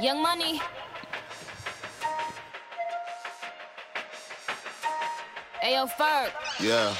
Young Money. Ayo, Ferg. Yeah.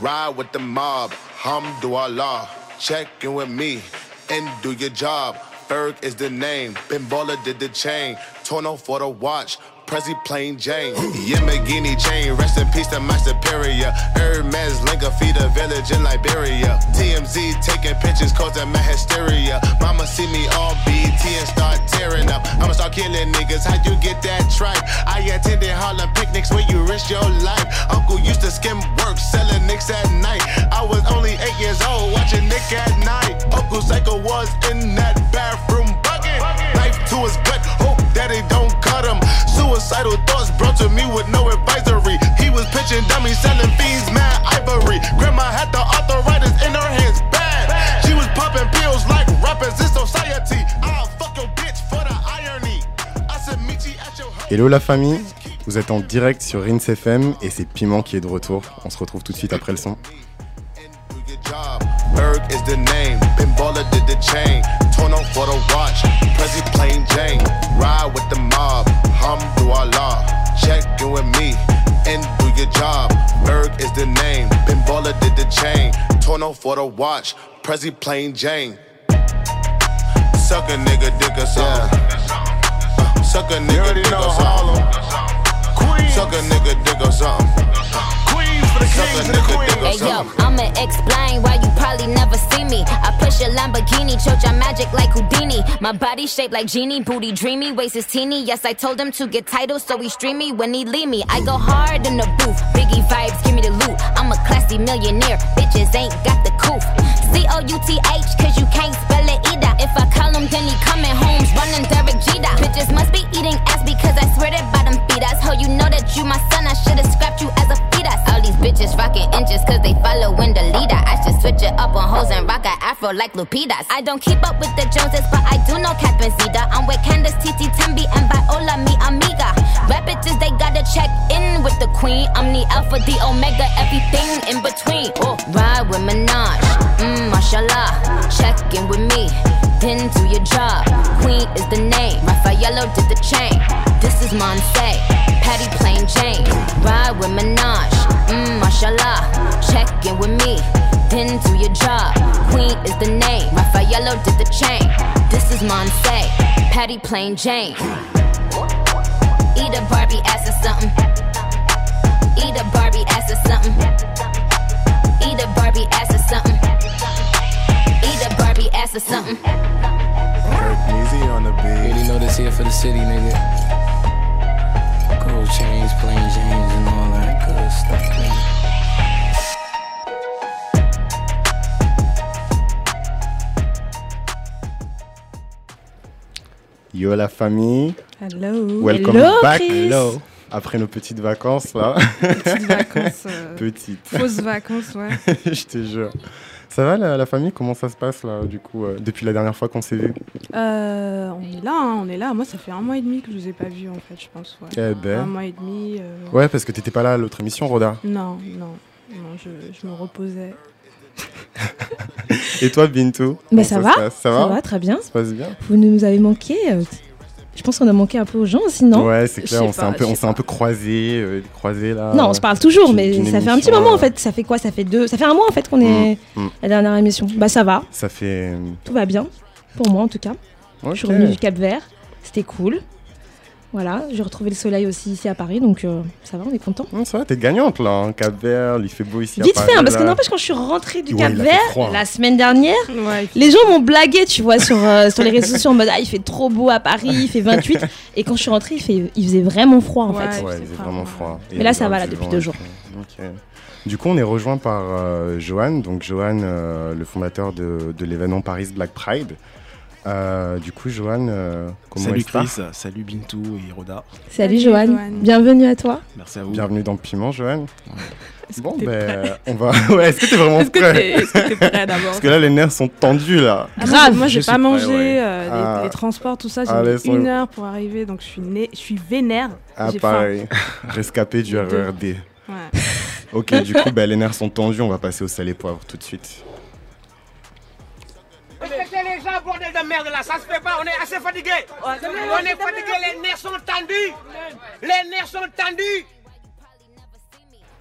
Ride with the mob, hamdulillah. Check in with me and do your job. Ferg is the name. Ben Baller did the chain. Torno for the watch. Prezi plain Jane. Yamagini chain. Rest in peace to my superior. Hermes Linka feed a village in Liberia. TMZ taking pictures causing my hysteria. Mama see me on BT and start tearing up. I'ma start killing niggas. How you get that tripe? I attended Harlem picnics where you risk your life. Uncle used to skim work selling nicks at night. I was only eight years old watching Nick at night. Uncle Psycho was in that bathroom bucket. Knife to his gut. Hope that it don't. Suicidal thoughts brought to me with no advisory. He was pitching dummies, selling fiends, mad ivory. Grandma had the arthritis in her hands, bad. She was popping pills like rappers in society. I'll fuck your bitch for the irony. I said, meet you at your home. Hello la famille, vous êtes en direct sur Rince FM et c'est Piment qui est de retour. On se retrouve tout de suite après le son. do your job. Berg is the name. Baller did the chain. Torno for the watch. Prezi plain Jane. Ride with the mob. Hamdulillah. Check in with me and do your job. Berg is the name. Ben Baller did the chain. Torno for the watch. Prezi plain Jane. Suck a nigga dick or something. Uh, Suck a nigga dick or something. Suck a nigga dick or something. Suck a nigga dick or Hey yo. I'ma explain why you probably never see me. I push a Lamborghini, choke your magic like Houdini. My body shaped like genie, booty dreamy, waist is teeny. Yes, I told him to get titles, so he stream me when he leave me. I go hard in the booth, Biggie vibes, give me the loot. I'm a classy millionaire, bitches ain't got the coof. C O U T H, cause you can't spell it If I call him, then he coming homes, running Derek Jeter. Bitches must be eating ass because I swear that bottom feed us. Ho, you know that you my son, I should've scrapped you as a fetus. All these bitches rocking inches cause they following the leader. I should switch it up on hoes and rock a afro like Lupitas. I don't keep up with the Joneses, but I do know Cat and Zeta. I'm with Candace, Titi, Tembi, and Viola, mi amiga. Rap bitches, they gotta check in with the queen. I'm the alpha, the omega, everything in between. Oh, ride with Minaj, mmm, mashallah. Check in with me, do your job. Queen is the name, Raffaello did the chain. This is Monse, Patty Plain Jane. Ride with Minaj, mmm, mashallah. Check in with me, do your job. Queen is the name, Raffaello did the chain. This is Monse, Patty Plain Jane. Eat a Barbie ass or something. Eat a Barbie ass or something. Eat a Barbie ass or something. Eat a Barbie ass or something. Easy on the beat. Really know this here for the city, nigga. Gold chains, plain James, and all that good stuff, nigga. Yo la famille, Hello. welcome Hello, back. Chris. Après nos petites vacances là. Petites vacances. euh, petites, fausses vacances, ouais. je te jure. Ça va la, la famille? Comment ça se passe là du coup euh, depuis la dernière fois qu'on s'est vu? Euh, on est là, hein, on est là. Moi, ça fait un mois et demi que je vous ai pas vu, en fait, je pense. Ouais. Eh ben. Un mois et demi. euh, Ouais parce que t'étais pas là à l'autre émission Roda. Non, non, non, je, je me reposais. Et toi Bintou Mais Comment ça se va, Ça va? Ça va, très bien. Ça se passe bien Vous nous avez manqué. Je pense qu'on a manqué un peu aux gens aussi, non Ouais c'est clair, on s'est un peu, on s'est un peu croisés, euh, croisés là. Non, on se parle toujours, mais ça fait un petit moment en euh, fait. Ça fait quoi? Ça fait deux. Ça fait un mois en fait qu'on est Mm, mm. la dernière émission. Bah ça va, Ça fait. euh, tout va bien pour moi en tout cas. Je suis revenue du Cap Vert, c'était cool. Voilà, j'ai retrouvé le soleil aussi ici à Paris, donc euh, ça va, on est content. Hum, ça va, t'es gagnante là, hein. Cap Vert, il fait beau ici. à Vite Paris, fait, hein, parce que n'empêche quand je suis rentrée du Ouais, Cap Vert froid, hein. la semaine dernière, Ouais, les gens m'ont blagué, tu vois, sur, euh, sur les réseaux sociaux en mode ah il fait trop beau à Paris, il fait 28, et quand je suis rentrée il, fait, il faisait vraiment froid en Ouais. fait. Ouais, il pas vraiment froid. Et Mais là, ça va, là, depuis deux jours. Ok. Du coup, on est rejoint par euh, Johan, donc Johan, euh, le fondateur de, de l'événement Paris Black Pride. Euh, du coup, Johan, euh, comment Salut est-ce que Chris, salut Bintou et Roda. Salut. Johan. bienvenue à toi. Merci à vous. Bienvenue dans Piment. Est-ce que Bon, ben, on va. ouais, est-ce que t'es vraiment que prêt est-ce que t'es prêt d'abord Parce que là, les nerfs sont tendus là. Ah, moi, Grave, Moi, j'ai pas prêt, mangé ouais. euh, les, Ah. les transports, tout ça. J'ai Ah, mis une heure pour arriver, donc je suis, né, je suis vénère. Ah, pareil. Rescapé du Deux. RERD. Ouais. Ok, du coup, ben, les nerfs sont tendus. On va passer au et poivre tout de suite. Bordel de merde là, ça se fait pas, on est assez fatigué. On est fatigué, les nerfs sont tendus. Les nerfs sont tendus.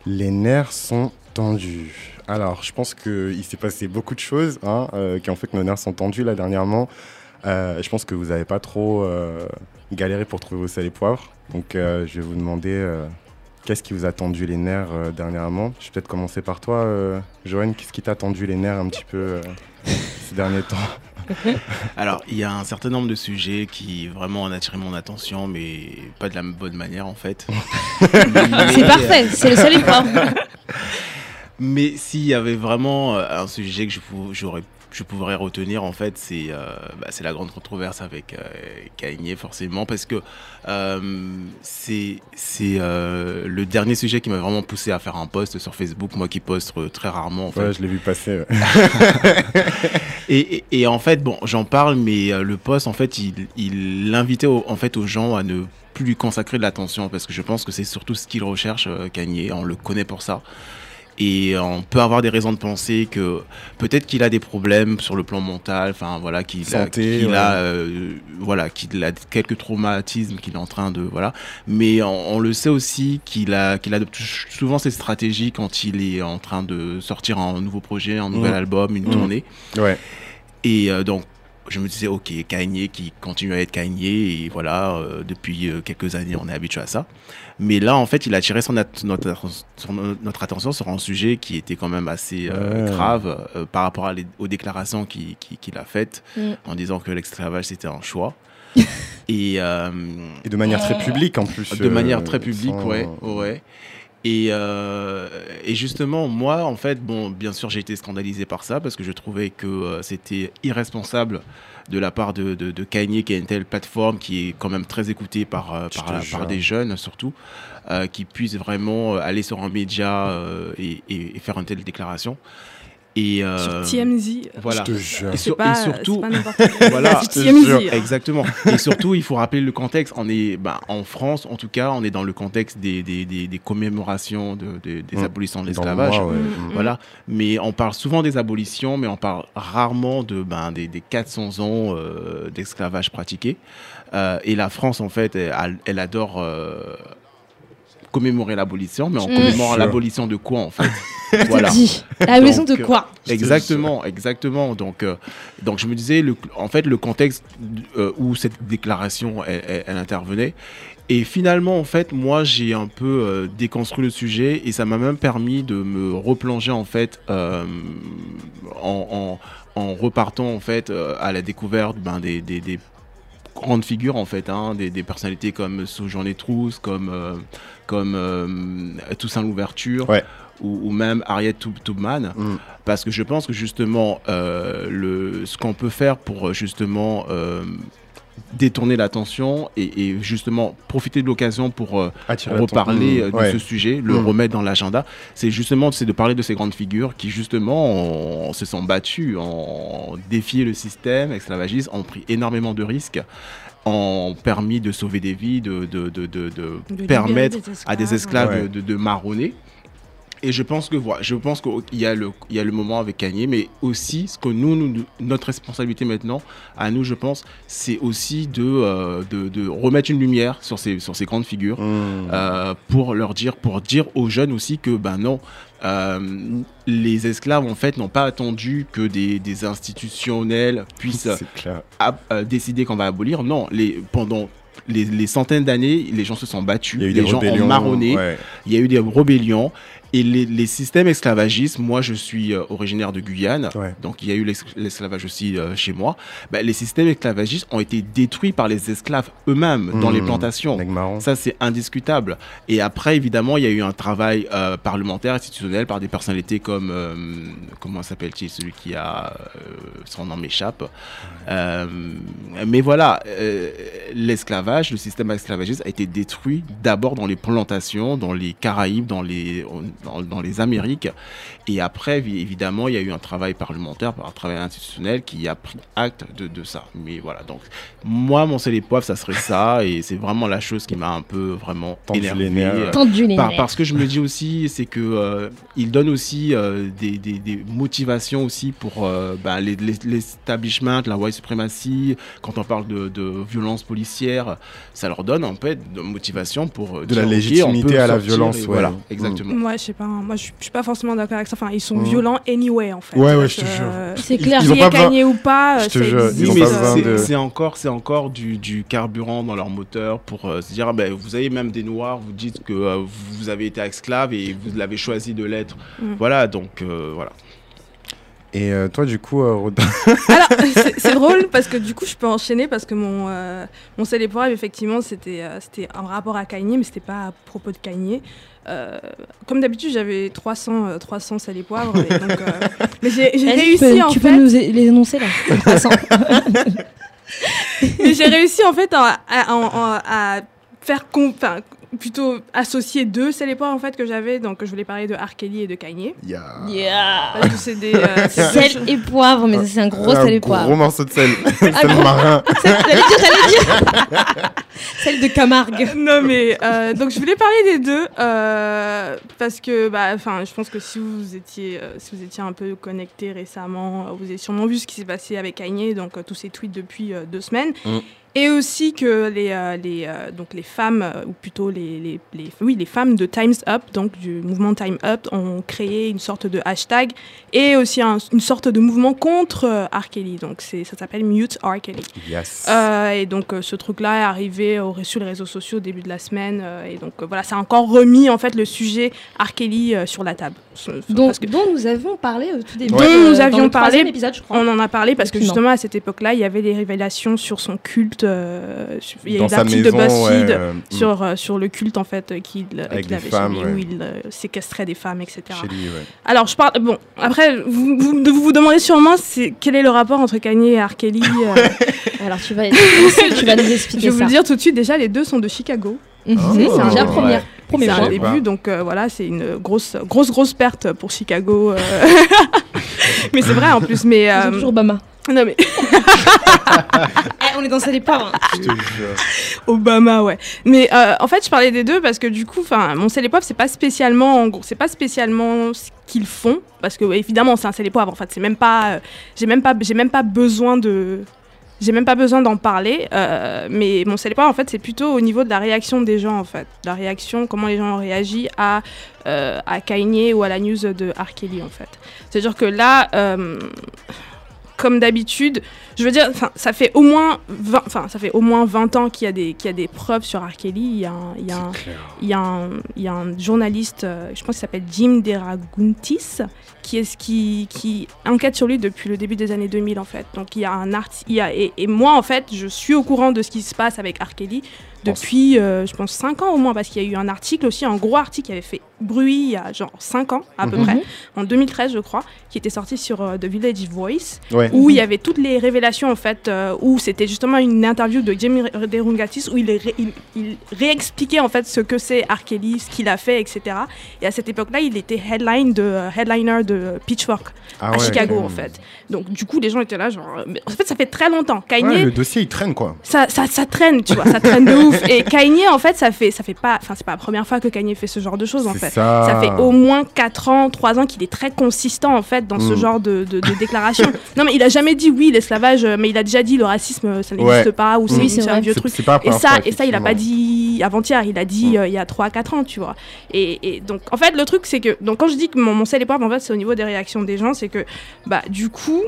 Les nerfs sont tendus. Alors, je pense qu'il s'est passé beaucoup de choses hein, euh, qui ont fait que nos nerfs sont tendus là dernièrement. Euh, je pense que vous n'avez pas trop euh, galéré pour trouver vos sel et poivres. Donc, euh, je vais vous demander euh, qu'est-ce qui vous a tendu les nerfs euh, dernièrement? Je vais peut-être commencer par toi, euh, Joanne. Qu'est-ce qui t'a tendu les nerfs un petit peu euh, ces derniers temps? Alors, il y a un certain nombre de sujets qui vraiment ont attiré mon attention, mais pas de la bonne manière en fait. C'est parfait, c'est le seul épreuve. Mais s'il y avait vraiment euh, un sujet que j'aurais, je pourrais retenir, en fait, c'est, euh, bah, la grande controverse avec euh, Kanye, forcément, parce que euh, c'est, euh, le dernier sujet qui m'a vraiment poussé à faire un post sur Facebook, moi qui poste euh, très rarement, en fait. Ouais, je l'ai vu passer. ouais. Et, et- et en fait, bon, j'en parle, mais euh, le poste, en fait, il, il invitait au- en fait aux gens à ne plus lui consacrer de l'attention parce que je pense que c'est surtout ce qu'il recherche, Kanye. On le connaît pour ça. Et on peut avoir des raisons de penser que peut-être qu'il a des problèmes sur le plan mental, enfin voilà, qu'il a, ouais. a, euh, voilà, qu'il a quelques traumatismes qu'il est en train de, voilà. Mais on, on le sait aussi qu'il a, qu'il adopte souvent ces stratégies quand il est en train de sortir un nouveau projet, un nouvel Mm. album, une Mm. tournée. Ouais. Et euh, donc, je me disais, ok, Kanye qui continue à être Kanye, et voilà, euh, depuis euh, quelques années, on est habitué à ça. Mais là, en fait, il a attiré son at- notre, son- notre attention sur un sujet qui était quand même assez euh, Ouais. grave euh, par rapport à les- aux déclarations qu'il qui, qu'il a faites, Mm. en disant que l'esclavage, c'était un choix. et, euh, Et de manière très publique en plus. de euh, manière très publique, sans- ouais, ouais. Et, euh, et justement, moi, en fait, bon, bien sûr, j'ai été scandalisé par ça parce que je trouvais que euh, c'était irresponsable de la part de, de, de Kanye, qui a une telle plateforme qui est quand même très écoutée par, euh, par, des jeunes surtout, qui puissent vraiment aller sur un média et, et- et faire une telle déclaration. Et, euh, Sur TMZ. Voilà. Je te jure. Et, surtout, pas Voilà, c'est je te TMZ. jure. Exactement. Et surtout, il faut rappeler le contexte. On est, ben, en France, en tout cas, on est dans le contexte des, des, des, des commémorations de, des- des Mm. abolitions de le l'esclavage. mois, ouais. Mm. Voilà. Mais on parle souvent des abolitions, mais on parle rarement de, ben, des, des 400 ans euh, d'esclavage pratiqué. Euh, et la France, en fait, elle, elle adore euh, commémorer l'abolition, mais on Mm. commémore l'abolition de quoi, en fait Voilà. te dis. La maison de quoi Exactement, exactement. Donc, euh, donc je me disais, le, en fait, le contexte euh, où cette déclaration elle, elle- elle intervenait. Et finalement, en fait, moi, j'ai un peu euh, déconstruit le sujet et ça m'a même permis de me replonger en fait euh, en, en- en repartant en fait euh, à la découverte ben, des, des- des grandes figures en fait, hein, des, des personnalités comme Sojourner Trousse, comme euh, comme euh, Toussaint Louverture. Ouais. Ou, ou même Harriet Tub- Tubman, Mm. parce que je pense que justement, euh, le, ce qu'on peut faire pour justement détourner l'attention et, et justement profiter de l'occasion pour euh, reparler euh, de Ouais. ce sujet, le Mm. remettre dans l'agenda, c'est justement c'est de parler de ces grandes figures qui justement ont- se sont battues, ont défié le système esclavagiste, ont pris énormément de risques, ont permis de sauver des vies, de, de, de, de- de De permettre à des esclaves Ouais. de, de, de marronner. Et je pense que voilà, je pense qu'il y a le il y a le moment avec Kanye, mais aussi ce que nous, nous notre responsabilité maintenant à nous, je pense, c'est aussi de, euh, de de remettre une lumière sur ces sur ces grandes figures Mm. euh, pour leur dire pour dire aux jeunes aussi que ben non. euh, les esclaves en fait n'ont pas attendu que des, des institutionnels puissent décider qu'on va abolir. Non, les, pendant les, les centaines d'années, les gens se sont battus, les gens ont marronné, il y a eu des rébellions. Et les, les systèmes esclavagistes, moi je suis euh, originaire de Guyane, Ouais. donc il y a eu l'esc- l'esclavage aussi euh, chez moi. Ben, les systèmes esclavagistes ont été détruits par les esclaves eux-mêmes dans les Mm. plantations. Ça, c'est indiscutable. Et après, évidemment, il y a eu un travail euh, parlementaire, institutionnel, par des personnalités comme, comment s'appelle-t-il, celui qui a, son nom m'échappe. Mais voilà, l'esclavage, le système esclavagiste a été détruit d'abord dans les plantations, dans les Caraïbes, dans les, dans, dans les Amériques. Et après, vi- évidemment, il y a eu un travail parlementaire, un travail institutionnel qui a pris acte de, de ça. Mais voilà, donc moi, mon et poivre, ça serait ça, et c'est vraiment la chose qui m'a un peu vraiment Tendu énervé. les nerfs. euh, Tendu les par- parce que je me dis aussi, c'est que euh, il donne aussi euh, des, des- des motivations aussi pour euh, bah, les- les- l'establishment, la white supremacy. Quand on parle de, de violence policière, ça leur donne en fait de motivation pour euh, De la légitimité à la violence, et ouais. Voilà, Mm. exactement. Moi, je sais pas. hein. Moi, je suis- pas forcément d'accord avec ça. Enfin, ils sont Mhm. violents anyway, en fait. Ouais, ouais, je te jure. euh, C'est clair. Ils ont qu'il y besoin- Kanye ou pas, Je euh, te jure, Oui, mais euh, c'est- de- encore, c'est encore du, du carburant dans leur moteur pour euh, se dire, ah ben, vous avez même des noirs, vous dites que euh, vous avez été esclave et vous l'avez choisi de l'être. Mm. Voilà, donc euh, voilà. Et euh, toi, du coup, euh, Rodin, Alors, c'est drôle parce que du coup, je peux enchaîner parce que mon, euh, mon effectivement, c'était euh, c'était en rapport à Kanye, mais c'était pas à propos de Kanye. Euh, comme d'habitude, j'avais 300, euh, 300 sel et poivre. et donc, euh, mais j'ai réussi tu peux, en tu fait. peux nous les énoncer là de toute façon Mais j'ai réussi en fait à, à- à- à faire com- plutôt associer deux sel et poivre en fait que j'avais. Donc, je voulais parler de R. Kelly et de Kanye. il y a Yeah. Parce que c'est des. euh, Sel et poivre, mais c'est un gros un sel et gros poivre. morceau de sel, sel gros- marin. Sel- J'allais dire, j'allais dire. Celle de Camargue. non mais euh, donc je voulais parler des deux euh, parce que bah enfin je pense que si vous étiez euh, si vous étiez un peu connecté récemment vous avez sûrement vu ce qui s'est passé avec Kanye donc euh, tous ces tweets depuis euh, deux semaines Mm. Et aussi que les euh, les euh, donc les femmes euh, ou plutôt les, les, les- oui les femmes de Times Up donc du mouvement Time Up ont créé une sorte de hashtag et aussi un- une sorte de mouvement contre R. Kelly donc c'est ça s'appelle Mute R. Kelly Yes. euh, et donc euh, ce truc-là est arrivé au, sur les réseaux sociaux au début de la semaine. euh, et donc euh, voilà, ça a encore remis en fait le sujet R. Kelly euh, sur la table. Dont, parce que dont nous avions parlé au tout début. Dont euh, nous dans avions le parlé. épisode, je crois. on en a parlé parce que justement à cette époque-là, il y avait des révélations sur son culte. Euh, il y a Dans eu sa l'article maison, de BuzzFeed ouais, euh, sur, euh, sur le culte en fait euh, qu'il euh, des avait femmes, lui, ouais. où il euh, séquestrait des femmes, etc. chez lui, ouais. Alors je parle. Bon, après, vous vous, vous vous demandez sûrement c'est- quel est le rapport entre Kanye et R. Kelly. euh, Alors tu vas, tu vas nous je expliquer vais vous le dire tout de suite. Déjà, les deux sont de Chicago. Mhm. Oh. C'est déjà première, premier C'est un pas. début, donc euh, voilà, c'est une grosse, grosse, grosse perte pour Chicago. euh. mais c'est vrai en plus. Mais euh, toujours Obama. Non, mais Eh, on est dans ça les poivres. Je te jure. Obama, ouais. Mais euh, en fait, je parlais des deux parce que du coup, enfin, mon sel et poivre, c'est pas spécialement, en gros, c'est pas spécialement ce qu'ils font, parce que ouais, évidemment, c'est un sel et poivre. En fait, c'est même pas, euh, j'ai même pas, j'ai même pas besoin de. J'ai même pas besoin d'en parler, euh, mais mon sel et poivre, en fait, c'est plutôt au niveau de la réaction des gens, en fait. La réaction, comment les gens ont réagi à, euh, à Kanye ou à la news de R. Kelly, en fait. C'est-à-dire que là, euh, comme d'habitude, je veux dire, ça fait au moins 20, enfin, ça fait au moins 20 ans qu'il y a des, qu'il y a des preuves sur R. Kelly. Il y a un, il y a un, C'est clair. il y a un, il y a un journaliste, euh, je pense qu'il s'appelle Jim Deraguntis, qui, est, qui, qui enquête sur lui depuis le début des années 2000 en fait. Donc il y a un art, il y a, et, et moi en fait, je suis au courant de ce qui se passe avec R. Kelly depuis, euh, je pense, 5 ans au moins, parce qu'il y a eu un article aussi, un gros article qui avait fait bruit il y a genre 5 ans à peu Mhm. près, en 2013 je crois, qui était sorti sur euh, The Village Voice Ouais. où il y avait toutes les révélations en fait, euh, où c'était justement une interview de Jamie Derungatis où il, est ré- il, il réexpliquait en fait ce que c'est R. Kelly, ce qu'il a fait, etc. Et à cette époque-là, il était headline de, headliner de Pitchfork Ah à ouais, Chicago en fait. Donc du coup, les gens étaient là genre, euh, mais en fait, ça fait très longtemps. Kanye, Ouais, le dossier il traîne quoi. ça, ça, ça traîne, tu vois, ça traîne de ouf. Et Kanye, en fait, ça fait, ça fait pas, enfin, c'est pas la première fois que Kanye fait ce genre de choses, en fait. ça. Ça fait au moins 4 ans, 3 ans qu'il est très consistant, en fait, dans ce Mm. genre de, de, de déclaration. non, mais il a jamais dit oui, l'esclavage, mais il a déjà dit le racisme, ça n'existe Ouais. pas, ou c'est Oui, c'est c'est un vieux truc. Pas Et ça, fois, et ça, il a pas dit avant-hier, il a dit Mm. euh, il y a 3-4 ans, tu vois. Et, et donc, en fait, le truc, c'est que, donc, quand je dis que mon, mon sel poivre, en fait, c'est au niveau des réactions des gens, c'est que, bah, du coup,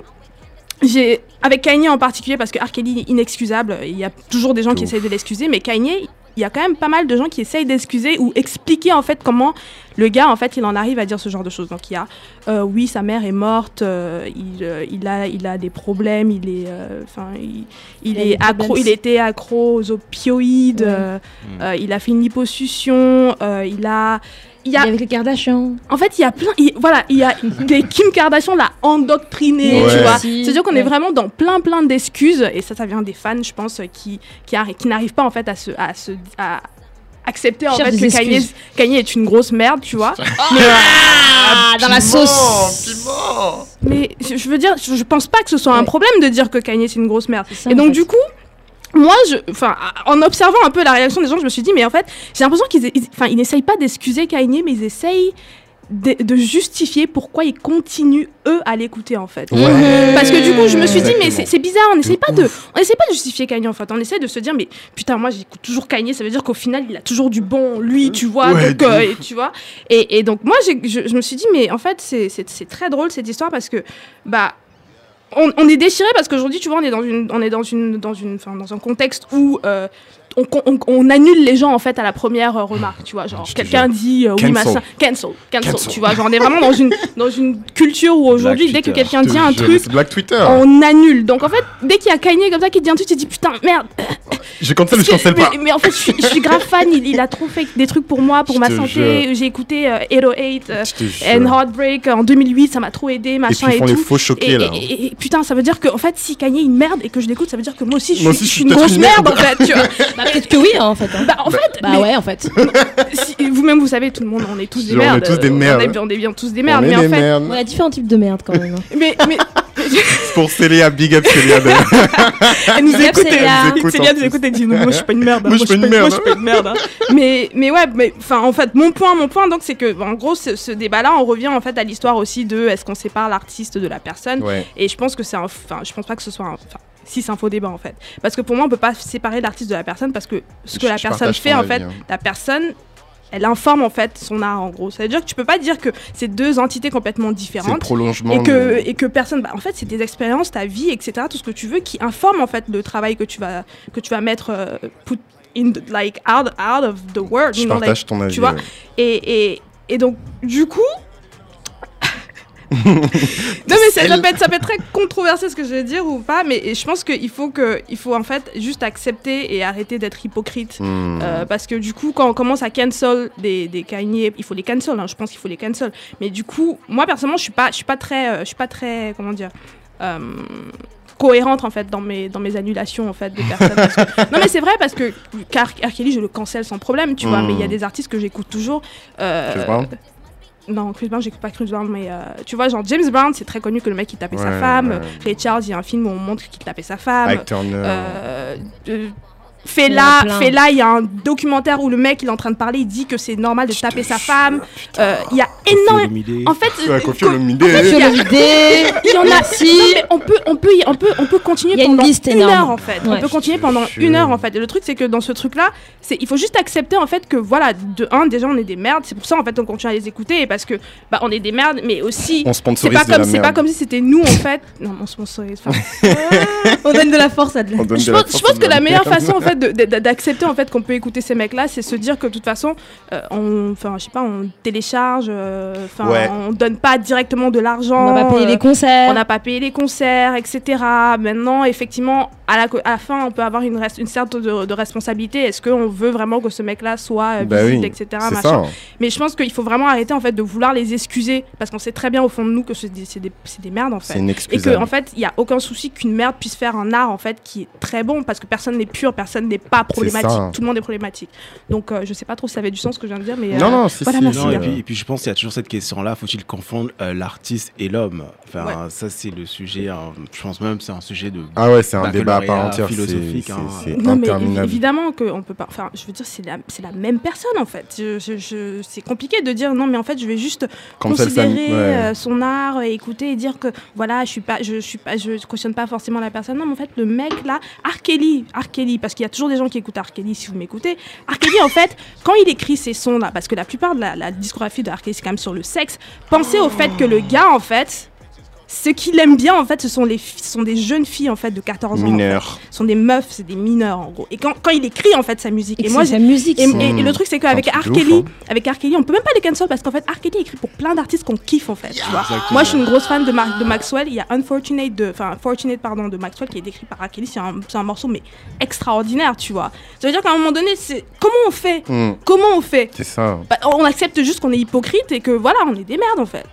j'ai, avec Kanye en particulier, parce que R. Kelly est inexcusable, il y a toujours des gens qui essayent de l'excuser, mais Kanye, il y a quand même pas mal de gens qui essayent d'excuser ou expliquer en fait comment le gars en fait il en arrive à dire ce genre de choses. Donc il y a euh, oui sa mère est morte, euh, il, euh, il a il a des problèmes, il est euh, enfin il, il est accro, il était accro aux opioïdes, Ouais. euh, Mm. euh, il a fait une liposuction, euh, il a il y a avec les Kardashians. en fait, il y a plein. il- voilà, il y a des Kim Kardashian l'a endoctriné, Ouais. tu vois. Si, C'est-à-dire qu'on ouais. est vraiment dans plein, plein d'excuses. Et ça, ça vient des fans, je pense, qui, qui, arri- qui n'arrivent pas, en fait, à se. À se à, accepter en fait que Kanye, est une grosse merde, tu vois. Ah, dans la sauce. Mais je je veux dire, je, je pense pas que ce soit un problème de dire que Kanye c'est une grosse merde. Ça, Et donc fait. du coup, moi, je, enfin, en observant un peu la réaction des gens, je me suis dit, mais en fait, j'ai l'impression qu'ils, ils- enfin, ils n'essayent pas d'excuser Kanye, mais ils essayent de, de justifier pourquoi ils continuent eux à l'écouter en fait. Ouais. Parce que du coup, je me suis dit, mais Exactement. c'est c'est bizarre, on n'essaie pas de, ouf. on essaie pas de justifier Kanye en fait. On essaie de se dire, mais putain, moi j'écoute toujours Kanye, ça veut dire qu'au final, il a toujours du bon, lui, tu vois. Ouais, donc, euh, et tu vois. Et, et donc, moi, je, je me suis dit, mais en fait, c'est très drôle cette histoire parce que, bah, on, on est déchiré parce qu'aujourd'hui, tu vois, on est dans une, on est dans une, dans une, enfin, dans un contexte où euh, on, on- on annule les gens en fait à la première euh, remarque, tu vois, genre Je te quelqu'un dit euh, oui machin, cancel, cancel, Cancel. tu vois, genre on est vraiment dans une, dans une culture où aujourd'hui, dès que quelqu'un dit un truc, on annule. Donc en fait, dès qu'il y a Kanye comme ça qui dit un truc, tu te dis putain merde. Je cancel, je cancel mais, pas. mais en fait, je suis, je suis grave fan. Il, il a trop fait des trucs pour moi, pour Je ma santé. J'ai écouté euh, 808 euh, and Heartbreak en 2008, ça m'a trop aidé, Et puis machin et, font les tout. faux choqués Et, là. et- et- et putain, ça veut dire que en fait, si Kanye est une merde et que je l'écoute, ça veut dire que moi aussi, je Moi suis, aussi, je suis je une grosse merde en fait. Tu vois. Bah, peut-être que oui, hein, en fait. hein. Bah, en fait, Bah mais ouais, en fait. si- vous-même, vous savez, tout le monde, on est tous des On est merdes. tous des merdes. On est, on bien tous des On merdes. est Mais en des fait, merdes. Y a différents types de merde quand même. hein. mais, mais Pour Célia, big up Célia. Elle nous écoute, Célia. nous écoute, elle dit non, moi je suis pas une merde. Moi, je suis pas une moi, merde, je suis pas une merde. hein. mais, mais ouais, mais enfin en fait, mon point, mon point donc c'est que en gros ce, ce débat-là, on revient en fait à l'histoire aussi de est-ce qu'on sépare l'artiste de la personne? Ouais. Et je pense que c'est un, enfin je pense pas que ce soit un, enfin si c'est un faux débat en fait, parce que pour moi on peut pas séparer l'artiste de la personne parce que ce que Je- la je personne fait en avis, fait, hein. la personne elle informe en fait son art en gros. Ça veut dire que tu peux pas dire que c'est deux entités complètement différentes prolongement. et que, de- et que personne bah, en fait c'est des expériences ta vie etc tout ce que tu veux qui informe en fait le travail que tu vas que tu vas mettre euh, put in the- like out, out of the world Je you know, like, partage ton avis. vois, ouais. et, et, et donc du coup non mais ça, ça peut être, ça peut être très controversé ce que je vais dire ou pas mais je pense qu'il faut que il faut en fait juste accepter et arrêter d'être hypocrite Hmm. euh, parce que du coup, quand on commence à cancel des, des Kanye, il faut les cancel. hein, je pense qu'il faut les cancel. Mais du coup, moi personnellement, je suis pas, je suis pas très, euh, je suis pas très, comment dire. euh, cohérente en fait dans mes dans mes annulations en fait de personnes Parce que- non mais c'est vrai parce que car R. Kelly je le cancel sans problème tu vois mais il y a des artistes que j'écoute toujours euh, non Chris Brown j'écoute pas Chris Brown mais euh, tu vois genre James Brown c'est très connu que le mec il tapait sa femme ouais. Ray Charles il y a un film où on montre qu'il tapait sa femme Turner. euh, Il Fela, il y a un documentaire où le mec il est en train de parler, il dit que c'est normal de taper sa femme. Euh, Il y a énormément. En fait, Ouais, euh, co- en fait, il y a- il y en a. Mais on peut, on peut, y- on peut, on peut continuer y a pendant liste une heure en fait. On peut continuer pendant une heure en fait. Et le truc c'est que dans ce truc-là, c'est, il faut juste accepter en fait que voilà, de un déjà on est des merdes. C'est pour ça en fait on continue à les écouter et parce que bah on est des merdes, mais aussi On c'est sponsorise pas comme, c'est pas comme si c'était nous en fait. Non, on sponsorise. enfin, On donne de la force à de la pense, je pense que la meilleure façon en fait d'accepter en fait qu'on peut écouter ces mecs là c'est se dire que de toute façon euh, on enfin je sais pas on télécharge euh, enfin Ouais. on donne pas directement de l'argent On n'a pas payé euh, les concerts. on n'a pas payé les concerts, etc. Maintenant, effectivement, à la, co- à la fin, on peut avoir une, res- une certaine de, de responsabilité. Est-ce qu'on veut vraiment que ce mec-là soit euh, Bah visible, oui, etc. C'est machin. ça. hein. Mais je pense qu'il faut vraiment arrêter en fait de vouloir les excuser parce qu'on sait très bien au fond de nous que c'est des, c'est des, c'est des merdes en fait. Et que en fait, il y a aucun souci qu'une merde puisse faire un art en fait qui est très bon parce que personne n'est pur, personne n'est pas problématique, ça. tout le monde est problématique. Donc euh, je sais pas trop si ça avait du sens ce que je viens de dire, mais Non, euh, non, si, voilà, si, merci. Non, et, puis, et puis je pense qu'il y a toujours cette question-là, faut-il confondre euh, l'artiste et l'homme? Enfin, Ouais. ça c'est le sujet, hein, je pense même que c'est un sujet de... Ah ouais, c'est un débat à part entière. c'est- philosophique, c'est- hein. C'est Non, mais évidemment qu'on peut pas. Enfin, je veux dire, c'est la, c'est la même personne en fait. Je, je- je- c'est compliqué de dire non, mais en fait, je vais juste Comme considérer ouais. euh, son art, et écouter et dire que voilà, je suis pas, je, suis pas, je cautionne pas forcément la personne. Non, mais en fait, le mec là, R. Kelly, parce qu'il y a toujours des gens qui écoutent. Kelly. Si vous m'écoutez. Kelly, en fait, quand il écrit ces sons là, parce que la plupart de la, la discographie de. Kelly c'est quand même sur le sexe. Pensez au fait que le gars, en fait. Ce qu'il aime bien, en fait, ce sont, les ce sont des jeunes filles, en fait, de 14 ans. en fait. Mineur. Ce sont des meufs, c'est des mineurs, en gros. Et quand, quand il écrit, en fait, sa musique. Et Et, moi, sa musique. et, ça. et- et le truc, c'est qu'avec un R. Kelly, hein. avec R. Kelly, on peut même pas les cancel parce qu'en fait, R. Kelly écrit pour plein d'artistes qu'on kiffe, en fait. tu vois. Moi, je suis une grosse fan de, Mar- de Maxwell. Il y a Unfortunate de, enfin, Fortunate, pardon, de Maxwell qui est écrit par R. Kelly. C'est un, c'est un morceau, mais extraordinaire, tu vois. Ça veut dire qu'à un moment donné, c'est comment on fait? Hmm, Comment on fait? C'est ça. Bah, On accepte juste qu'on est hypocrite et que voilà, on est des merdes, en fait.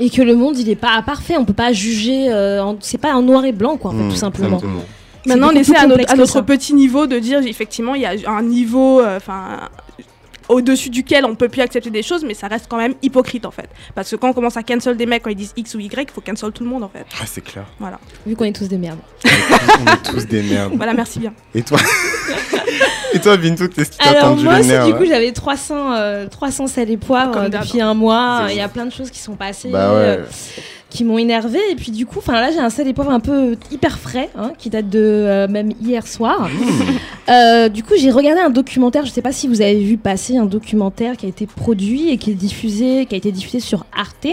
Et que le monde, il est pas parfait. On peut pas juger. euh, en- C'est pas un noir et blanc, quoi, en fait, tout simplement. exactement. C'est Maintenant, on essaie à notre, à petit niveau de dire, effectivement, il y a un niveau, euh, enfin, au-dessus duquel on peut plus accepter des choses, mais ça reste quand même hypocrite en fait. Parce que quand on commence à cancel des mecs quand ils disent X ou Y, il faut cancel tout le monde en fait. Ah, c'est clair. Voilà. Vu qu'on est tous des merdes. On est tous des merdes. Voilà, merci bien. Et toi Et toi, Bintou, qu'est-ce qui t'a Alors moi, nerfs du coup, j'avais 300, euh, 300 sel et poivre Comme euh, depuis un mois. Il y a plein de choses qui sont passées. Bah ouais. euh, qui m'ont énervé. Et puis du coup enfin là j'ai un sel et poivre un peu hyper frais hein, qui date de euh, même hier soir. Euh, du coup j'ai regardé un documentaire. Je sais pas si vous avez vu passer un documentaire qui a été produit et qui est diffusé qui a été diffusé sur Arte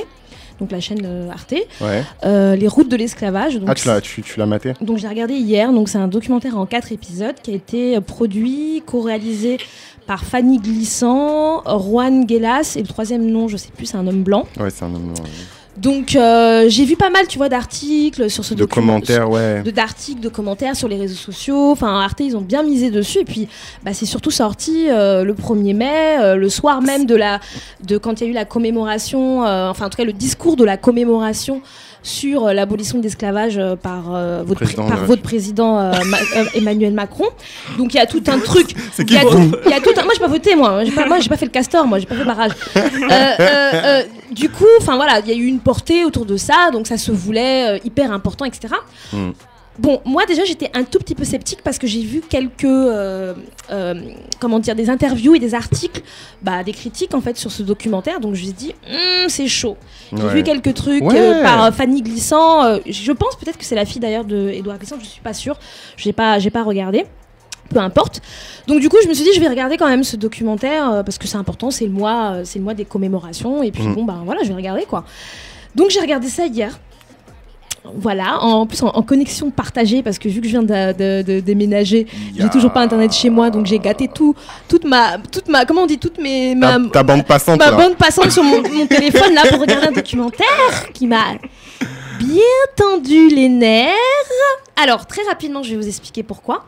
donc la chaîne euh, Arte. Ouais. euh, les routes de l'esclavage donc Ah, tu l'as, tu, tu l'as maté. Donc j'ai regardé hier, donc c'est un documentaire en quatre épisodes qui a été produit, co-réalisé par Fanny Glissant, Juan Gelas et le troisième nom, je sais plus, c'est un homme blanc. Ouais, c'est un homme noir. Donc euh, j'ai vu pas mal, tu vois, d'articles sur ce De commentaires, ouais. de d'articles, de commentaires sur les réseaux sociaux. Enfin, Arte, ils ont bien misé dessus. Et puis, bah, c'est surtout sorti euh, le 1er mai, euh, le soir même de la, de quand il y a eu la commémoration, euh, enfin, en tout cas, le discours de la commémoration sur euh, l'abolition de l'esclavage euh, par, euh, votre, Président par de la votre président euh, Ma- Emmanuel Macron. Donc il y a tout un truc. C'est Il qui y a tout- y a tout un- Moi, j'ai pas voté, moi. J'ai pas, moi, j'ai pas fait le castor, moi. J'ai pas fait barrage. Euh, euh, euh, du coup, enfin voilà, il y a eu une portée autour de ça, donc ça se voulait hyper important, etc. Bon, moi déjà j'étais un tout petit peu sceptique parce que j'ai vu quelques, euh, euh, comment dire, des interviews et des articles, bah, des critiques en fait sur ce documentaire. Donc je me suis dit, Hmm, c'est chaud. J'ai Ouais. vu quelques trucs Ouais. euh, par Fanny Glissant. je pense peut-être que c'est la fille d'ailleurs de Edouard Glissant. Je suis pas sûre. J'ai pas, j'ai pas regardé. Peu importe. Donc du coup, je me suis dit, je vais regarder quand même ce documentaire euh, parce que c'est important. C'est le mois, euh, c'est le mois des commémorations. Et puis Mm. bon, bah voilà, je vais regarder quoi. Donc j'ai regardé ça hier. Voilà, en plus en, en connexion partagée parce que vu que je viens de, de- de déménager, j'ai toujours pas internet chez moi, donc j'ai gâté tout, toute ma, toute ma, comment on dit, toute mes, ma, Ta, ta bande passante, ma là. bande passante sur mon, mon téléphone là pour regarder un documentaire qui m'a bien tendu les nerfs. Alors très rapidement, je vais vous expliquer pourquoi.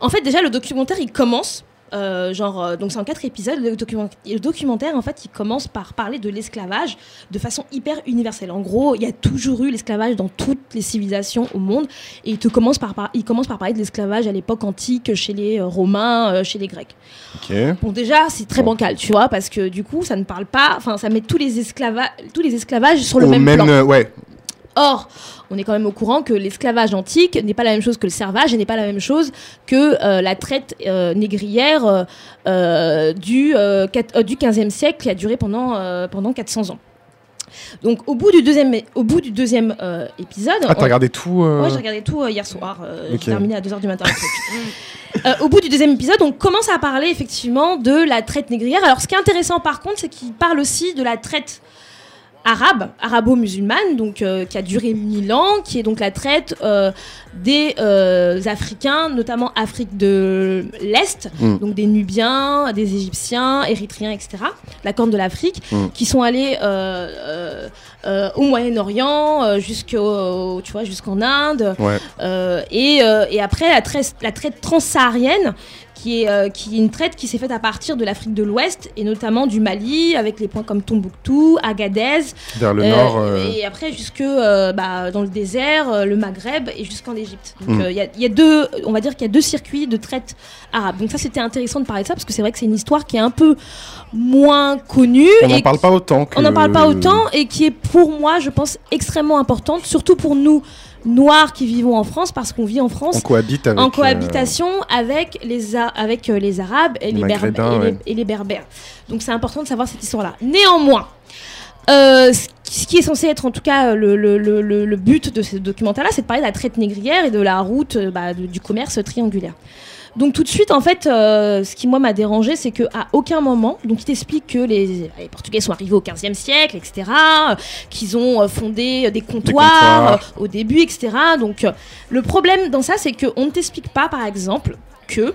En fait, déjà le documentaire il commence. Euh, genre, euh, donc c'est en quatre épisodes. Le, document- le documentaire, en fait, il commence par parler de l'esclavage de façon hyper universelle. En gros, il y a toujours eu l'esclavage dans toutes les civilisations au monde, et il te commence par, par- il commence par parler de l'esclavage à l'époque antique, chez les euh, Romains, chez les Grecs. Bon, déjà, c'est très Bon. bancal, tu vois, parce que du coup, ça ne parle pas, enfin, ça met tous les, esclava tous les esclavages sur le Au même, plan. ouais. Or, on est quand même au courant que l'esclavage antique n'est pas la même chose que le servage et n'est pas la même chose que euh, la traite euh, négrière euh, du, quat- du 15e siècle qui a duré pendant, pendant 400 ans. Donc, au bout du deuxième, au bout du deuxième épisode. Ah, t'as on- regardé tout Ouais, j'ai regardé tout hier soir. Ok. J'ai terminé à 2h du matin. au bout du deuxième épisode, on commence à parler effectivement de la traite négrière. Alors, ce qui est intéressant par contre, c'est qu'il parle aussi de la traite arabe, arabo-musulmane, donc euh, qui a duré mille ans, qui est donc la traite euh, des euh, Africains, notamment Afrique de l'Est, Mm. donc des Nubiens, des Égyptiens, Érythréens, etc., la Corne de l'Afrique, Mm. qui sont allés au Moyen-Orient, jusqu'au, tu vois, jusqu'en Inde, Ouais. et, et après, la traite, la traite transsaharienne, qui est, euh, qui est une traite qui s'est faite à partir de l'Afrique de l'Ouest, et notamment du Mali, avec les points comme Tombouctou, Agadez, Vers le euh, nord. euh, et après jusque bah, dans le désert, le Maghreb, et jusqu'en Égypte. Donc Mm. euh, il y, a- il y a deux, on va dire qu'il y a deux circuits de traite arabe. Donc ça, c'était intéressant de parler de ça, parce que c'est vrai que c'est une histoire qui est un peu moins connue. On n'en parle pas autant. Que... on n'en parle pas autant et qui est pour moi, je pense, extrêmement importante, surtout pour nous noirs qui vivons en France, parce qu'on vit en France On cohabite avec. en euh, cohabitation avec, les, avec euh, les Arabes et les, Berbe- Maghrébins, et les- ouais. et les Berbères. Donc c'est important de savoir cette histoire-là. Néanmoins, euh, ce qui est censé être en tout cas le, le- le- but de ce documentaire-là, c'est de parler de la traite négrière et de la route bah, de- du commerce triangulaire. Donc tout de suite, en fait, euh, ce qui moi m'a dérangé, c'est qu'à aucun moment, donc il t'explique que les, les Portugais sont arrivés au 15e siècle, etc., euh, qu'ils ont euh, fondé des comptoirs, comptoirs. au début, etc. Donc le problème dans ça, c'est qu'on ne t'explique pas, par exemple, que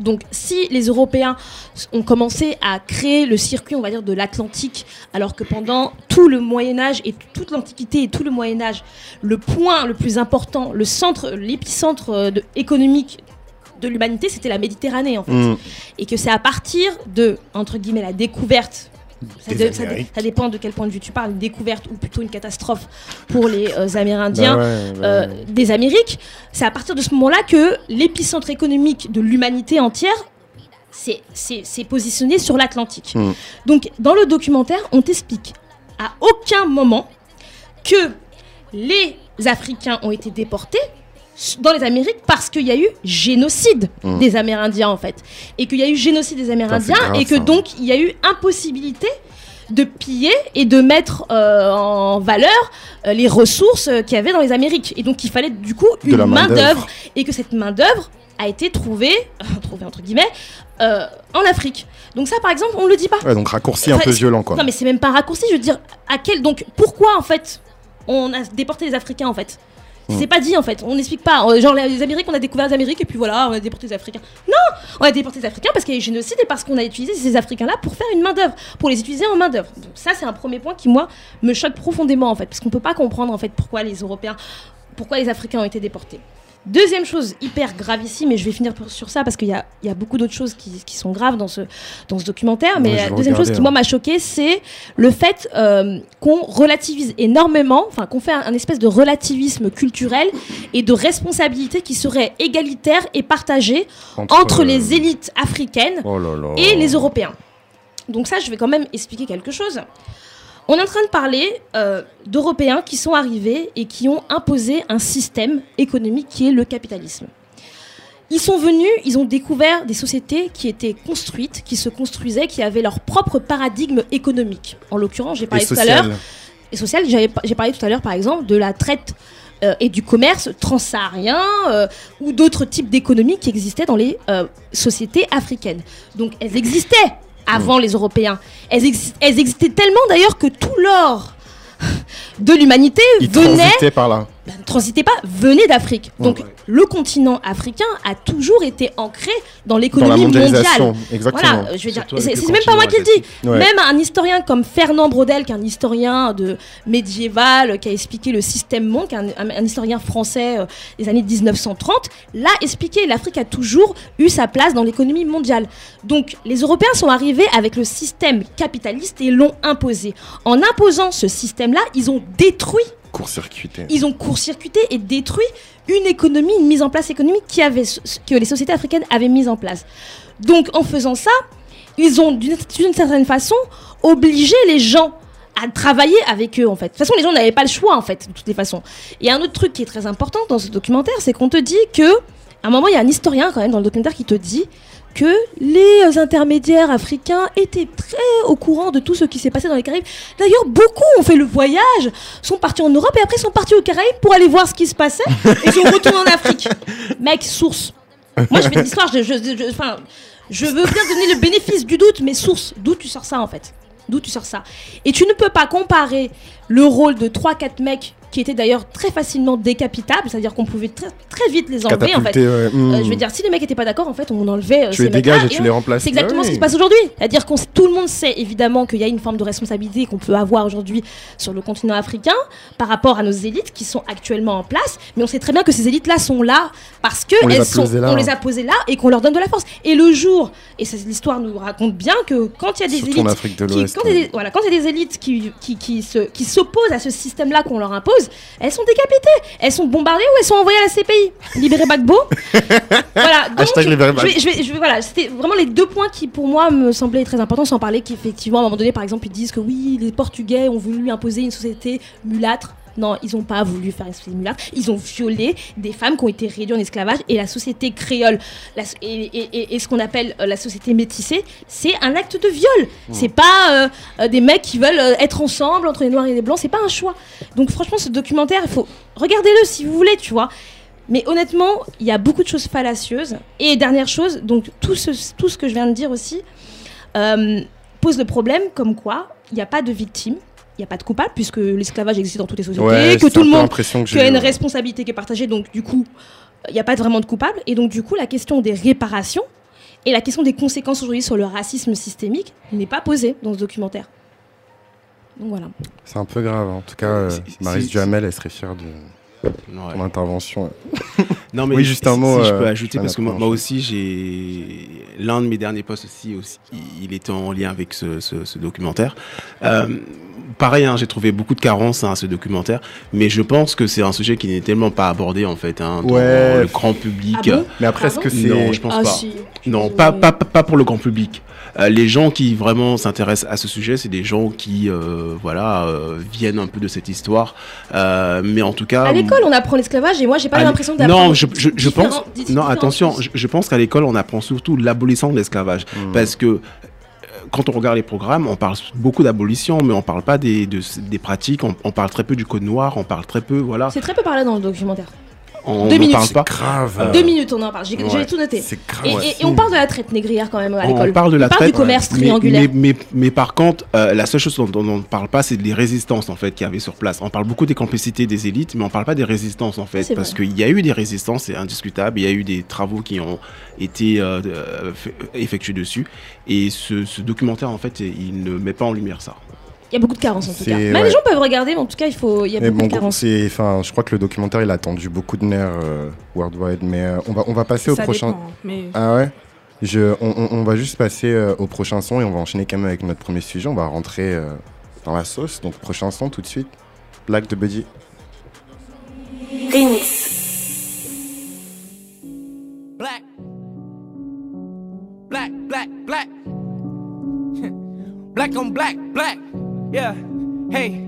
donc, si les Européens ont commencé à créer le circuit, on va dire, de l'Atlantique, alors que pendant tout le Moyen Âge et toute l'Antiquité et tout le Moyen Âge, le point le plus important, le centre, l'épicentre économique de l'humanité, c'était la Méditerranée, en fait. mm, Et que c'est à partir de, entre guillemets, la découverte. Ça, dépend de quel point de vue tu parles, une découverte ou plutôt une catastrophe pour les euh, Amérindiens bah ouais, bah euh, ouais. des Amériques, c'est à partir de ce moment-là que l'épicentre économique de l'humanité entière s'est positionné sur l'Atlantique. Mm. Donc, dans le documentaire, on t'explique à aucun moment que les Africains ont été déportés dans les Amériques parce qu'il y a eu génocide Mm. des Amérindiens en fait et qu'il y a eu génocide des Amérindiens grave, et que ça. donc il y a eu impossibilité de piller et de mettre euh, en valeur euh, les ressources euh, qu'il y avait dans les Amériques et donc il fallait du coup une main main-d'œuvre. d'œuvre et que cette main d'œuvre a été trouvée, trouvée entre guillemets, en Afrique. Donc ça par exemple on le dit pas. Ouais, donc raccourci un Enfin, peu violent, quoi. Non mais c'est même pas un raccourci, je veux dire, à quel donc pourquoi en fait on a déporté les Africains en fait? C'est pas dit en fait, on n'explique pas. Euh, Genre les Amériques, on a découvert les Amériques et puis voilà, on a déporté les Africains. Non, on a déporté les Africains parce qu'il y a eu génocide et parce qu'on a utilisé ces Africains-là pour faire une main d'œuvre, pour les utiliser en main d'œuvre. Donc ça c'est un premier point qui moi me choque profondément en fait, parce qu'on peut pas comprendre en fait pourquoi les Européens, pourquoi les Africains ont été déportés. Deuxième chose hyper gravissime, et je vais finir pour- sur ça parce qu'il y a, il y a beaucoup d'autres choses qui, qui sont graves dans ce, dans ce documentaire, mais Ouais, la deuxième chose qui moi hein. m'a choqué, c'est le fait euh, qu'on relativise énormément, enfin qu'on fait un, un espèce de relativisme culturel et de responsabilité qui serait égalitaire et partagée entre, euh, les élites africaines Oh là là. et les Européens. Donc ça, je vais quand même expliquer quelque chose. On est en train de parler euh, d'Européens qui sont arrivés et qui ont imposé un système économique qui est le capitalisme. Ils sont venus, ils ont découvert des sociétés qui étaient construites, qui se construisaient, qui avaient leur propre paradigme économique. En l'occurrence, j'ai Et parlé tout à l'heure et social. J'ai parlé tout à l'heure, par exemple, de la traite euh, et du commerce transsaharien euh, ou d'autres types d'économies qui existaient dans les sociétés africaines. Donc elles existaient avant les Européens. Elles, elles existaient tellement d'ailleurs que tout l'or de l'humanité venait par là. Ne transitait pas, venait d'Afrique. Donc Ouais. le continent africain a toujours été ancré dans l'économie mondiale. mondialisation, exactement. Voilà, je veux dire, c'est même pas moi qui le dis. Ouais. Même un historien comme Fernand Braudel, qui est un historien de médiéval, qui a expliqué le système monde, qui est un, un- un historien français euh, des années 1930, l'a expliqué. L'Afrique a toujours eu sa place dans l'économie mondiale. Donc les Européens sont arrivés avec le système capitaliste et l'ont imposé. En imposant ce système-là, ils ont détruit Ils ont court-circuité et détruit une économie, une mise en place économique qui avait, que les sociétés africaines avaient mise en place. Donc en faisant ça, ils ont d'une d'une certaine façon obligé les gens à travailler avec eux en fait. De toute façon, les gens n'avaient pas le choix en fait, de toutes les façons. Et un autre truc qui est très important dans ce documentaire, c'est qu'on te dit que, à un moment, il y a un historien quand même dans le documentaire qui te dit que les intermédiaires africains étaient très au courant de tout ce qui s'est passé dans les Caraïbes. D'ailleurs, beaucoup ont fait le voyage, sont partis en Europe et après sont partis aux Caraïbes pour aller voir ce qui se passait et sont retournés en Afrique. Mec, source. Moi, je fais de l'histoire, je, je, je- enfin, je veux bien donner le bénéfice du doute, mais source, d'où tu sors ça en fait? D'où tu sors ça? Et tu ne peux pas comparer le rôle de 3-4 mecs qui étaient d'ailleurs très facilement décapitables, c'est-à-dire qu'on pouvait très, très vite les enlever en fait. Catapulté, ouais. Hmm. Euh, je veux dire, si les mecs étaient pas d'accord, en fait, on enlevait. euh, Tu ces les dégages et tu les remplaces. C'est exactement Ah ce qui se passe aujourd'hui. C'est-à-dire que tout le monde sait évidemment qu'il y a une forme de responsabilité qu'on peut avoir aujourd'hui sur le continent africain par rapport à nos élites qui sont actuellement en place. Mais on sait très bien que ces élites-là sont là parce que On les a elles sont, posées là. on les a posées là et qu'on leur donne de la force. Et le jour, et l'histoire nous raconte bien que quand il y a des Surtout élites de qui- quand des- voilà, quand il y a des élites qui, qui, qui se, qui s'opposent à ce système-là qu'on leur impose, elles sont décapitées, elles sont bombardées ou elles sont envoyées à la CPI. Libérez Bagbo. voilà, donc, Hashtag libérez je vais- je vais- je vais- voilà, c'était vraiment les deux points qui pour moi me semblaient très importants, sans parler qu'effectivement à un moment donné, par exemple, ils disent que oui, les Portugais ont voulu imposer une société mulâtre. Non, ils n'ont pas voulu faire une société mulâtre. Ils ont violé des femmes qui ont été réduites en esclavage. Et la société créole la- et, et- et- et ce qu'on appelle euh, la société métissée, c'est un acte de viol. C'est pas euh, euh, des mecs qui veulent être ensemble entre les noirs et les blancs. C'est pas un choix. Donc franchement, ce documentaire, il faut regardez-le si vous voulez, tu vois. Mais honnêtement, il y a beaucoup de choses fallacieuses. Et dernière chose, donc tout ce, tout ce que je viens de dire aussi euh, pose le problème comme quoi il n'y a pas de victime, n'y a pas de coupable, puisque l'esclavage existe dans toutes les sociétés, Ouais, que tout le monde que a une responsabilité qui est partagée, donc du coup, il n'y a pas vraiment de coupable. Et donc du coup, la question des réparations et la question des conséquences aujourd'hui sur le racisme systémique n'est pas posée dans ce documentaire. Donc voilà. C'est un peu grave. En tout cas, euh, c'est- Duhamel, elle serait fière de. Ouais. ton intervention. Non, mais Oui, juste un si- mot, Si je euh, peux ajouter, parce que moi, aussi, j'ai. L'un de mes derniers posts aussi, aussi il était en lien avec ce, ce- ce documentaire. Euh, pareil, hein, j'ai trouvé beaucoup de carences hein, à ce documentaire, mais je pense que c'est un sujet qui n'est tellement pas abordé, en fait, hein, dans Ouais. le grand public. Ah bon? Mais après, est-ce Pardon que c'est. non, je pense Ah pas. si. Non, pas, pas, pas- pour le grand public. Euh, les gens qui vraiment s'intéressent à ce sujet, c'est des gens qui, euh, voilà, euh, viennent un peu de cette histoire. Euh, mais en tout cas, l'école, on apprend l'esclavage et moi, j'ai pas à l'impression d'apprendre. Non, je, je, je différents- pense. Non, attention, je, je pense qu'à l'école, on apprend surtout l'abolition de l'esclavage. Hmm. Parce que euh, quand on regarde les programmes, on parle beaucoup d'abolition, mais on parle pas des, de- des pratiques, on, on parle très peu du code noir, on parle très peu, voilà. C'est très peu parlé dans le documentaire. On Deux minutes. parle pas. grave. Euh, Deux minutes, on en parle. J'ai ouais. tout noté. C'est grave. Et, et- et on parle de la traite négrière quand même à On l'école. parle de la on parle traite, du commerce triangulaire. mais, mais, mais par contre, euh, la seule chose dont, dont on ne parle pas, c'est des résistances en fait qu'il y avait sur place. On parle beaucoup des complicités des élites, mais on ne parle pas des résistances en fait, parce qu'il y a eu des résistances, c'est indiscutable. Il y a eu des travaux qui ont été euh, euh, effectués dessus, et ce, ce documentaire en fait, il ne met pas en lumière ça. Il y a beaucoup de carences en tout cas. Mais ouais. les gens peuvent regarder, mais en tout cas, il, faut... il y a Mais beaucoup bon, de carences. c'est, enfin, je crois que le documentaire il a tendu beaucoup de nerfs euh, worldwide, mais euh, on va, on va passer au Ça prochain. dépend, mais Ah ouais? Je, on, on- on va juste passer euh, au prochain son et on va enchaîner quand même avec notre premier sujet. On va rentrer euh, dans la sauce. Donc prochain son tout de suite. Black de Buddy. Black. Black, black, black. black on black, black. Yeah. Hey.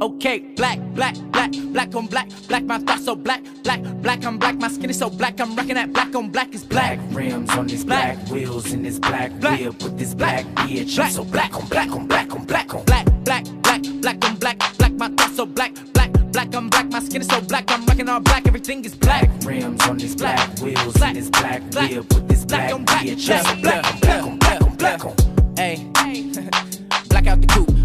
Okay, black, black, black, black on black, black, my thoughts so black, black, black on black, my skin is so black, I'm rocking that black on black is black. Black rims on this Black. black, wheels in this black, Black. whip with this black bitch. Black. I'm so black on black on black on black on Black, black, black, black on black, black, my thoughts so black, black, black on black, my skin is so black, I'm rocking all black, everything is black. rims on this Black. black, wheels Black. in this black, Black. whip with this Black black on black. bitch. Yeah. I'm so black on black on black on black on. Hey. Black out the coop, hop out the roof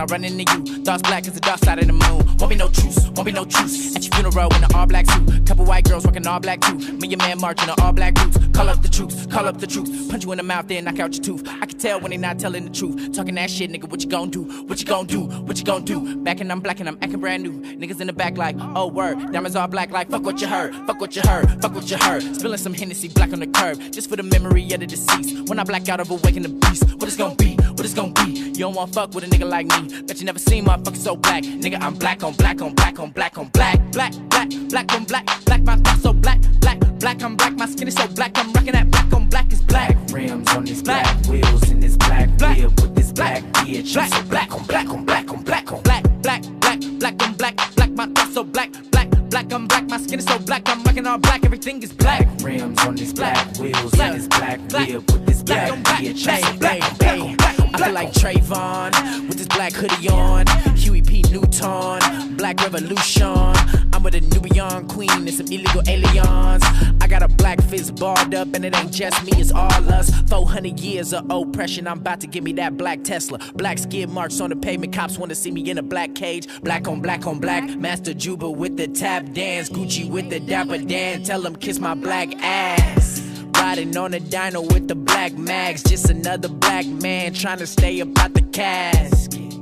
when I run into you. Thoughts black as the dark side of the moon. Won't be no truce, won't be no truce. At your funeral in an all black suit. Couple white girls rocking all black too. Me and man marching on all black roots. Call up the troops, call up the troops. Punch you in the mouth, then knock out your tooth. I can tell when they not telling the truth. Talking that shit, nigga, what you gon' do? What you gon' do? What you gon' do? Back and I'm black and I'm acting brand new. Niggas in the back like, oh word. Diamonds all black like, fuck what you heard. Fuck what you heard. Fuck what you heard. Spilling some Hennessy black on the curb. Just for the memory of the deceased. When I black out of awaken the beast. What it's gon' be? What it's gon' be? You don't want fuck with a nigga like me. Bet you never seen motherfuckers so black. Nigga, I'm black on black on black on black on black. Black, black, black on black. Black, my thoughts so black. Black, black, I'm black. My skin is so black. I'm rocking that black on black is black. rims on this Black. black, wheels in this black, Black. whip with this black bitch. I'm Black. so black on black on black on black on. Black, black, black, black on black. Black, my thoughts so black. Black, black, I'm black. My skin is so black. I'm rocking all black. Everything is black. rims on this Black. black, wheels Black. in this black, Black. whip with this Black black on black. bitch. I'm Hey, so black hey, on black hey. on black on I black feel like on. Trayvon with this black hoodie on. Huey P. Newton, Black Revolution. I'm with a Nubian queen and some illegal aliens. I got a black fist balled up, and it ain't just me, it's all us. 400 years of oppression, I'm about to give me that black Tesla. Black skid marks on the pavement, cops wanna see me in a black cage. Black on black on black, Master Juba with the tap dance, Gucci with the dapper Dan. Tell him kiss my black ass. Riding on a dino with the black mags. Just another black man trying to stay up out the casket.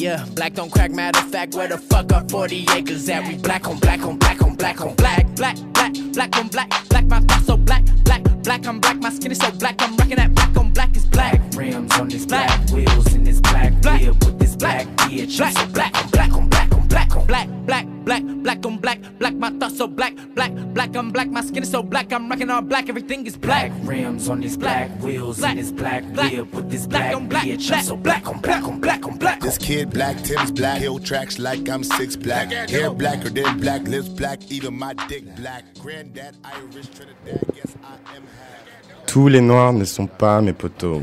Yeah, black don't crack. Matter of fact, where the fuck are 40 acres at? We black on black on black on black on black. Black, black, black on black. Black, my thoughts so black. Black, black, I'm black. My skin is so black. I'm rocking that black on black is black. rims on this Black. black, wheels in this black, Black. whip with this black bitch. Black. So black on black on black on black on. Black, black, black, black on black. Black, my thoughts so black. Black, black, I'm black. My skin is so black. I'm rocking all black. Everything is black. black rims on this Black. black, wheels Black. in this black, Black. whip with this Black black on black. bitch. Black. I'm so black on black on black on black. This kid black, Tim's black, hill tracks like I'm six black. Hair blacker than black, lips black, even my dick black. Granddad Irish Trinidad, yes I am half. Tous les noirs ne sont pas mes potos.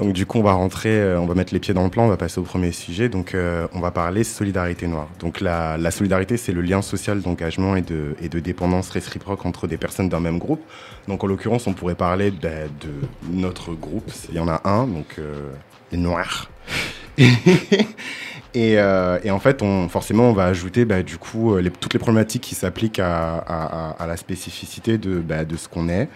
Donc du coup, on va rentrer, euh, on va mettre les pieds dans le plan, on va passer au premier sujet. Donc euh, on va parler solidarité noire. Donc la, la solidarité, c'est le lien social d'engagement et de, et de dépendance réciproque entre des personnes d'un même groupe. Donc en l'occurrence, on pourrait parler ben, de notre groupe. Il y en a un, donc euh, les noirs. Et, euh, et en fait, on, forcément, on va ajouter bah, du coup euh, les- toutes les problématiques qui s'appliquent à, à- à- à la spécificité de, bah, de ce qu'on est.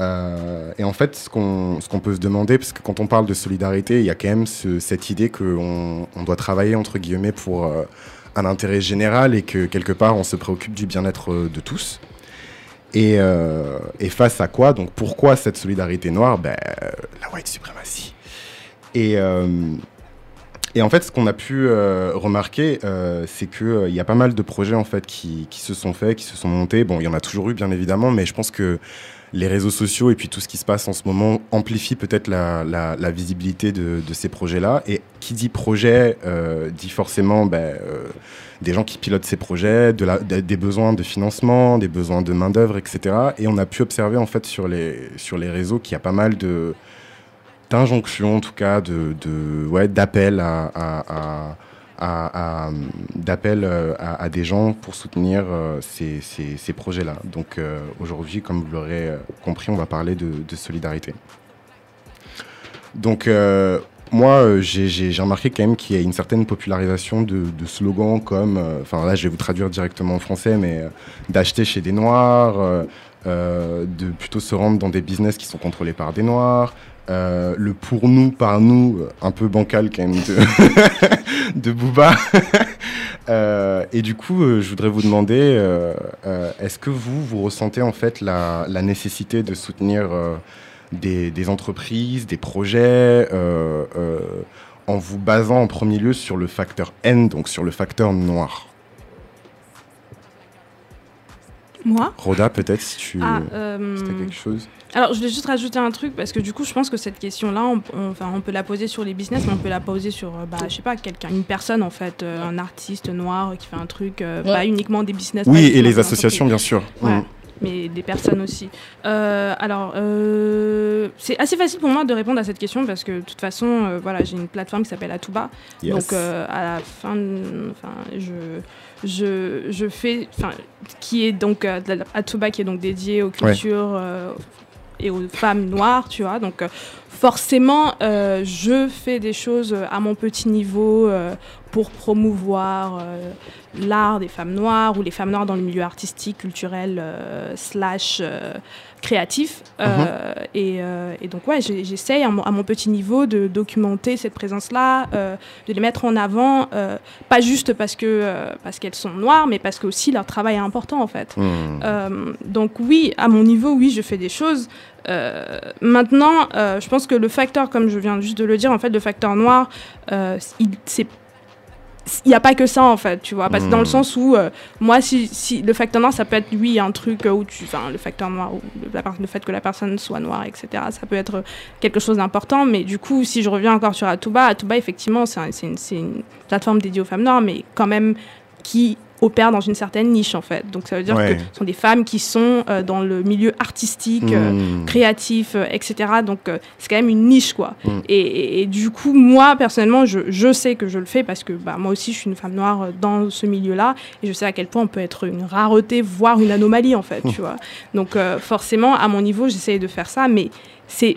Euh, et en fait, ce qu'on peut se demander, parce que quand on parle de solidarité, il y a quand même ce- cette idée qu'on on doit travailler, entre guillemets, pour euh, un intérêt général et que quelque part, on se préoccupe du bien-être euh, de tous. Et, face à quoi Donc pourquoi cette solidarité noire? Ben, La white suprématie. Et, en fait, ce qu'on a pu remarquer, c'est qu'il y a pas mal de projets en fait, qui se sont faits, qui se sont montés. Bon, il y en a toujours eu, bien évidemment, mais je pense que les réseaux sociaux et puis tout ce qui se passe en ce moment amplifie peut-être la, visibilité de, ces projets-là. Et qui dit projet euh, dit forcément ben, euh, des gens qui pilotent ces projets, des besoins de financement, des besoins de main-d'œuvre, etc. Et on a pu observer en fait sur les, réseaux qu'il y a pas mal d'injonctions, en tout cas, d'appels à- à- à- d'appels euh, à, des gens pour soutenir euh, ces, ces- projets-là. Donc euh, aujourd'hui, comme vous l'aurez compris, on va parler de, solidarité. Donc moi, j'ai, remarqué quand même qu'il y a une certaine popularisation de, slogans comme, enfin là, je vais vous traduire directement en français, mais d'acheter chez des noirs, de plutôt se rendre dans des business qui sont contrôlés par des noirs, euh, le pour nous, par nous, euh, un peu bancal quand même de, de Booba. Euh, et du coup, euh, je voudrais vous demander, euh, est-ce que vous, vous ressentez en fait la, la nécessité de soutenir des, des entreprises, des projets, en vous basant en premier lieu sur le facteur N, donc sur le facteur noir? Moi Rhoda, peut-être si tu Ah, euh, si t'as quelque chose. Alors, je voulais juste rajouter un truc parce que du coup, je pense que cette question-là, on, on- enfin, on peut la poser sur les business, mais on peut la poser sur, euh, bah, je sais pas, quelqu'un, une personne en fait, euh, un artiste noir qui fait un truc, euh, Ouais. pas uniquement des business. Oui, et les associations, bien sûr. Ouais. Mm. mais des personnes aussi. Euh, alors, euh, c'est assez facile pour moi de répondre à cette question parce que de toute façon, euh, voilà, j'ai une plateforme qui s'appelle Atuba. Yes. Donc, euh, à la fin, enfin, je, je, je fais, enfin, qui est donc euh, Atuba qui est donc dédié aux cultures euh, et aux femmes noires, tu vois. Donc, euh, forcément, euh, je fais des choses à mon petit niveau euh, pour promouvoir euh, l'art des femmes noires ou les femmes noires dans le milieu artistique, culturel, euh, slash euh, créatif. Euh, et, euh, et donc, ouais, j'essaye à, mon- à mon petit niveau de documenter cette présence-là, euh, de les mettre en avant, pas juste parce que parce qu'elles sont noires, mais parce que aussi leur travail est important en fait. Euh, donc oui, à mon niveau, oui, je fais des choses. Maintenant, je pense que le facteur, comme je viens juste de le dire, en fait, le facteur noir, il c'est il n'y a pas que ça en fait, tu vois, parce que dans le Hmm. sens où euh, moi, si, si le facteur noir, ça peut être oui un truc euh, où tu, enfin le facteur noir ou le, la per- le fait que la personne soit noire, etc. Ça peut être quelque chose d'important, mais du coup, si je reviens encore sur Atuba, Atuba effectivement, c'est un- une, c'est une plateforme dédiée aux femmes noires, mais quand même qui opère dans une certaine niche en fait. Donc ça veut dire Ouais. que ce sont des femmes qui sont euh, dans le milieu artistique, euh, Mm. créatif, euh, etc. Donc c'est quand même une niche quoi. Mm. Et, et- et du coup, moi personnellement, je, je sais que je le fais parce que bah, moi aussi je suis une femme noire dans ce milieu-là et je sais à quel point on peut être une rareté, voire une anomalie en fait, tu vois. Donc forcément, à mon niveau, j'essaye de faire ça, mais c'est,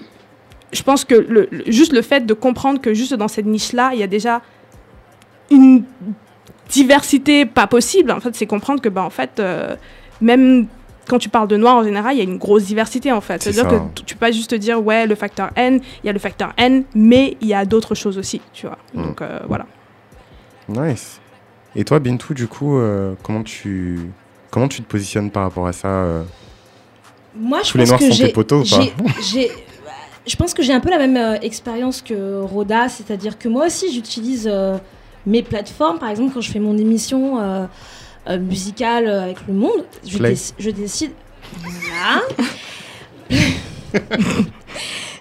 je pense que le, le- juste le fait de comprendre que juste dans cette niche-là, il y a déjà une diversité pas possible. En fait, c'est comprendre que, bah, en fait, euh, même quand tu parles de noir en général, il y a une grosse diversité en fait. C'est C'est-à-dire que tu peux pas juste dire ouais le facteur N, il y a le facteur N, mais il y a d'autres choses aussi, tu vois. Mm. Donc euh, voilà. Nice. Et toi, Bintou, du coup, euh, comment tu comment tu te positionnes par rapport à ça euh? Moi, je Tous les pense noirs que sont j'ai, tes poteaux ou pas? j'ai- j'ai- je pense que j'ai un peu la même euh, expérience que Roda, c'est-à-dire que moi aussi, j'utilise euh, mes plateformes. Par exemple, quand je fais mon émission euh, euh, musicale euh, avec le monde, je, décide.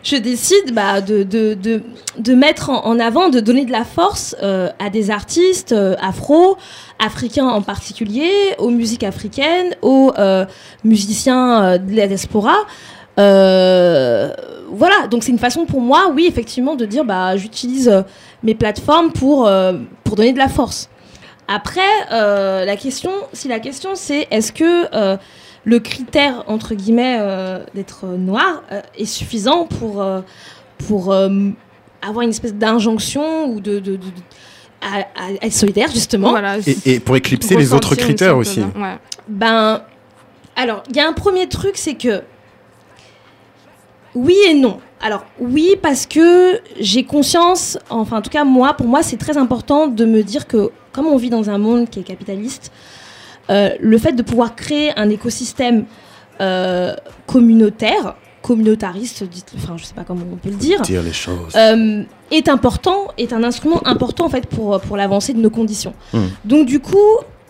Je décide bah, de, de, de, de mettre en, avant, de donner de la force euh, à des artistes afro, africains en particulier, aux musiques africaines, aux musiciens de la diaspora. Euh, voilà, donc c'est une façon pour moi, oui, effectivement, de dire bah j'utilise euh, mes plateformes pour, euh, pour donner de la force. Après, euh, la question, si la question c'est est-ce que euh, le critère entre guillemets euh, d'être noir euh, est suffisant pour euh, pour euh, avoir une espèce d'injonction ou de, de- de- de- à, à être solidaire justement? Voilà. et, et pour éclipser les autres critères aussi. ouais. Ben, alors, il y a un premier truc, c'est que Oui et non. Alors oui parce que j'ai conscience, enfin en tout cas moi, pour moi c'est très important de me dire que comme on vit dans un monde qui est capitaliste, euh, le fait de pouvoir créer un écosystème euh, communautaire, communautariste, dites- enfin je sais pas comment on peut le dire, Dire les choses. euh, est important, est un instrument important en fait pour, pour l'avancée de nos conditions. Hmm. Donc du coup,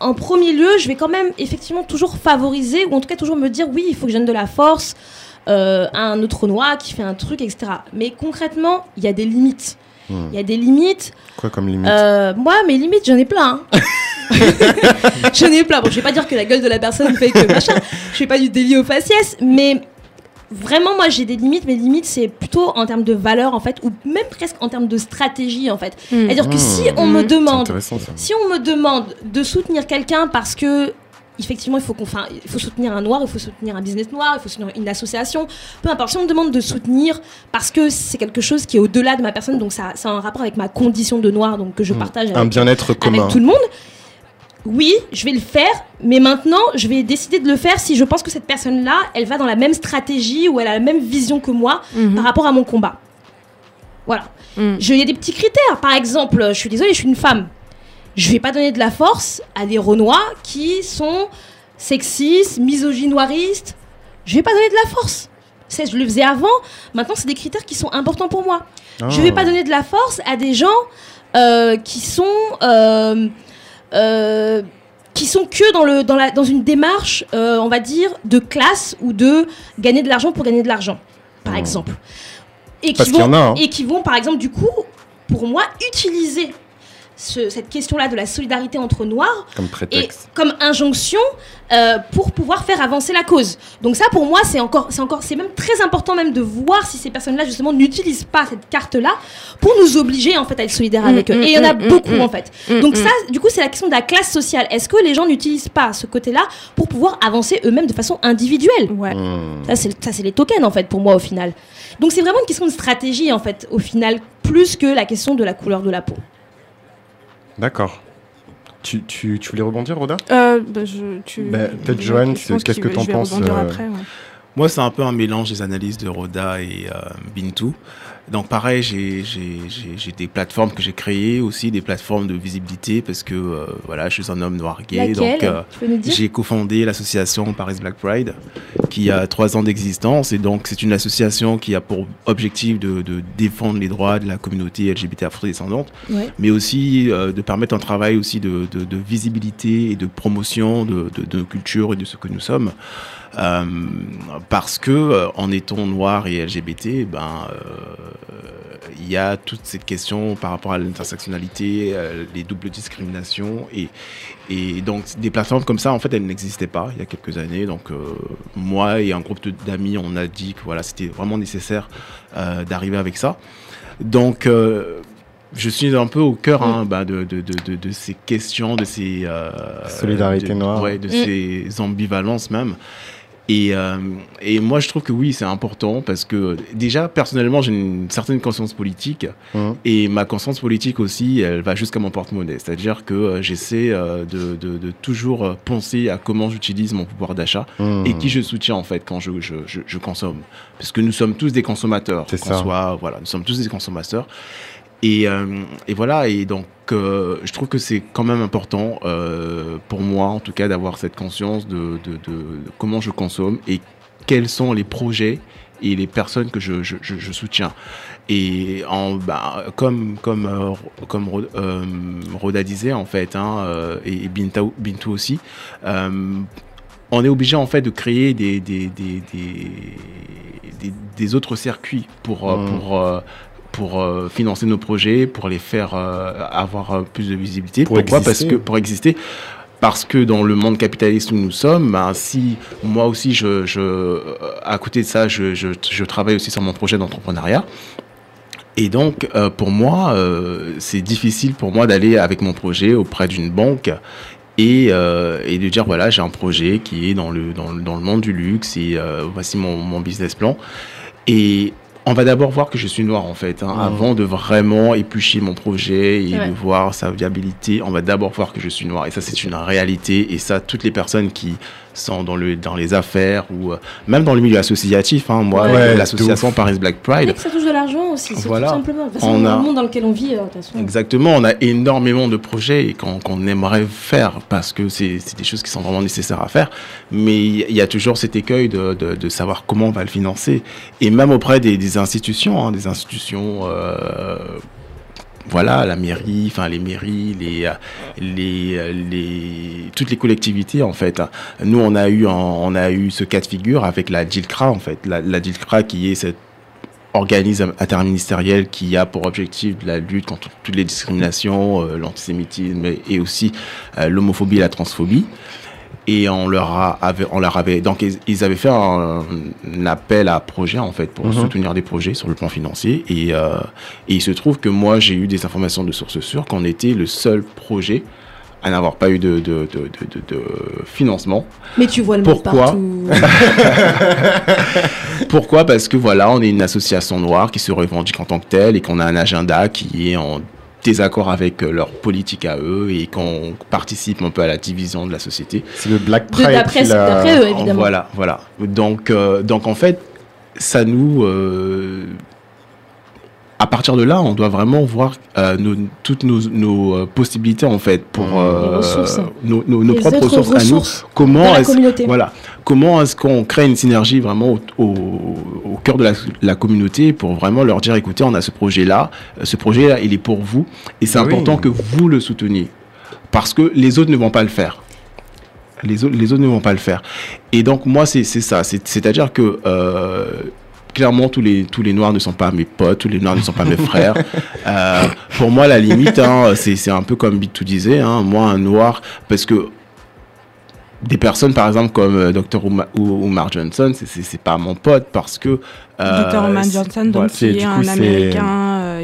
en premier lieu, je vais quand même effectivement toujours favoriser, ou en tout cas toujours me dire oui, il faut que je donne de la force euh, à un autre noix qui fait un truc, etc. Mais concrètement, il y a des limites. Il Hmm. y a des limites. Quoi comme limite Euh, moi, mes limites, j'en ai plein. hein. j'en ai plein. Bon, je vais pas dire que la gueule de la personne fait que machin. Je fais pas du délit au faciès, mais vraiment, moi, j'ai des limites. Mes limites, c'est plutôt en termes de valeur, en fait, ou même presque en termes de stratégie, en fait. Mm. C'est-à-dire que si on me C'est demande, intéressant ça. si on me demande de soutenir quelqu'un parce que effectivement il faut qu'on enfin, il faut soutenir un noir, il faut soutenir un business noir, il faut soutenir une association, peu importe. Si on me demande de soutenir parce que c'est quelque chose qui est au-delà de ma personne, donc ça, ça a un rapport avec ma condition de noir, donc que je Hmm. partage Un avec, bien-être commun. avec tout le monde. Oui, je vais le faire, mais maintenant, je vais décider de le faire si je pense que cette personne-là, elle va dans la même stratégie ou elle a la même vision que moi Mhm. par rapport à mon combat. Voilà. Mm. Je- Il y a des petits critères. Par exemple, je suis désolée, je suis une femme. Je vais pas donner de la force à des Renois qui sont sexistes, misogynoiristes. Je vais pas donner de la force. C'est, je le faisais avant. Maintenant, c'est des critères qui sont importants pour moi. Je Ah. vais pas donner de la force à des gens euh, qui sont euh, euh, qui sont que dans le dans la dans une démarche, on va dire, de classe ou de gagner de l'argent pour gagner de l'argent, par Hmm. exemple. Et Parce qui vont a, hein. et qui vont, par exemple, du coup, pour moi, utiliser ce- cette question-là de la solidarité entre noirs Comme et prétexte. comme injonction euh, pour pouvoir faire avancer la cause. Donc ça, pour moi, c'est encore, c'est encore, c'est même très important même de voir si ces personnes-là justement n'utilisent pas cette carte-là pour nous obliger en fait à être solidaires Mm, avec eux. mm, Et il y en a mm, beaucoup en fait. Donc ça, du coup, c'est la question de la classe sociale. Est-ce que les gens n'utilisent pas ce côté-là pour pouvoir avancer eux-mêmes de façon individuelle? Ouais. Hmm. ça, c'est, ça, c'est les tokens, en fait, pour moi, au final. Donc, c'est vraiment une question de stratégie, en fait, au final, plus que la question de la couleur de la peau. D'accord. Tu, tu, tu voulais rebondir, Roda? Euh, bah. Bah, peut-être Joanne, qu'est-ce que t'en penses, euh, après, ouais. Moi, c'est un peu un mélange des analyses de Roda et euh, Bintou. Donc, pareil, j'ai j'ai- j'ai- j'ai des plateformes que j'ai créées aussi, des plateformes de visibilité parce que euh, voilà, je suis un homme noir gay. Laquelle donc, euh, j'ai cofondé l'association Paris Black Pride qui a trois ans d'existence et donc c'est une association qui a pour objectif de, de défendre les droits de la communauté LGBT afrodescendante Ouais. mais aussi euh, de permettre un travail aussi de, de- de visibilité et de promotion de, de- de nos cultures et de ce que nous sommes. Euh, parce que euh, en étant noir et LGBT, ben euh, il y a toute cette question par rapport à l'intersectionnalité, euh, les doubles discriminations et et donc des plateformes comme ça en fait elles n'existaient pas il y a quelques années. Donc euh, moi et un groupe d'amis on a dit que voilà c'était vraiment nécessaire euh, d'arriver avec ça. Donc euh, je suis un peu au cœur hein, bah, de, de, de, de, ces questions, de ces euh, Solidarité de- noire. ouais, de Mm. ces ambivalences même. Et, euh, et moi, je trouve que oui, c'est important parce que déjà, personnellement, j'ai une certaine conscience politique Hmm. et ma conscience politique aussi, elle va jusqu'à mon porte-monnaie. C'est-à-dire que euh, j'essaie euh, de, de, de toujours penser à comment j'utilise mon pouvoir d'achat Hmm. et qui je soutiens en fait quand je, je, je, je consomme. Parce que nous sommes tous des consommateurs. C'est ça. Soit, voilà, nous sommes tous des consommateurs. Et, euh, et voilà, et donc euh, je trouve que c'est quand même important euh, pour moi en tout cas d'avoir cette conscience de, de, de- de comment je consomme et quels sont les projets et les personnes que je, je, je, je soutiens. Et en, bah, comme, comme, euh, comme Ro- euh, Roda disait en fait, hein, euh, et Bintou, Bintou aussi, on est obligé en fait de créer des, des, des, des, des, des autres circuits pour, euh, Mm. pour, euh, pour euh, financer nos projets, pour les faire euh, avoir euh, plus de visibilité. Pour Pourquoi? Exister. Parce que pour exister. Parce que dans le monde capitaliste où nous sommes, ben, si moi aussi, je, je, à côté de ça, je, je, je travaille aussi sur mon projet d'entrepreneuriat. Et donc, euh, pour moi, euh, c'est difficile pour moi d'aller avec mon projet auprès d'une banque et, euh, et de dire voilà, j'ai un projet qui est dans le, dans, dans le monde du luxe et voici mon, mon business plan. Et on va d'abord voir que je suis noir en fait, hein, Mhm. avant de vraiment éplucher mon projet et Ouais. de voir sa viabilité. On va d'abord voir que je suis noir et ça c'est une réalité et ça toutes les personnes qui sont dans, le, dans les affaires ou euh, même dans le milieu associatif. hein. Moi, Ouais, l'association. Paris Black Et Pride, que ça touche de l'argent aussi, c'est Voilà. tout simplement. Façon, On dans a- le monde dans lequel on vit, euh, façon. Exactement, on a énormément de projets et qu'on aimerait faire parce que c'est c'est des choses qui sont vraiment nécessaires à faire. Mais il y a toujours cet écueil de, de, de savoir comment on va le financer. Et même auprès des, des institutions, hein, des institutions, euh, voilà, la mairie, enfin les mairies, les, euh, les, euh, les, toutes les collectivités en fait. Nous, on a eu, on a eu ce cas de figure avec la DILCRA en fait. La, DILCRA qui est cette organisme interministériel qui a pour objectif la lutte contre toutes les discriminations, euh, l'antisémitisme et, aussi l'homophobie et la transphobie. Et on leur a, avait, on leur avait, donc ils, ils avaient fait un, un appel à projet en fait pour Mhm. soutenir des projets sur le plan financier. Et, euh, et il se trouve que moi j'ai eu des informations de sources sûres qu'on était le seul projet à n'avoir pas eu de, de, de, de, de- de financement. Mais tu vois le monde Pourquoi partout. Pourquoi? Parce que voilà, on est une association noire qui se revendique en tant que telle et qu'on a un agenda qui est en désaccord avec euh, leur politique à eux et qu'on participe un peu à la division de la société. C'est le Black De- Pride. D'après qui l'a- d'après eux, évidemment. Voilà, voilà. Donc, euh, donc en fait, ça nous. euh, à partir de là, on doit vraiment voir euh, nos- toutes nos, nos, euh, possibilités en fait pour euh, ressources. nos, nos- nos Les propres ressources, à nous. Comment dans la est-ce- communauté. voilà. Comment est-ce qu'on crée une synergie vraiment au, au, au cœur de la, la communauté pour vraiment leur dire écoutez, on a ce projet-là, euh, ce projet-là, il est pour vous et c'est Ah oui. important que vous le souteniez parce que les autres ne vont pas le faire. Les autres, les autres ne vont pas le faire. Et donc, moi, c'est c'est ça. C'est- C'est-à-dire que euh, clairement, tous les, tous les noirs ne sont pas mes potes, tous les noirs ne sont pas mes frères. Euh, pour moi, la limite, hein, c'est c'est un peu comme Bitou disait. Hein, moi, un noir, parce que des personnes, par exemple, comme euh, Dr. Oumar Johnson, c'est- pas mon pote parce que. euh, Dr. C'est- Johnson, donc, qui est du un coup, américain.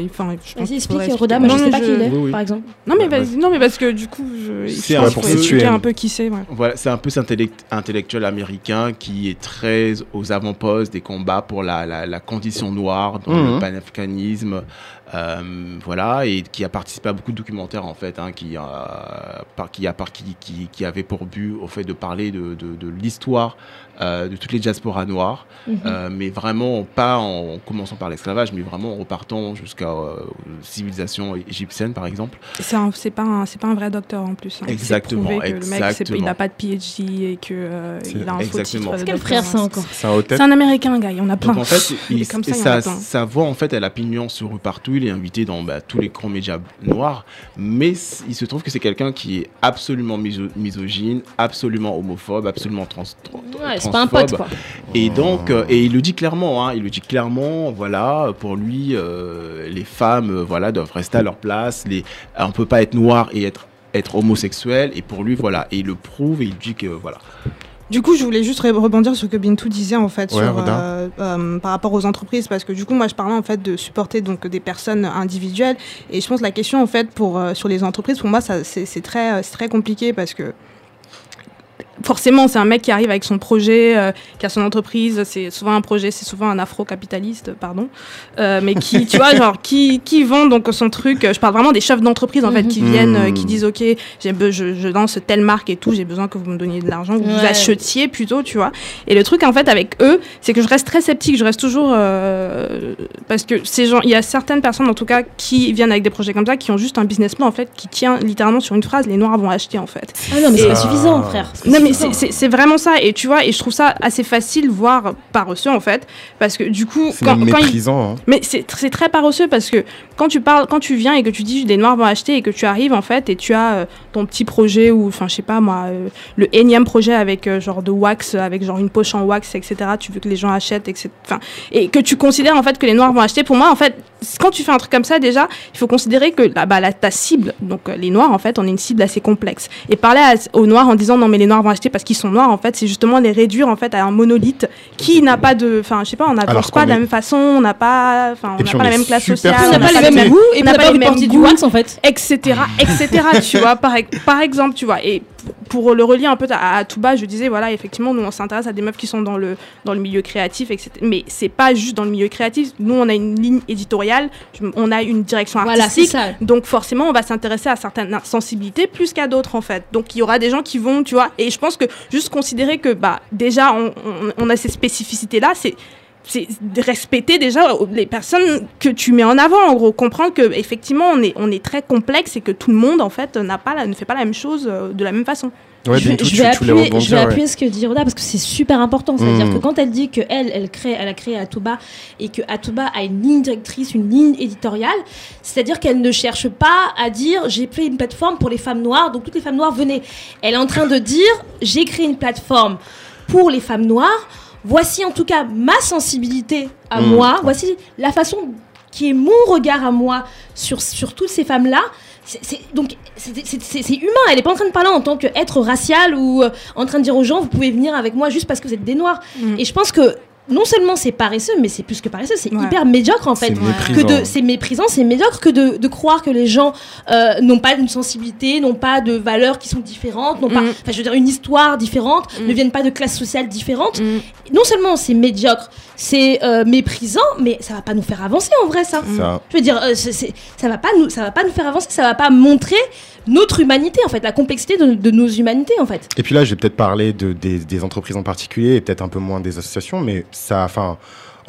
Euh, enfin, Vas-y, explique, Roda, moi je Non, sais mais pas qui il est, oui, oui. par exemple. Non mais, Ouais, vas-y, non, mais parce que du coup, je, C'est je un faut expliquer un peu qui c'est. ouais. Voilà, c'est un peu cet intellect- intellectuel américain qui est très aux avant-postes des combats pour la, la, la condition noire dans Mhm. le panafricanisme, euh, voilà, et qui a participé à beaucoup de documentaires en fait, hein, qui, a, par, qui, a, par, qui, qui, qui avait pour but au fait de parler de, de, de l'histoire euh, de toutes les diasporas noires, Mhm. euh, mais vraiment pas en commençant par l'esclavage, mais vraiment en repartant jusqu'à euh, civilisation égyptienne par exemple. C'est c'est pas un, c'est pas un vrai docteur en plus. hein. C'est Exactement, que le mec, c'est- il exactement. n'a pas de PhD et que euh, C'est- il a un faux exactement. titre. Quel frère hein. encore C'est un. C'est américain, gars. En a plein. Donc en fait, il, comme ça, sa, voix, en fait, elle a pignon sur rue partout. Il est invité dans bah, tous les grands médias noirs. Mais il se trouve que c'est quelqu'un qui est absolument miso- misogyne, absolument homophobe, absolument trans, Ouais, c'est pas un pote, transphobe. quoi. Et donc, euh, et il le dit clairement, hein, il le dit clairement, voilà, pour lui, euh, les femmes, euh, voilà, doivent rester à leur place. Les, on peut pas être noir et être être homosexuel et pour lui voilà et il le prouve et il dit que voilà Du coup, je voulais juste re- rebondir sur ce que Bintou disait en fait Ouais, sur, Roda. euh, euh, par rapport aux entreprises parce que du coup, moi, je parlais en fait de supporter donc des personnes individuelles et je pense que la question en fait pour euh, sur les entreprises pour moi ça c'est très euh, c'est très compliqué parce que forcément, c'est un mec qui arrive avec son projet, euh, qui a son entreprise. C'est souvent un projet, c'est souvent un afro-capitaliste, pardon, euh, mais qui, tu vois, genre qui, qui vend donc son truc. Je parle vraiment des chefs d'entreprise en fait qui Mhm. viennent, euh, qui disent ok, be- je, je lance telle marque et tout, j'ai besoin que vous me donniez de l'argent, que vous achetiez plutôt, tu vois. Et le truc en fait avec eux, c'est que je reste très sceptique, je reste toujours euh, parce que ces gens, il y a certaines personnes en tout cas qui viennent avec des projets comme ça, qui ont juste un business plan en fait qui tient littéralement sur une phrase, les noirs vont acheter en fait. Ah non, mais c'est pas suffisant, frère. Non mais. C'est- vraiment ça et tu vois et je trouve ça assez facile voire paresseux en fait parce que du coup quand, même quand méprisant. hein. mais c'est c'est très paresseux parce que quand tu parles quand tu viens et que tu dis les noirs vont acheter et que tu arrives en fait et tu as euh, ton petit projet ou enfin je sais pas moi euh, le énième projet avec euh, genre de wax avec genre une poche en wax etc tu veux que les gens achètent etc enfin et que tu considères en fait que les noirs vont acheter pour moi en fait quand tu fais un truc comme ça déjà il faut considérer que là, bah, là, ta cible donc euh, les noirs en fait on est une cible assez complexe. Et parler à- aux noirs en disant non mais les noirs vont acheter parce qu'ils sont noirs en fait c'est justement les réduire en fait à un monolithe qui n'a pas de enfin je sais pas on n'avance pas de la même façon on n'a pas enfin on n'a pas la même classe sociale on n'a pas les le mêmes goûts et on on n'a pas pas les mêmes du wax en fait. etc etc tu vois. Par, par exemple tu vois et pour le relier un peu à, à Touba, je disais, voilà, effectivement, nous, on s'intéresse à des meufs qui sont dans le, dans le milieu créatif, etc. Mais c'est pas juste dans le milieu créatif. Nous, on a une ligne éditoriale, on a une direction Voilà, artistique. ça. donc, forcément, on va s'intéresser à certaines sensibilités plus qu'à d'autres, en fait. Donc, il y aura des gens qui vont, tu vois. Et je pense que juste considérer que, bah, déjà, on, on- on a ces spécificités-là, c'est c'est de respecter déjà les personnes que tu mets en avant en gros comprendre que effectivement on est on est très complexe et que tout le monde en fait n'a pas la- ne fait pas la même chose euh, de la même façon Ouais, je vais, Bintou, je tu- vais tu voulais appuyer, je vais ouais. appuyer ce que dit Roda parce que c'est super important. C'est-à-dire Mm. que quand elle dit que elle, elle crée, elle a créé Atuba et que Atuba a une ligne directrice, une ligne éditoriale, c'est-à-dire qu'elle ne cherche pas à dire j'ai créé une plateforme pour les femmes noires, donc toutes les femmes noires venez. Elle est en train de dire j'ai créé une plateforme pour les femmes noires. Voici en tout cas ma sensibilité à Mm. moi. Voici la façon qui est mon regard à moi sur, sur toutes ces femmes-là. Donc c'est c'est- c'est- c'est humain, elle n'est pas en train de parler en tant qu'être racial ou euh, en train de dire aux gens vous pouvez venir avec moi juste parce que vous êtes des noirs. Mm. Et je pense que non seulement c'est paresseux, mais c'est plus que paresseux, c'est Ouais. hyper médiocre en fait. C'est Que méprisant. de, c'est méprisant, c'est médiocre que de, de croire que les gens euh, n'ont pas une sensibilité, n'ont pas de valeurs qui sont différentes, n'ont pas, Mm. enfin je veux dire une histoire différente, Mm. ne viennent pas de classes sociales différentes. Mm. Non seulement c'est médiocre, c'est euh, méprisant, mais ça va pas nous faire avancer en vrai ça. Ça. Je veux dire, euh, ça va pas nous, ça va pas nous faire avancer, ça va pas montrer notre humanité en fait, la complexité de, nos humanités en fait. Et puis là, je vais peut-être parler de, des, des entreprises en particulier et peut-être un peu moins des associations, mais ça, enfin,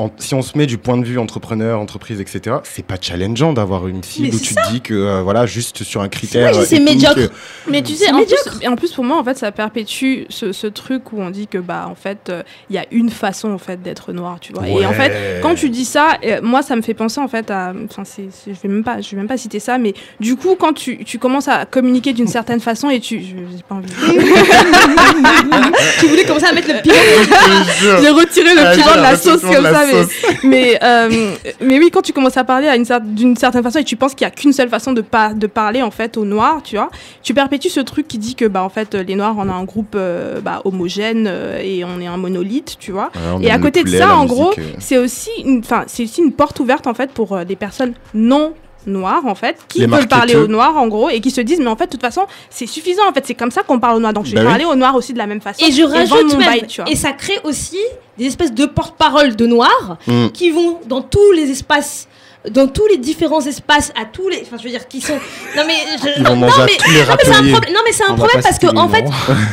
en- si on se met du point de vue entrepreneur, entreprise, etc., c'est pas challengeant d'avoir une cible Mais où tu te dis que, euh, voilà, juste sur un critère. vrai, c'est médiocre. euh, Mais tu sais, en plus, médiocre. et en plus pour moi, en fait, ça perpétue ce, ce truc où on dit que bah en fait, euh, il y a une façon en fait d'être noir, tu vois. Et en fait, quand tu dis ça, euh, moi, ça me fait penser en fait à, enfin, je vais même pas, je vais même pas citer ça, mais du coup, quand tu, tu commences à communiquer d'une certaine façon et tu, je- j'ai pas envie. tu voulais commencer à mettre le pied. J'ai retiré le Ah, piment j'ai de la sauce comme ça, mais, euh, mais oui, quand tu commences à parler d'une certaine façon et tu penses qu'il n'y a qu'une seule façon de, pas de parler en fait aux Noirs, tu vois, tu perpétues ce truc qui dit que bah en fait les Noirs on a un groupe euh, bah, homogène euh, et on est un monolithe, tu vois. Ouais, Et à côté de ça, en musique, gros, c'est aussi une, aussi une porte ouverte en fait pour des personnes non noirs en fait qui Les veulent parler marketeux. aux noirs en gros et qui se disent mais en fait de toute façon c'est suffisant en fait c'est comme ça qu'on parle aux noirs donc je vais Bah oui. parler aux noirs aussi de la même façon Et je rajoute mon même, bail, tu vois. et ça crée aussi des espèces de porte-parole de noirs Mm. qui vont dans tous les espaces dans tous les différents espaces à tous les enfin je veux dire qui sont non mais je- non, mais- non, c'est un problème non mais c'est un On va problème pas parce que en fait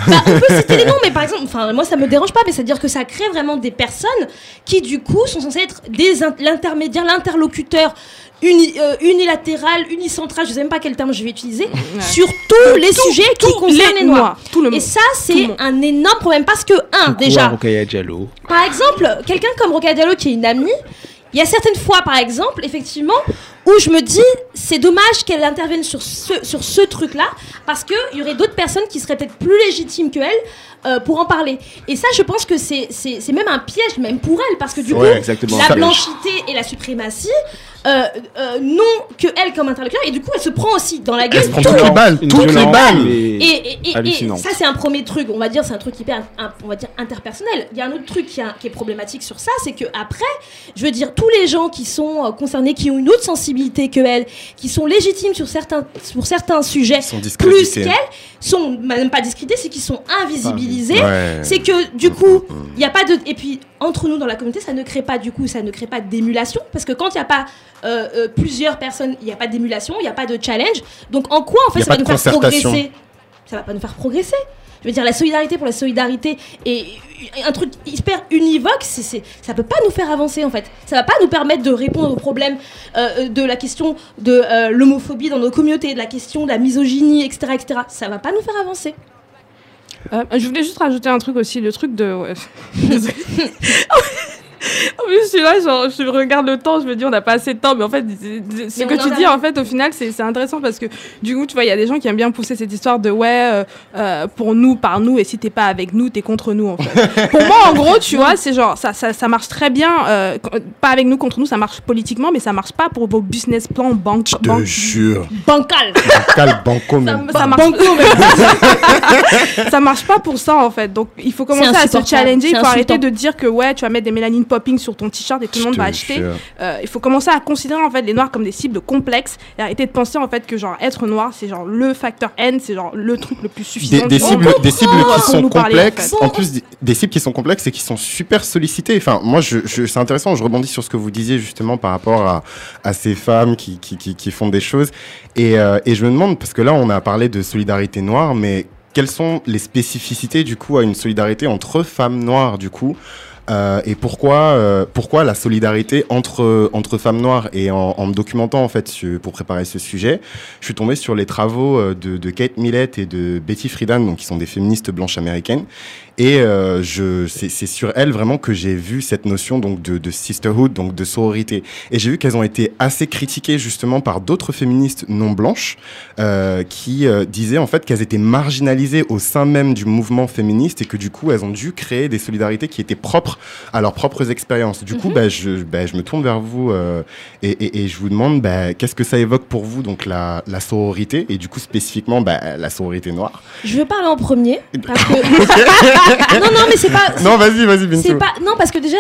bah, on peut citer les noms mais par exemple enfin moi ça me dérange pas mais c'est à dire que ça crée vraiment des personnes qui du coup sont censées être des in- l'intermédiaire l'interlocuteur uni- euh, unilatéral unicentral je sais même pas quel terme je vais utiliser Ouais. sur tous les sujets qui Tous concernent les noirs tout le et monde. ça, Tout le c'est un énorme problème parce que, un, Coucou déjà, par exemple, quelqu'un comme Roca Diallo qui est une amie, il y a certaines fois, par exemple, effectivement, où je me dis, c'est dommage qu'elle intervienne sur ce, sur ce truc-là, parce qu'il y aurait d'autres personnes qui seraient peut-être plus légitimes que elle euh, pour en parler. Et ça, je pense que c'est c'est- c'est même un piège, même pour elle, parce que du Ouais, coup, exactement. la blanchité et la suprématie euh, euh, n'ont que elle comme interlocuteur, et du coup, elle se prend aussi dans la gueule se prend tout toutes les balles, toutes les balles. et- et, et- et- et hallucinante. ça, c'est un premier truc. On va dire, c'est un truc hyper, un- on va dire, interpersonnel. Il y a un autre truc qui, a- qui est problématique sur ça, c'est que après, je veux dire, tous les gens qui sont euh, concernés, qui ont une autre sensibilité que elle, qui sont légitimes sur certains, sur certains sujets, plus discrédités. qu'elle, sont même pas discrédités, c'est qu'ils sont invisibilisés. Ouais. C'est que du coup, il y a pas de et puis entre nous dans la communauté, ça ne crée pas du coup, ça ne crée pas d'émulation parce que quand il n'y a pas euh, euh, plusieurs personnes, il n'y a pas d'émulation, il n'y a pas de challenge. Donc en quoi en fait ça va nous faire progresser? Ça va pas nous faire progresser. Je veux dire la solidarité pour la solidarité et un truc hyper univoque, c'est ça peut pas nous faire avancer en fait. Ça va pas nous permettre de répondre aux problèmes euh, de la question de euh, l'homophobie dans nos communautés, de la question de la misogynie, etc., etc. Ça va pas nous faire avancer. Euh, je voulais juste rajouter un truc aussi, le truc de. en plus, je suis là, genre, je regarde le temps, je me dis, on n'a pas assez de temps, mais en fait, ce Mais que tu dis, en fait, au final, c'est c'est intéressant parce que, du coup, tu vois, il y a des gens qui aiment bien pousser cette histoire de, ouais, euh, euh, pour nous, par nous, et si t'es pas avec nous, t'es contre nous, en fait. pour moi, en gros, tu vois, c'est genre, ça, ça, ça marche très bien, euh, pas avec nous, contre nous, ça marche politiquement, mais ça marche pas pour vos business plans banque. Je te jure. Bancal. Cal banco Ça, même. ça marche ça marche pas pour ça en fait donc il faut commencer à se challenger il faut arrêter de dire que ouais tu vas mettre des mélanines popping sur ton t-shirt et tout le monde va te acheter. Euh, il faut commencer à considérer en fait les noirs comme des cibles complexes et arrêter de penser en fait que genre être noir c'est genre le facteur N, c'est genre le truc le plus suffisant. Des, des cibles, des cibles qui sont nous parler, en complexes, fait. en, plus des, des cibles qui sont complexes et qui sont super sollicitées. Enfin, moi, je, je- c'est intéressant, je rebondis sur ce que vous disiez justement par rapport à, à ces femmes qui, qui, qui, qui font des choses. Et, euh, et je me demande, parce que là, on a parlé de solidarité noire, mais quelles sont les spécificités du coup à une solidarité entre femmes noires du coup? Euh, et pourquoi, euh, pourquoi la solidarité entre, entre femmes noires Et en, en me documentant en fait pour préparer ce sujet, je suis tombé sur les travaux euh, de, de Kate Millett et de Betty Friedan, donc qui sont des féministes blanches américaines. Et euh, je, c'est, c'est sur elles vraiment que j'ai vu cette notion donc de, de sisterhood, donc de sororité. Et j'ai vu qu'elles ont été assez critiquées justement par d'autres féministes non blanches euh, qui euh, disaient en fait qu'elles étaient marginalisées au sein même du mouvement féministe et que du coup elles ont dû créer des solidarités qui étaient propres à leurs propres expériences. Du coup, bah, je, bah, je me tourne vers vous euh, et, et- et je vous demande bah, qu'est-ce que ça évoque pour vous donc la, la sororité et du coup spécifiquement bah, la sororité noire? Je veux parler en premier. Parce que... non, non, mais c'est pas. Non, vas-y, vas-y, Bintou. pas non parce que déjà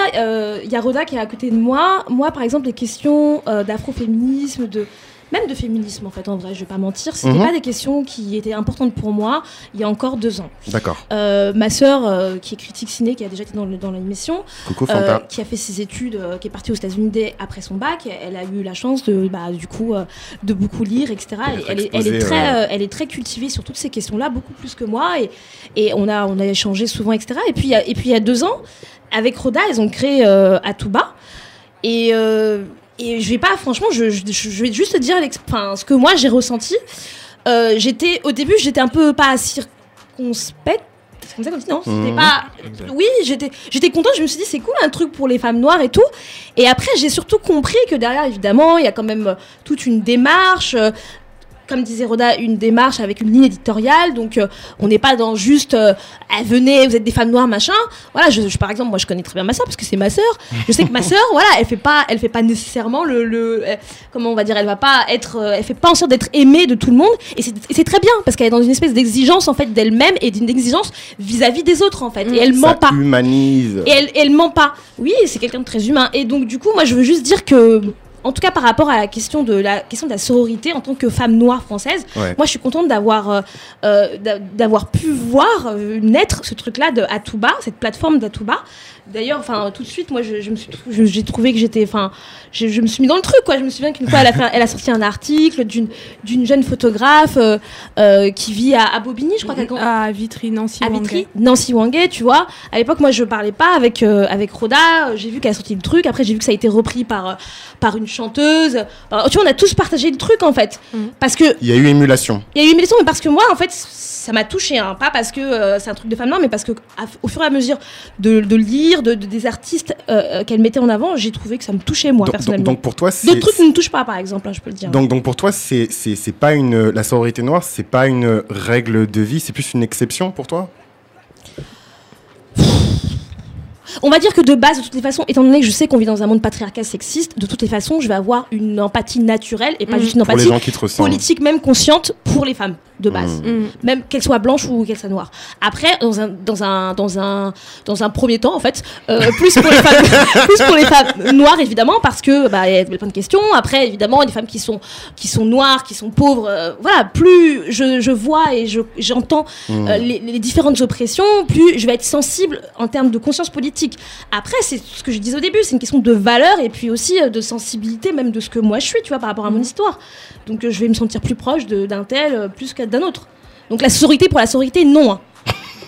il y a Roda qui est à côté de moi. Moi par exemple les questions euh, d'afroféminisme, de même de féminisme en fait en vrai, je vais pas mentir, c'était Mhm. pas des questions qui étaient importantes pour moi il y a encore deux ans. D'accord. Euh, ma sœur euh, qui est critique ciné, qui a déjà été dans, le- dans l'émission, euh, qui a fait ses études, qui est partie aux États-Unis après son bac, elle a eu la chance de bah, du coup de beaucoup lire, etc. Elle, est, elle est exposée, très, ouais. elle est très cultivée sur toutes ces questions-là, beaucoup plus que moi, et, et on a on a échangé souvent, etc. Et puis il y a- et puis il y a deux ans, avec Roda, elles ont créé Atuba, et euh, et je vais pas, franchement, je, je, je vais juste te dire enfin, ce que moi j'ai ressenti. Euh, j'étais au début, j'étais un peu pas circonspecte. C'est comme ça qu'on dit non? C'était Mhm. pas. Oui, j'étais, j'étais contente. Je me suis dit c'est cool un truc pour les femmes noires et tout. Et après, j'ai surtout compris que derrière, évidemment, il y a quand même euh, toute une démarche. Comme disait Roda, une démarche avec une ligne éditoriale. Donc, euh, on n'est pas dans juste euh, Ah, venez, vous êtes des femmes noires, machin. Voilà, je, je- par exemple, moi, je connais très bien ma soeur parce que c'est ma soeur. Je sais que ma soeur, voilà, elle fait pas, elle fait pas nécessairement le, le euh, comment on va dire, elle va pas être, elle fait pas en sorte d'être aimée de tout le monde. Et c'est très bien parce qu'elle est dans une espèce d'exigence en fait d'elle-même et d'une exigence vis-à-vis des autres en fait. Et elle ment Ça pas. humanise. Et elle, elle ment pas. Oui, c'est quelqu'un de très humain. Et donc, du coup, moi, je veux juste dire que, en tout cas, par rapport à la question de la question de la sororité en tant que femme noire française, Ouais. moi, je suis contente d'avoir euh, euh, d'a- d'avoir pu voir euh, naître ce truc-là de Atuba, cette plateforme d'Atuba. D'ailleurs, enfin, tout de suite, moi, je, je me suis, trou- je- j'ai trouvé que j'étais, enfin, je, je me suis mis dans le truc, quoi. Je me souviens qu'une fois, elle a, fait un- elle a sorti un article d'une d'une jeune photographe euh, euh, qui vit à, à Bobigny, je crois qu'elle À Vitry, Nancy, à. Vitry, Nancy tu vois. À l'époque, moi, je parlais pas avec, euh, avec Roda. J'ai vu qu'elle a sorti le truc. Après, j'ai vu que ça a été repris par, euh, par une chanteuse. Alors, tu vois, on a tous partagé le truc, en fait. Mhm. Parce que Il y a eu émulation. il y a eu émission, mais parce que moi, en fait, ça m'a touché. Hein. Pas parce que euh, c'est un truc de femme noire, mais parce que à- au fur et à mesure de, de lire de, de- des artistes euh, euh, qu'elle mettait en avant, j'ai trouvé que ça me touchait, moi, Donc, personnellement. donc pour toi, c'est D'autres trucs ne me touchent pas, par exemple, hein, je peux le dire. donc, donc pour toi, c'est c'est c'est pas une la sororité noire, c'est pas une règle de vie, c'est plus une exception pour toi? On va dire que de base, de toutes les façons, étant donné que je sais qu'on vit dans un monde patriarcal sexiste, de toutes les façons, je vais avoir une empathie naturelle et pas Mhm. juste une Pour les empathie gens qui te ressemblent. politique, même consciente pour les femmes de base. Mhm. Mm. Même qu'elles soient blanches ou qu'elles soient noires. Après, dans un, dans un, dans un, dans un premier temps, en fait, euh, plus, pour les femmes, plus pour les femmes noires, évidemment, parce que bah, il y a plein de questions. Après, évidemment, des femmes qui sont, qui sont noires, qui sont pauvres. euh, voilà, plus je, je vois et je, j'entends Mhm. euh, les, les différentes oppressions, plus je vais être sensible en termes de conscience politique. Après, c'est ce que je disais au début, c'est une question de valeur et puis aussi euh, de sensibilité, même de ce que moi je suis, tu vois, par rapport à mon histoire. Donc euh, je vais me sentir plus proche d'un tel euh, plus que d'un autre. Donc la sororité pour la sororité, non. hein.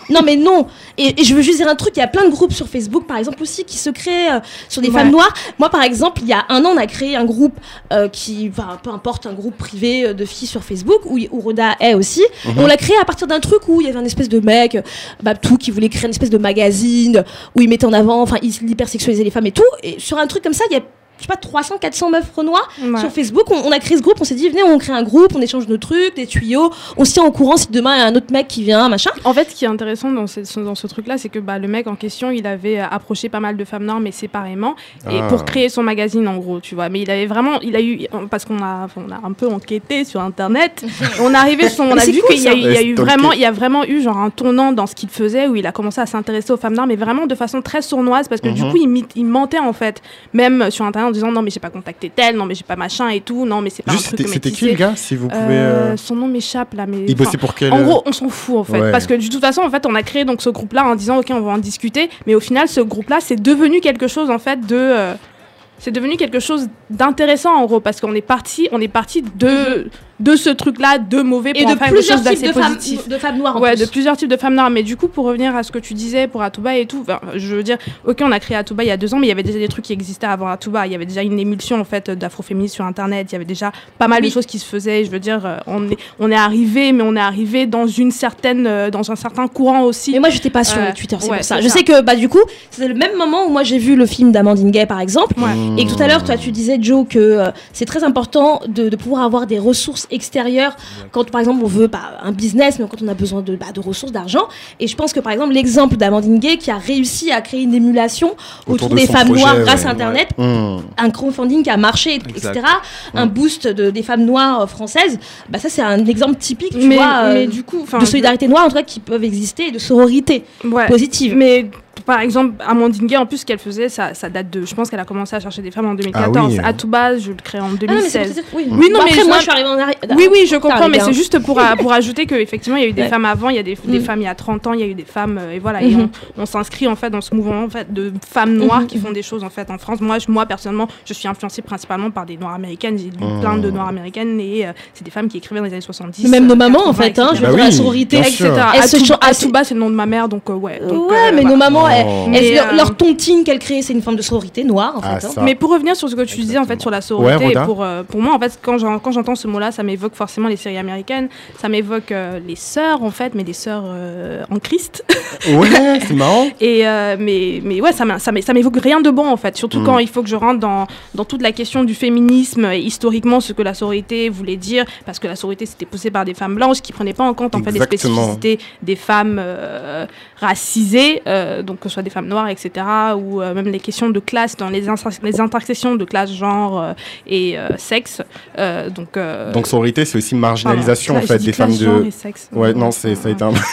Non mais non et, et je veux juste dire un truc, il y a plein de groupes sur Facebook par exemple aussi qui se créent euh, sur des Ouais. femmes noires. Moi par exemple, il y a un an on a créé un groupe euh, qui, enfin peu importe, un groupe privé euh, de filles sur Facebook où, où Roda est aussi. Mhm. On l'a créé à partir d'un truc où il y avait un espèce de mec, Babtou, qui voulait créer une espèce de magazine où il mettait en avant, enfin il hypersexualisait les femmes et tout. Et sur un truc comme ça, il y a je sais pas, 300, 400 meufs renois Ouais. sur Facebook. On, on a créé ce groupe, on s'est dit, venez, on crée un groupe, on échange nos trucs, des tuyaux, on se tient au courant si demain il y a un autre mec qui vient, machin. En fait, ce qui est intéressant dans ce, dans ce truc-là, c'est que bah, le mec en question, il avait approché pas mal de femmes noires, mais séparément, et Ah. pour créer son magazine, en gros, tu vois. Mais il avait vraiment, il a eu, parce qu'on a, on a un peu enquêté sur Internet, on est arrivé, sur, on Mais a vu cool, qu'il y a, eu- il y a Ouais, eu stalker. vraiment, il y a vraiment eu genre un tournant dans ce qu'il faisait, où il a commencé à s'intéresser aux femmes noires, mais vraiment de façon très sournoise, parce que du Mhm. coup, il, il mentait en fait, même sur Internet en disant non mais j'ai pas contacté tel, non mais j'ai pas machin et tout, non mais c'est pas Juste, un truc c'était qui le gars, si vous pouvez. Euh, euh, Son nom m'échappe là, mais Il bossait pour quel. en gros, on s'en fout en fait. Ouais. Parce que de toute façon, en fait, on a créé donc ce groupe-là en disant, OK, on va en discuter. Mais au final, ce groupe-là, c'est devenu quelque chose en fait de. euh, c'est devenu quelque chose d'intéressant en gros parce qu'on est parti on est parti de de ce truc là de mauvais pour Et de faire quelque plusieurs chose types de femmes, positif de femmes noires en Ouais, plus. de plusieurs types de femmes noires. Mais du coup, pour revenir à ce que tu disais pour Atuba et tout, je veux dire, ok, on a créé Atuba il y a deux ans, mais il y avait déjà des trucs qui existaient avant Atuba. Il y avait déjà une émulsion en fait d'afroféminisme sur Internet. Il y avait déjà pas mal Oui. de choses qui se faisaient. Je veux dire, euh, on est, on est arrivé, mais on est arrivé dans une certaine, euh, dans un certain courant aussi. Mais moi, j'étais pas sur Euh, Twitter, c'est ouais, pour ça. Je sais que, bah, du coup, c'est le même moment où moi j'ai vu le film d'Amandine Gay, par exemple. Ouais. Et que tout à l'heure, toi, tu disais, Joe, que euh, c'est très important de, de pouvoir avoir des ressources extérieures quand, par exemple, on veut bah, un business, mais quand on a besoin de, bah, de ressources, d'argent. Et je pense que, par exemple, l'exemple d'Amandine Gay qui a réussi à créer une émulation autour, de des femmes projet, noires ouais. grâce à Internet, Hmm. un crowdfunding qui a marché, etc., un boost de, des femmes noires euh, françaises, bah, ça, c'est un exemple typique, tu mais, vois, euh, mais du coup, enfin, de solidarité noire, en tout cas, qui peuvent exister et de sororité ouais. positive. Mais par exemple, Amandine Gay, en plus, ce qu'elle faisait, ça, ça date de. Je pense qu'elle a commencé à chercher des femmes en 2014. Ah oui. À tout bas, je le crée en Ah non, mais c'est 2016. pour te dire- oui. Oui, non, mais après, je- moi, je suis arrivée en arrière. Oui, oui, je comprends, Tard, mais c'est juste pour, pour ajouter qu'effectivement, il y a eu des Ouais. femmes avant, il y a des, des Mhm. femmes il y a 30 ans, il y a eu des femmes, euh, et voilà, et Mhm. on, on s'inscrit en fait dans ce mouvement en fait, de femmes noires Mhm, qui font des choses en fait en France. Moi, je- moi personnellement, je suis influencée principalement par des noires américaines, j'ai lu plein de noires américaines, et euh, c'est des femmes qui écrivaient dans les années 70. Même nos euh, mamans, en 80, fait, hein, je veux Bah dire, la oui, sororité, etc. se- Atuba, c'est le nom de ma mère, donc ouais. Ouais, mais nos mamans, Oh. Mais, leur, euh, leur tontine qu'elles créent, c'est une forme de sororité noire, en Ah, fait. hein. Mais pour revenir sur ce que tu disais en fait sur la sororité, Ouais, pour, euh, pour moi en fait quand j'en- quand j'entends ce mot-là, ça m'évoque forcément les séries américaines, ça m'évoque euh, les sœurs en fait, mais des sœurs euh, en Christ. Ouais, c'est marrant. Et euh, mais mais ouais, ça m'évoque rien de bon en fait, surtout Mm. quand il faut que je rentre dans dans toute la question du féminisme et historiquement ce que la sororité voulait dire, parce que la sororité c'était poussé par des femmes blanches qui prenaient pas en compte en fait les spécificités des femmes euh, racisées, euh, donc que ce soit des femmes noires, etc., ou euh, même les questions de classe dans les, inter- les intersections de classe, genre euh, et euh, sexe. Euh, donc euh, Donc sororité, c'est aussi marginalisation pardon, en fait des femmes classe, genre de. et sexe. Ouais, non, c'est ça a été un. De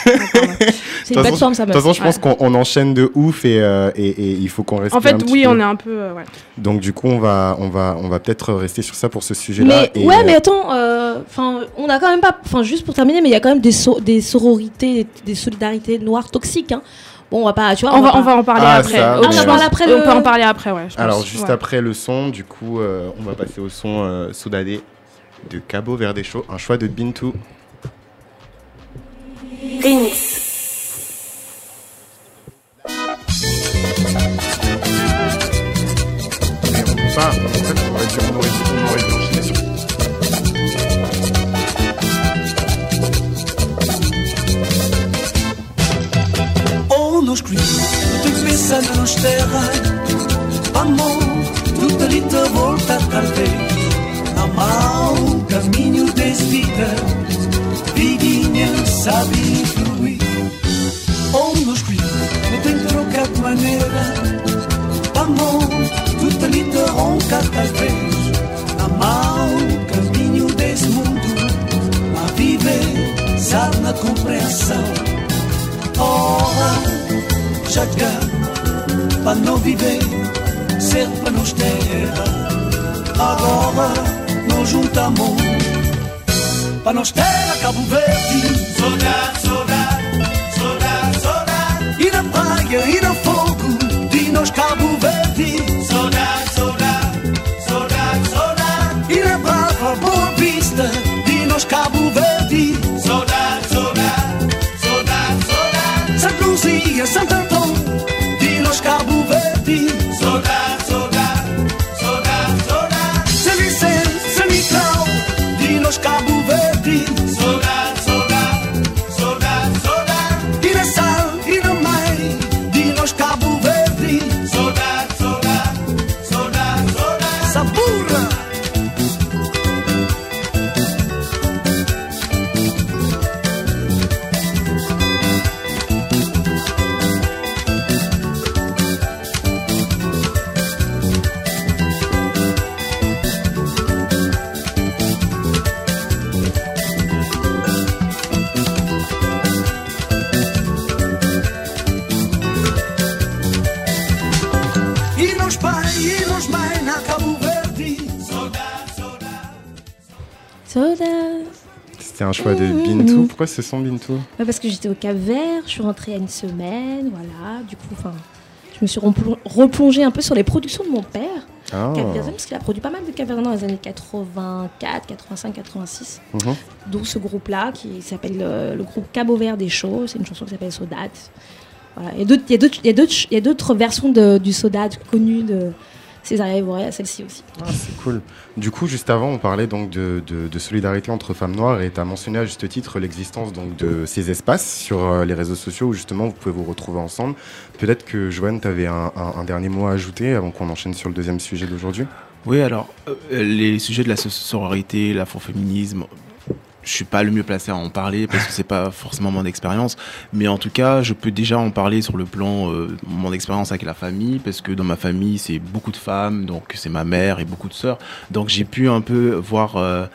C'est une toute belle forme, ça toute meuf. façon, je pense Ouais. qu'on on enchaîne de ouf et, euh, et, et il faut qu'on reste. En fait, oui, on est un peu. euh, ouais. Donc du coup, on va, on va, on va peut-être rester sur ça pour ce sujet-là. Mais et, ouais, mais attends, euh, enfin, on a quand même pas, enfin, juste pour terminer, mais il y a quand même des, so- des sororités, des solidarités noires toxiques. Hein. Bon, on va pas, tu vois, On va, pas- on va en parler Ah, après. ça, on parle après On le- peut en parler après, ouais. je pense. Alors juste Ouais. après le son, du coup, euh, on va passer au son euh, Soudadé de Cabo Verde Show, un choix de Bintou. Mais on peut pas. En fait, on aurait dû, Escrito, tu pensa na nos terra Amor, tudo ali volta talvez A mau caminho desvida Vidinha sabe fluir. Oh, nos escrito, não tem troca de maneira. Amor, tudo ali te ronca talvez A mau caminho desse mundo. A viver, sabe na compreensão Ora, cá, para não viver, ser para nos terra. Agora, nos juntamos, para nos terra Cabo Verde. Saudade, saudade, saudade, saudade. E na praia, e no fogo, de nós Cabo un choix de Mhm. Bintou. Pourquoi ce son Bintou? Parce que j'étais au Cap Vert, je suis rentrée a une semaine, voilà. Du coup, enfin, je me suis replon- replongée un peu sur les productions de mon père. Cap Verdun, parce qu'il a produit pas mal de Cap dans les années 84, 85, 86. Mhm. D'où ce groupe-là qui s'appelle euh, le groupe Cabo Vert des Chaux. C'est une chanson qui s'appelle Sodat. Voilà. Il y a d'autres- versions de- du Sodat connues de Césaria Evora, celle-ci aussi. Ah, c'est cool. Du coup, juste avant, on parlait donc de, de- de solidarité entre femmes noires et tu as mentionné à juste titre l'existence donc de ces espaces sur euh, les réseaux sociaux où justement vous pouvez vous retrouver ensemble. Peut-être que Joanne, tu avais un, un- un dernier mot à ajouter avant qu'on enchaîne sur le deuxième sujet d'aujourd'hui? Oui, alors, euh, les sujets de la so- sororité, l'afroféminisme, je suis pas le mieux placé à en parler parce que c'est pas forcément mon expérience, mais en tout cas, je peux déjà en parler sur le plan euh, mon expérience avec la famille parce que dans ma famille, c'est beaucoup de femmes, donc c'est ma mère et beaucoup de sœurs. Donc j'ai pu un peu voir euh,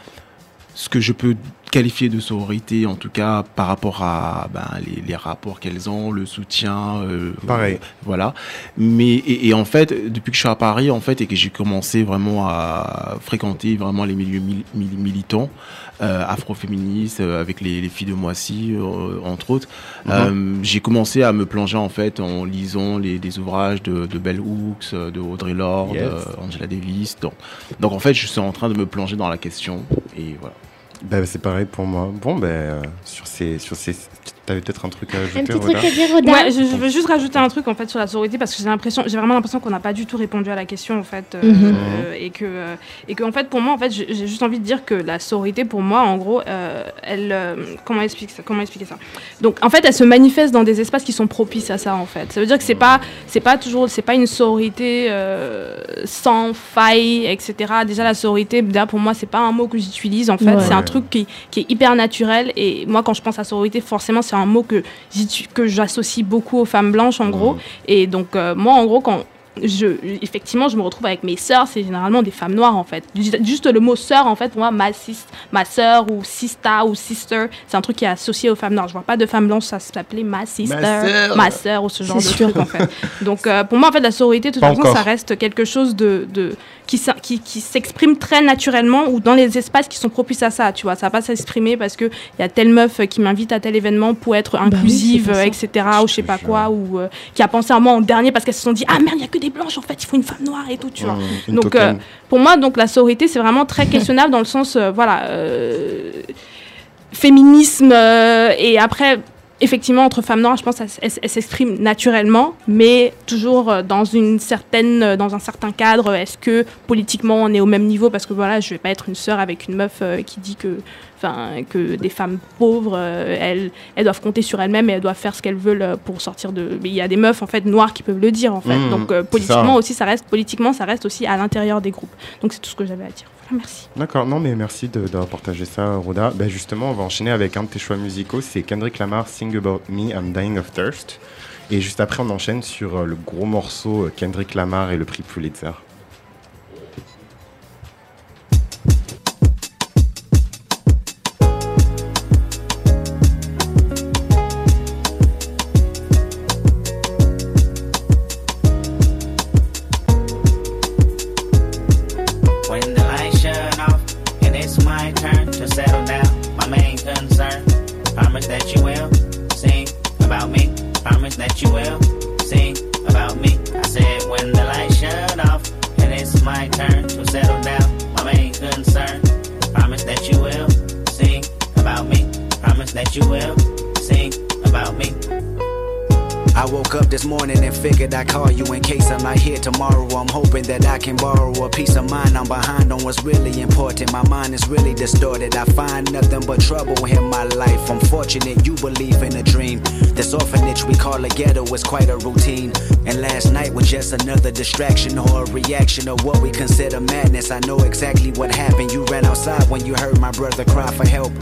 ce que je peux qualifier de sororité, en tout cas par rapport à ben, les, les rapports qu'elles ont, le soutien. euh, Pareil. voilà. Mais et, et en fait, depuis que je suis à Paris, en fait, et que j'ai commencé vraiment à fréquenter vraiment les milieux mil- mil- militants, euh, afroféministes, euh, avec les, les filles de Moissy, euh, entre autres, Mhm. j'ai commencé à me plonger en fait en lisant les, des ouvrages de, de Bell Hooks, de Audrey Lorde, Yes. Angela Davis. Donc, donc en fait, je suis en train de me plonger dans la question et voilà. Bah, c'est pareil pour moi. Bon, ben, euh, sur ces, sur ces, t'avais peut-être un truc à ajouter. Un petit truc à dire, Roda Ouais, je, je veux juste rajouter un truc en fait sur la sororité parce que j'ai l'impression, j'ai vraiment l'impression qu'on n'a pas du tout répondu à la question en fait, euh, Mhm. euh, et que euh, et que en fait pour moi en fait j'ai j'ai juste envie de dire que la sororité pour moi en gros euh, elle euh, comment expliquer ça comment expliquer ça? Donc en fait elle se manifeste dans des espaces qui sont propices à ça en fait ça veut dire que c'est pas c'est pas toujours c'est pas une sororité euh, sans faille etc déjà la sororité déjà pour moi c'est pas un mot que j'utilise en fait Ouais. c'est un truc qui, qui est hyper naturel et moi quand je pense à sororité forcément c'est un mot que j'associe beaucoup aux femmes blanches en gros. Et donc euh, moi en gros quand je, effectivement, je me retrouve avec mes sœurs, c'est généralement des femmes noires en fait. Juste le mot sœur, en fait, pour moi, ma, sis, ma sœur ou sista ou sister, c'est un truc qui est associé aux femmes noires. Je vois pas de femmes blanches, ça s'appelait ma sister, sœur. ma sœur ou ce genre de sûr. truc en fait. Donc euh, pour moi, en fait, la sororité, de toute Pas façon, encore. ça reste quelque chose de, de qui, s'in- qui, qui s'exprime très naturellement ou dans les espaces qui sont propices à ça, tu vois. Ça va pas s'exprimer parce qu'il y a telle meuf qui m'invite à tel événement pour être oui, inclusive, etc. ou je sais pas quoi, ou euh, qui a pensé à moi en dernier parce qu'elles se sont dit ah merde, il y a que des blanches en fait, il faut une femme noire et tout, tu vois. Mmh, Donc, euh, Pour moi, donc la sororité, c'est vraiment très questionnable dans le sens, euh, voilà, euh, féminisme et après. Effectivement, entre femmes noires, je pense qu'elles elles- elles s'expriment naturellement, mais toujours euh, dans une certaine, euh, dans un certain cadre. Est-ce que politiquement on est au même niveau? Parce que voilà, je vais pas être une sœur avec une meuf euh, qui dit que, que des femmes pauvres, euh, elles, elles doivent compter sur elles-mêmes et elles doivent faire ce qu'elles veulent pour sortir de. Mais il y a des meufs en fait noires qui peuvent le dire en fait. Mmh, Donc euh, politiquement ça. aussi, ça reste politiquement, ça reste aussi à l'intérieur des groupes. Donc c'est tout ce que j'avais à dire. Merci. D'accord, non mais merci d'avoir partagé ça, Roda. Ben justement, on va enchaîner avec un de tes choix musicaux, c'est Kendrick Lamar, Sing About Me, I'm Dying of Thirst. Et juste après, on enchaîne sur euh, le gros morceau euh, Kendrick Lamar et le prix Pulitzer. Quite a routine. And last night was just another distraction or a reaction of what we consider madness. I know exactly what happened. You ran outside when you heard my brother cry for help.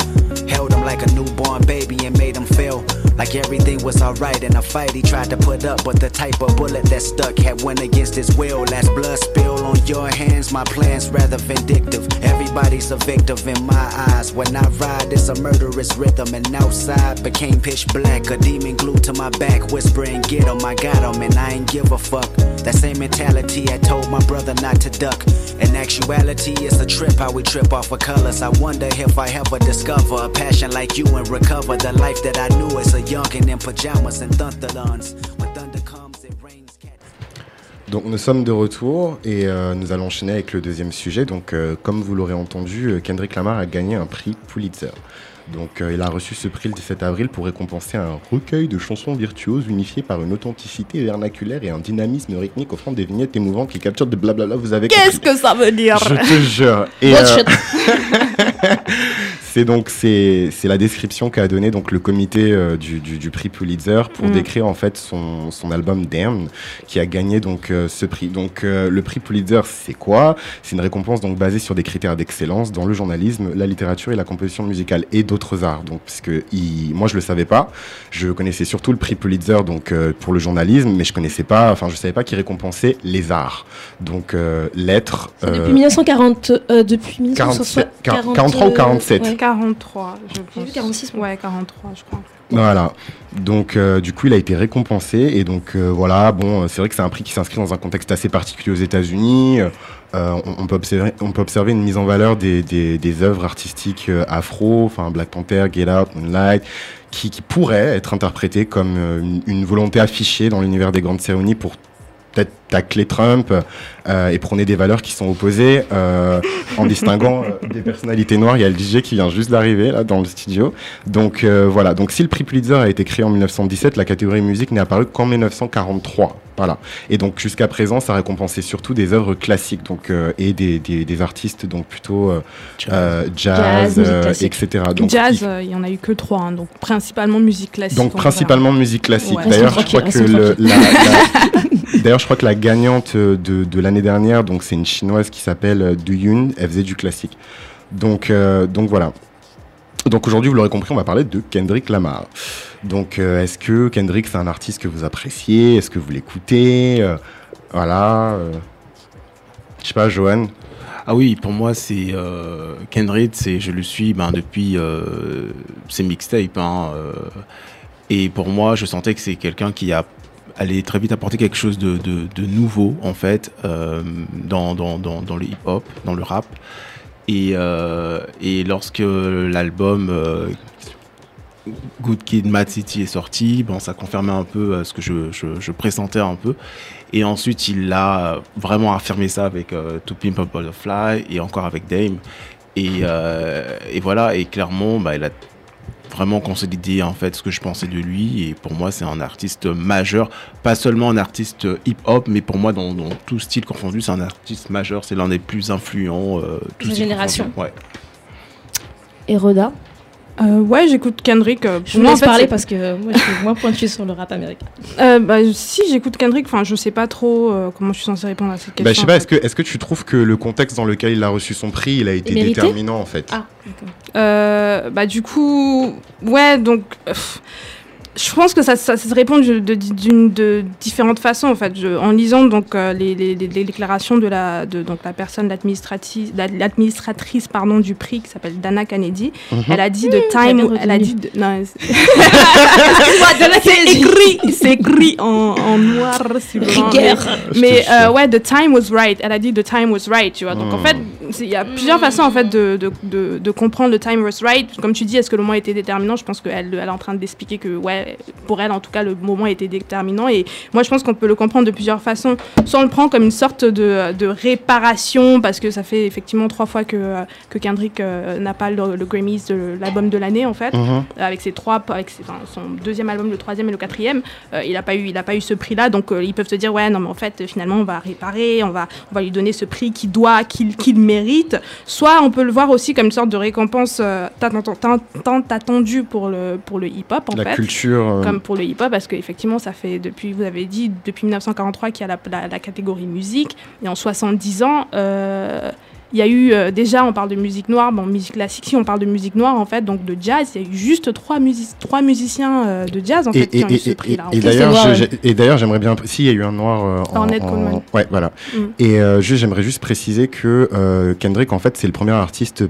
Held him like a newborn baby and made him feel Like everything was alright in a fight he tried to put up, but the type of bullet that stuck had went against his will. Last blood spill on your hands, my plans rather vindictive. Everybody's a victim in my eyes. When I ride, it's a murderous rhythm, and outside became pitch black. A demon glued to my back, whispering, Get him, I got him, and I ain't give a fuck. That same mentality I told my brother not to duck. In actuality, it's a trip how we trip off of colors. I wonder if I ever discover a passion like you and recover the life that I knew as a youngin' in pajamas and thunderlons. When thunder comes, it rains. Donc nous sommes de retour et euh, nous allons enchaîner avec le deuxième sujet. Donc euh, comme vous l'aurez entendu, euh, Kendrick Lamar a gagné un prix Pulitzer. Donc euh, il a reçu ce prix le 17 avril pour récompenser un recueil de chansons virtuoses unifiées par une authenticité vernaculaire et un dynamisme rythmique offrant des vignettes émouvantes qui capturent de blablabla. Vous avez Qu'est-ce que ça veut dire? Je te jure. Et. C'est donc c'est c'est la description qu'a donné donc le comité euh, du, du, du prix Pulitzer pour Mm. décrire en fait son, son album Damn qui a gagné donc euh, ce prix. Donc euh, le prix Pulitzer c'est quoi? C'est une récompense donc basée sur des critères d'excellence dans le journalisme, la littérature et la composition musicale et d'autres arts. Donc puisque il, moi je le savais pas, je connaissais surtout le prix Pulitzer donc euh, pour le journalisme, mais je connaissais pas, enfin je savais pas qu'il récompensait les arts. Donc euh, lettres. Depuis 1940, euh, depuis 1960, 47, 43 ou 47 ouais. 43, je J'ai vu pense. 46. moi. Ouais, 43, je crois. Voilà. Donc, euh, du coup, il a été récompensé. Et donc, euh, voilà, bon, euh, c'est vrai que c'est un prix qui s'inscrit dans un contexte assez particulier aux États-Unis. Euh, on, on peut observer, on peut observer une mise en valeur des, des, des œuvres artistiques afro, enfin Black Panther, Get Out, Moonlight, qui, qui pourraient être interprétées comme une, une volonté affichée dans l'univers des grandes cérémonies pour peut-être tacler Trump euh, et prôner des valeurs qui sont opposées euh, en distinguant euh, des personnalités noires. Il y a le DJ qui vient juste d'arriver là dans le studio. Donc euh, voilà. Donc si le prix Pulitzer a été créé en 1917, la catégorie musique n'est apparue qu'en 1943. Voilà. Et donc jusqu'à présent, ça récompensait surtout des œuvres classiques donc euh, et des, des, des artistes donc plutôt jazz, euh, etc. Donc, Jazz, il- euh, il y en a eu que trois, hein, donc principalement musique classique. donc principalement musique classique. Ouais. D'ailleurs, je crois que tranquilles, le, restons la, la- d'ailleurs, je crois que la gagnante de, de l'année dernière, donc c'est une chinoise qui s'appelle euh, Du Yun. Elle faisait du classique. Donc, euh, donc voilà. Donc aujourd'hui, vous l'aurez compris, on va parler de Kendrick Lamar. Donc, euh, est-ce que Kendrick, c'est un artiste que vous appréciez? Est-ce que vous l'écoutez? Euh, Voilà. euh, Je sais pas, Johan. Ah oui, pour moi, c'est euh, Kendrick, c'est, je le suis ben, depuis euh, ses mixtapes. hein, euh, et pour moi, je sentais que c'est quelqu'un qui a allé très vite apporter quelque chose de, nouveau, en fait, euh, dans, le hip-hop, dans le rap. Et, euh, lorsque l'album euh, Good Kid, Mad City est sorti, bon, ça confirmait un peu ce que je, je, pressentais un peu. Et ensuite, il a vraiment affirmé ça avec To Pimp a Butterfly et encore avec Dame. Et, et voilà, et clairement, bah, il a vraiment consolidé en fait ce que je pensais de lui. Et pour moi, c'est un artiste majeur, pas seulement un artiste hip-hop, mais pour moi, dans, dans tout style confondu, c'est un artiste majeur. C'est l'un des plus influents. Euh, tout Sa style génération. Ouais. Et Roda Euh, ouais, j'écoute Kendrick. euh, Je vous en laisse fait, parler parce que moi, je suis moins pointue sur le rap américain. Euh, bah, si j'écoute Kendrick, enfin, je sais pas trop euh, comment je suis censée répondre à cette question. Bah, je sais en pas, est-ce que, est-ce que tu trouves que le contexte dans lequel il a reçu son prix, il a été mérité déterminant en fait? Ah, d'accord. Euh, bah du coup, ouais, donc euh, pff, je pense que ça, ça, ça se répond de, de- d'une- de différentes façons en fait. Je- en lisant donc euh, les, les- les- les déclarations de la de donc la personne l'administratrice pardon du prix qui s'appelle Dana Kennedy, Mhm. elle a dit de j'avais time, elle a dit de- non, c'est- écrit, c'est écrit en, en noir sur blanc. Rigueur. Je Mais euh, ouais, the time was right. Elle a dit the time was right, tu vois. Donc en Hmm. fait, il y a plusieurs façons en fait de, de, de, de comprendre the time was right. Comme tu dis, est-ce que le moment était déterminant? Je pense qu'elle elle est en train d'expliquer que ouais, pour elle en tout cas, le moment était déterminant. Et moi, je pense qu'on peut le comprendre de plusieurs façons. Soit on le prend comme une sorte de, de réparation parce que ça fait effectivement trois fois que, que Kendrick euh, n'a pas le, le Grammys de l'album de l'année en fait Mhm. avec ses trois, avec ses- enfin, son deuxième album, le troisième et le quatrième, euh, il n'a pas eu, il a pas eu ce prix-là, donc euh, ils peuvent se dire ouais non mais en fait finalement on va réparer, on va, on va lui donner ce prix qu'il doit, qu'il mérite. Soit on peut le voir aussi comme une sorte de récompense euh, tant, tant- tant- tant attendue pour le pour le hip-hop en La fait. culture. Euh, Comme pour le hip-hop, parce qu'effectivement, ça fait depuis, vous avez dit, depuis 1943 qu'il y a la, la- la catégorie musique. Et en 70 ans, euh, il y a eu euh, déjà, on parle de musique noire, bon, musique classique, si on parle de musique noire en fait, donc de jazz, il y a eu juste trois, music- trois musiciens euh, de jazz en Et, fait qui et- ont eu et- ce et- prix-là. en et fait. d'ailleurs, j'aimerais bien. Si, il y a eu un noir euh, en. Ornette Coleman. Ouais, voilà. Mm. Et euh, juste, j'aimerais juste préciser que euh, Kendrick, en fait, c'est le premier artiste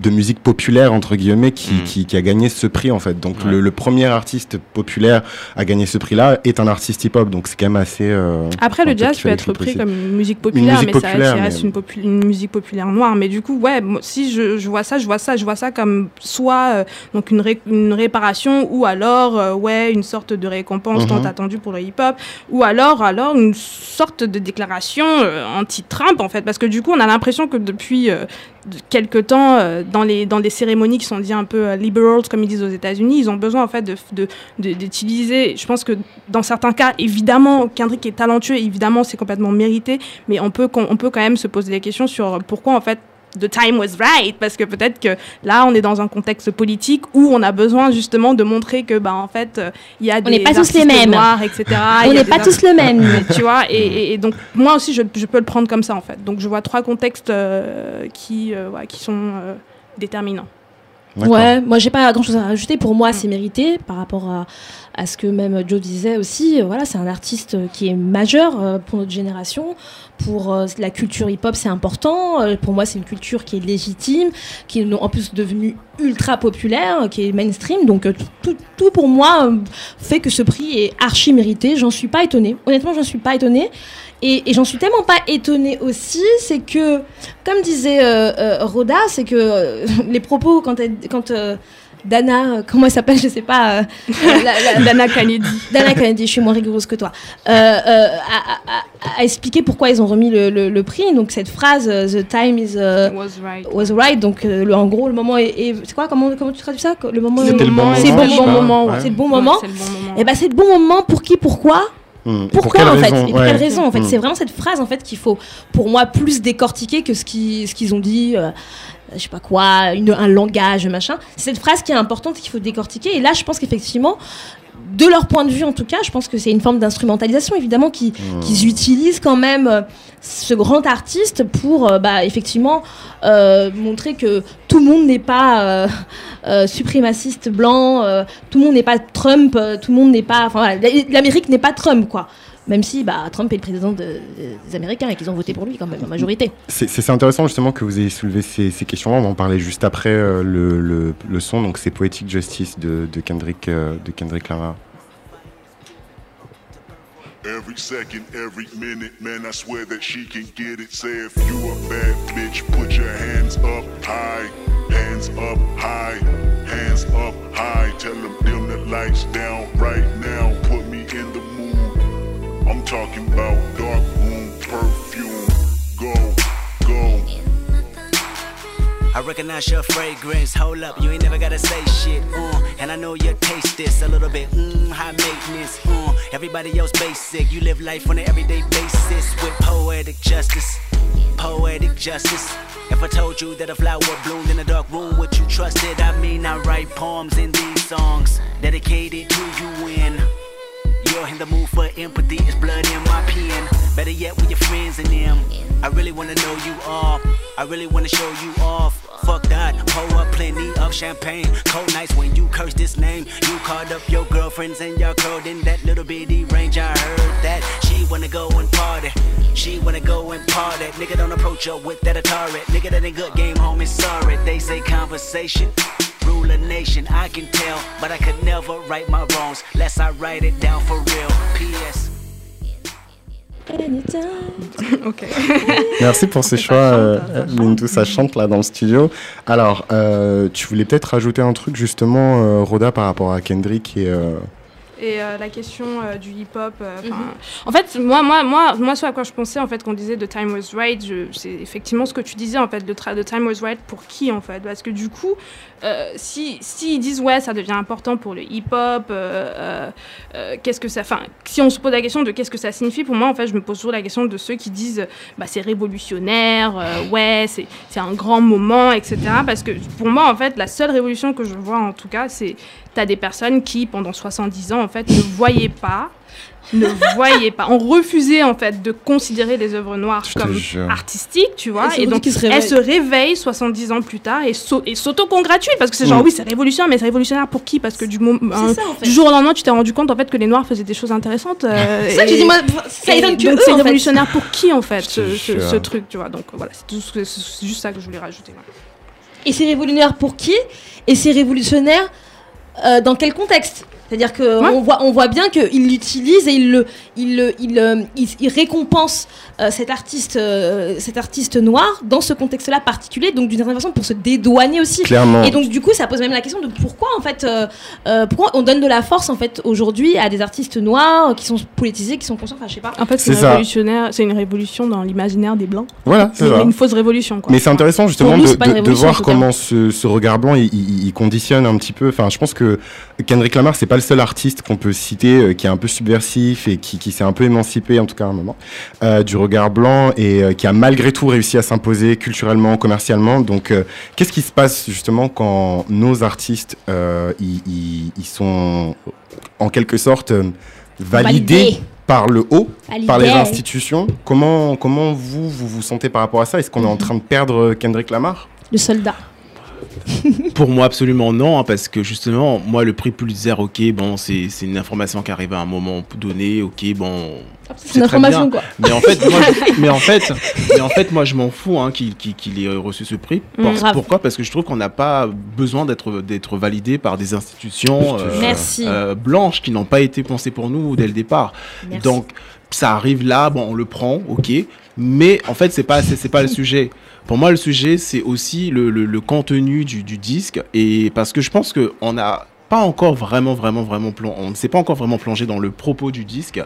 de musique populaire entre guillemets qui, Mm. qui, qui a gagné ce prix en fait donc Ouais. le, le premier artiste populaire à gagner ce prix là est un artiste hip hop donc c'est quand même assez euh, Après, le jazz peut être pris comme une musique populaire, musique mais ça populaire, reste, ça reste mais- une, popu- une musique populaire noire. Mais du coup, ouais, moi, si je, je vois ça, je vois ça, je vois ça comme soit euh, donc une, ré- une réparation ou alors euh, ouais une sorte de récompense Mhm. tant attendue pour le hip-hop ou alors alors une sorte de déclaration euh, anti-Trump en fait, parce que du coup, on a l'impression que depuis euh, de- quelque temps euh, dans les dans des cérémonies qui sont dites un peu euh, liberals comme ils disent aux États-Unis, ils ont besoin en fait de de- de- d'utiliser. Je pense que dans certains cas, évidemment, Kendrick est talentueux, évidemment, c'est complètement mérité, mais on peut on peut quand même se poser des questions sur pourquoi en fait. The time was right parce que peut-être que là on est dans un contexte politique où on a besoin justement de montrer que bah en fait euh, il y a des n'est pas tous les mêmes. noirs etc On n'est pas tous le même. tu vois et, et- et donc moi aussi je, je peux le prendre comme ça en fait donc je vois trois contextes euh, qui euh, ouais, qui sont euh, déterminants. Ouais, moi j'ai pas grand chose à rajouter. Pour moi, c'est mérité par rapport à, ce que même Joe disait aussi. Voilà, c'est un artiste qui est majeur euh, pour notre génération. Pour euh, la culture hip-hop, c'est important. Euh, Pour moi, c'est une culture qui est légitime, qui est en plus devenue ultra populaire, qui est mainstream. Donc tout, pour moi fait que ce prix est archi mérité. J'en suis pas étonnée. Honnêtement, j'en suis pas étonnée. Et, et j'en suis tellement pas étonnée aussi, c'est que, comme disait euh, euh, Rhoda, c'est que euh, les propos quand, elle, quand euh, Dana, euh, comment elle s'appelle, je sais pas, euh, la- la- Dana Kennedy Dana Kennedy, je suis moins rigoureuse que toi, euh, euh, a, a- a expliqué pourquoi ils ont remis le, le- le prix. Donc cette phrase, The time is uh, was right was right. Donc euh, le, en gros, le moment est, est- c'est quoi comment, comment tu traduis ça? Le moment C'était est- le bon moment, c'est je bon moment. C'est le bon Ouais, moment. c'est le bon moment Et ben c'est le bon moment pour qui, pourquoi? Hmm. pourquoi Pour en fait raison Et pour Ouais. quelle raison en fait Hmm. C'est vraiment cette phrase en fait qu'il faut pour moi plus décortiquer que ce qu'ils ce qu'ils ont dit. euh, je sais pas quoi, une- un langage, machin. C'est cette phrase qui est importante qu'il faut décortiquer. Et là, je pense qu'effectivement, de leur point de vue en tout cas, je pense que c'est une forme d'instrumentalisation évidemment qui- qu'ils utilisent quand même euh, ce grand artiste pour euh, bah, effectivement euh, montrer que tout le monde n'est pas suprémaciste blanc, tout le monde n'est pas Trump, tout le monde n'est pas. Enfin voilà, l'Amérique n'est pas Trump quoi. Même si bah, Trump est le président de- des Américains et qu'ils ont voté pour lui quand même en majorité. C'est c'est intéressant justement que vous ayez soulevé ces, ces questions-là. On va en parler juste après euh, le, le, le son. Donc c'est Poetic Justice de, de Kendrick, euh, de Kendrick Lamar. Every second, every minute, man, I swear that she can get it. Say if you a bad bitch, put your hands up high, hands up high, hands up high. Tell them dim the lights down right now. I'm talking about dark room perfume. Go, go. I recognize your fragrance. Hold up, you ain't never gotta say shit. Uh, and I know you taste this a little bit. Mm, high maintenance. Uh, everybody else basic. You live life on an everyday basis with poetic justice. Poetic justice. If I told you that a flower bloomed in a dark room, would you trust it? I mean, I write poems in these songs dedicated to you when you're in the mood for empathy. It's blood in my pen. Better yet, with your friends and them. I really wanna know you all. I really wanna show you off. Fuck that, pour up plenty of champagne. Cold nights when you curse this name. You called up your girlfriends and y'all curled in that little bitty range. I heard that she wanna go and party. She wanna go and party. Nigga don't approach her with that Atari. Nigga that ain't good game, homie. Sorry, they say conversation. Rule a nation, I can tell, but I could never right my wrongs. Lest I write it down for real. P.S. ok Merci pour ces choix, euh, Mintou, ça chante là dans le studio. Alors, euh, tu voulais peut-être rajouter un truc justement, euh, Rhoda, par rapport à Kendrick et. Et euh, la question euh, du hip-hop. euh, Mhm. En fait, moi, moi, moi, moi, ce à quoi je pensais, en fait, qu'on disait The Time Was Right, c'est effectivement ce que tu disais, en fait, tra- The Time Was Right pour qui, en fait? Parce que du coup, si, si ils disent ouais, ça devient important pour le hip-hop, qu'est-ce que ça, enfin, si on se pose la question de qu'est-ce que ça signifie, pour moi, en fait, je me pose toujours la question de ceux qui disent, bah, c'est révolutionnaire, ouais, c'est un grand moment, etc. Parce que pour moi, en fait, la seule révolution que je vois, en tout cas, c'est t'as des personnes qui, pendant 70 ans, en fait, ne voyaient pas, ne voyaient pas, ont refusé, en fait, de considérer les œuvres noires Je comme artistiques, tu vois. Elles se Et donc, se elles se réveillent 70 ans plus tard et sau- et s'auto-congratulent parce que c'est genre, Mm. oui, c'est révolutionnaire, mais c'est révolutionnaire pour qui? Parce que du, moment, C'est un- ça, en fait. du jour au lendemain, tu t'es rendu compte, en fait, que les noirs faisaient des choses intéressantes. euh, Ça, tu dis, moi, ça étonne que c'est révolutionnaire pour qui en fait ce, ce- jure. ce truc tu vois? Donc voilà c'est juste ça que je voulais rajouter. Et c'est révolutionnaire pour qui? Et c'est révolutionnaire euh, dans quel contexte? C'est-à-dire que Ouais. on voit, on voit bien qu'il l'utilise et il le, il le, il, euh, il, il récompense euh, cet artiste, euh, cet artiste noir dans ce contexte-là particulier, donc d'une certaine façon pour se dédouaner aussi. Clairement. Et donc du coup, ça pose même la question de pourquoi en fait, euh, euh, pourquoi on donne de la force en fait aujourd'hui à des artistes noirs qui sont politisés, qui sont conscients, enfin je sais pas. en fait C'est révolutionnaire c'est une révolution dans l'imaginaire des blancs Voilà, c'est une fausse révolution quoi Mais c'est intéressant justement de, voir comment ce, ce regard blanc il, il- il conditionne un petit peu. Enfin, je pense que Kendrick Lamar c'est pas le seul artiste qu'on peut citer euh, qui est un peu subversif et qui, qui s'est un peu émancipé en tout cas à un moment euh, du regard blanc et euh, qui a malgré tout réussi à s'imposer culturellement, commercialement. Donc, qu'est-ce qui se passe justement quand nos artistes ils, sont en quelque sorte validés par le haut, par les institutions? Comment, comment vous, vous vous sentez par rapport à ça? Est-ce qu'on est en train de perdre Kendrick Lamar? Le soldat. Pour moi, absolument non, hein, parce que justement, moi, le prix Pulitzer, ok, bon, c'est c'est une information qui arrive à un moment donné, ok, bon. C'est une information bien. quoi. Mais en fait, moi, je- mais en fait, mais en fait, moi, je m'en fous hein, qu'il qu'il ait reçu ce prix. Mm, pourquoi? Parce que je trouve qu'on n'a pas besoin d'être d'être validé par des institutions euh, Merci. euh, blanches qui n'ont pas été pensées pour nous dès le départ. Merci. Donc, ça arrive là, bon, on le prend, ok. Mais en fait, c'est pas, c'est c'est pas le sujet. Pour moi, le sujet, c'est aussi le, le- le contenu du, du disque. Et parce que je pense qu'on n'a pas encore vraiment, vraiment, vraiment plongé, on ne s'est pas encore vraiment plongé dans le propos du disque.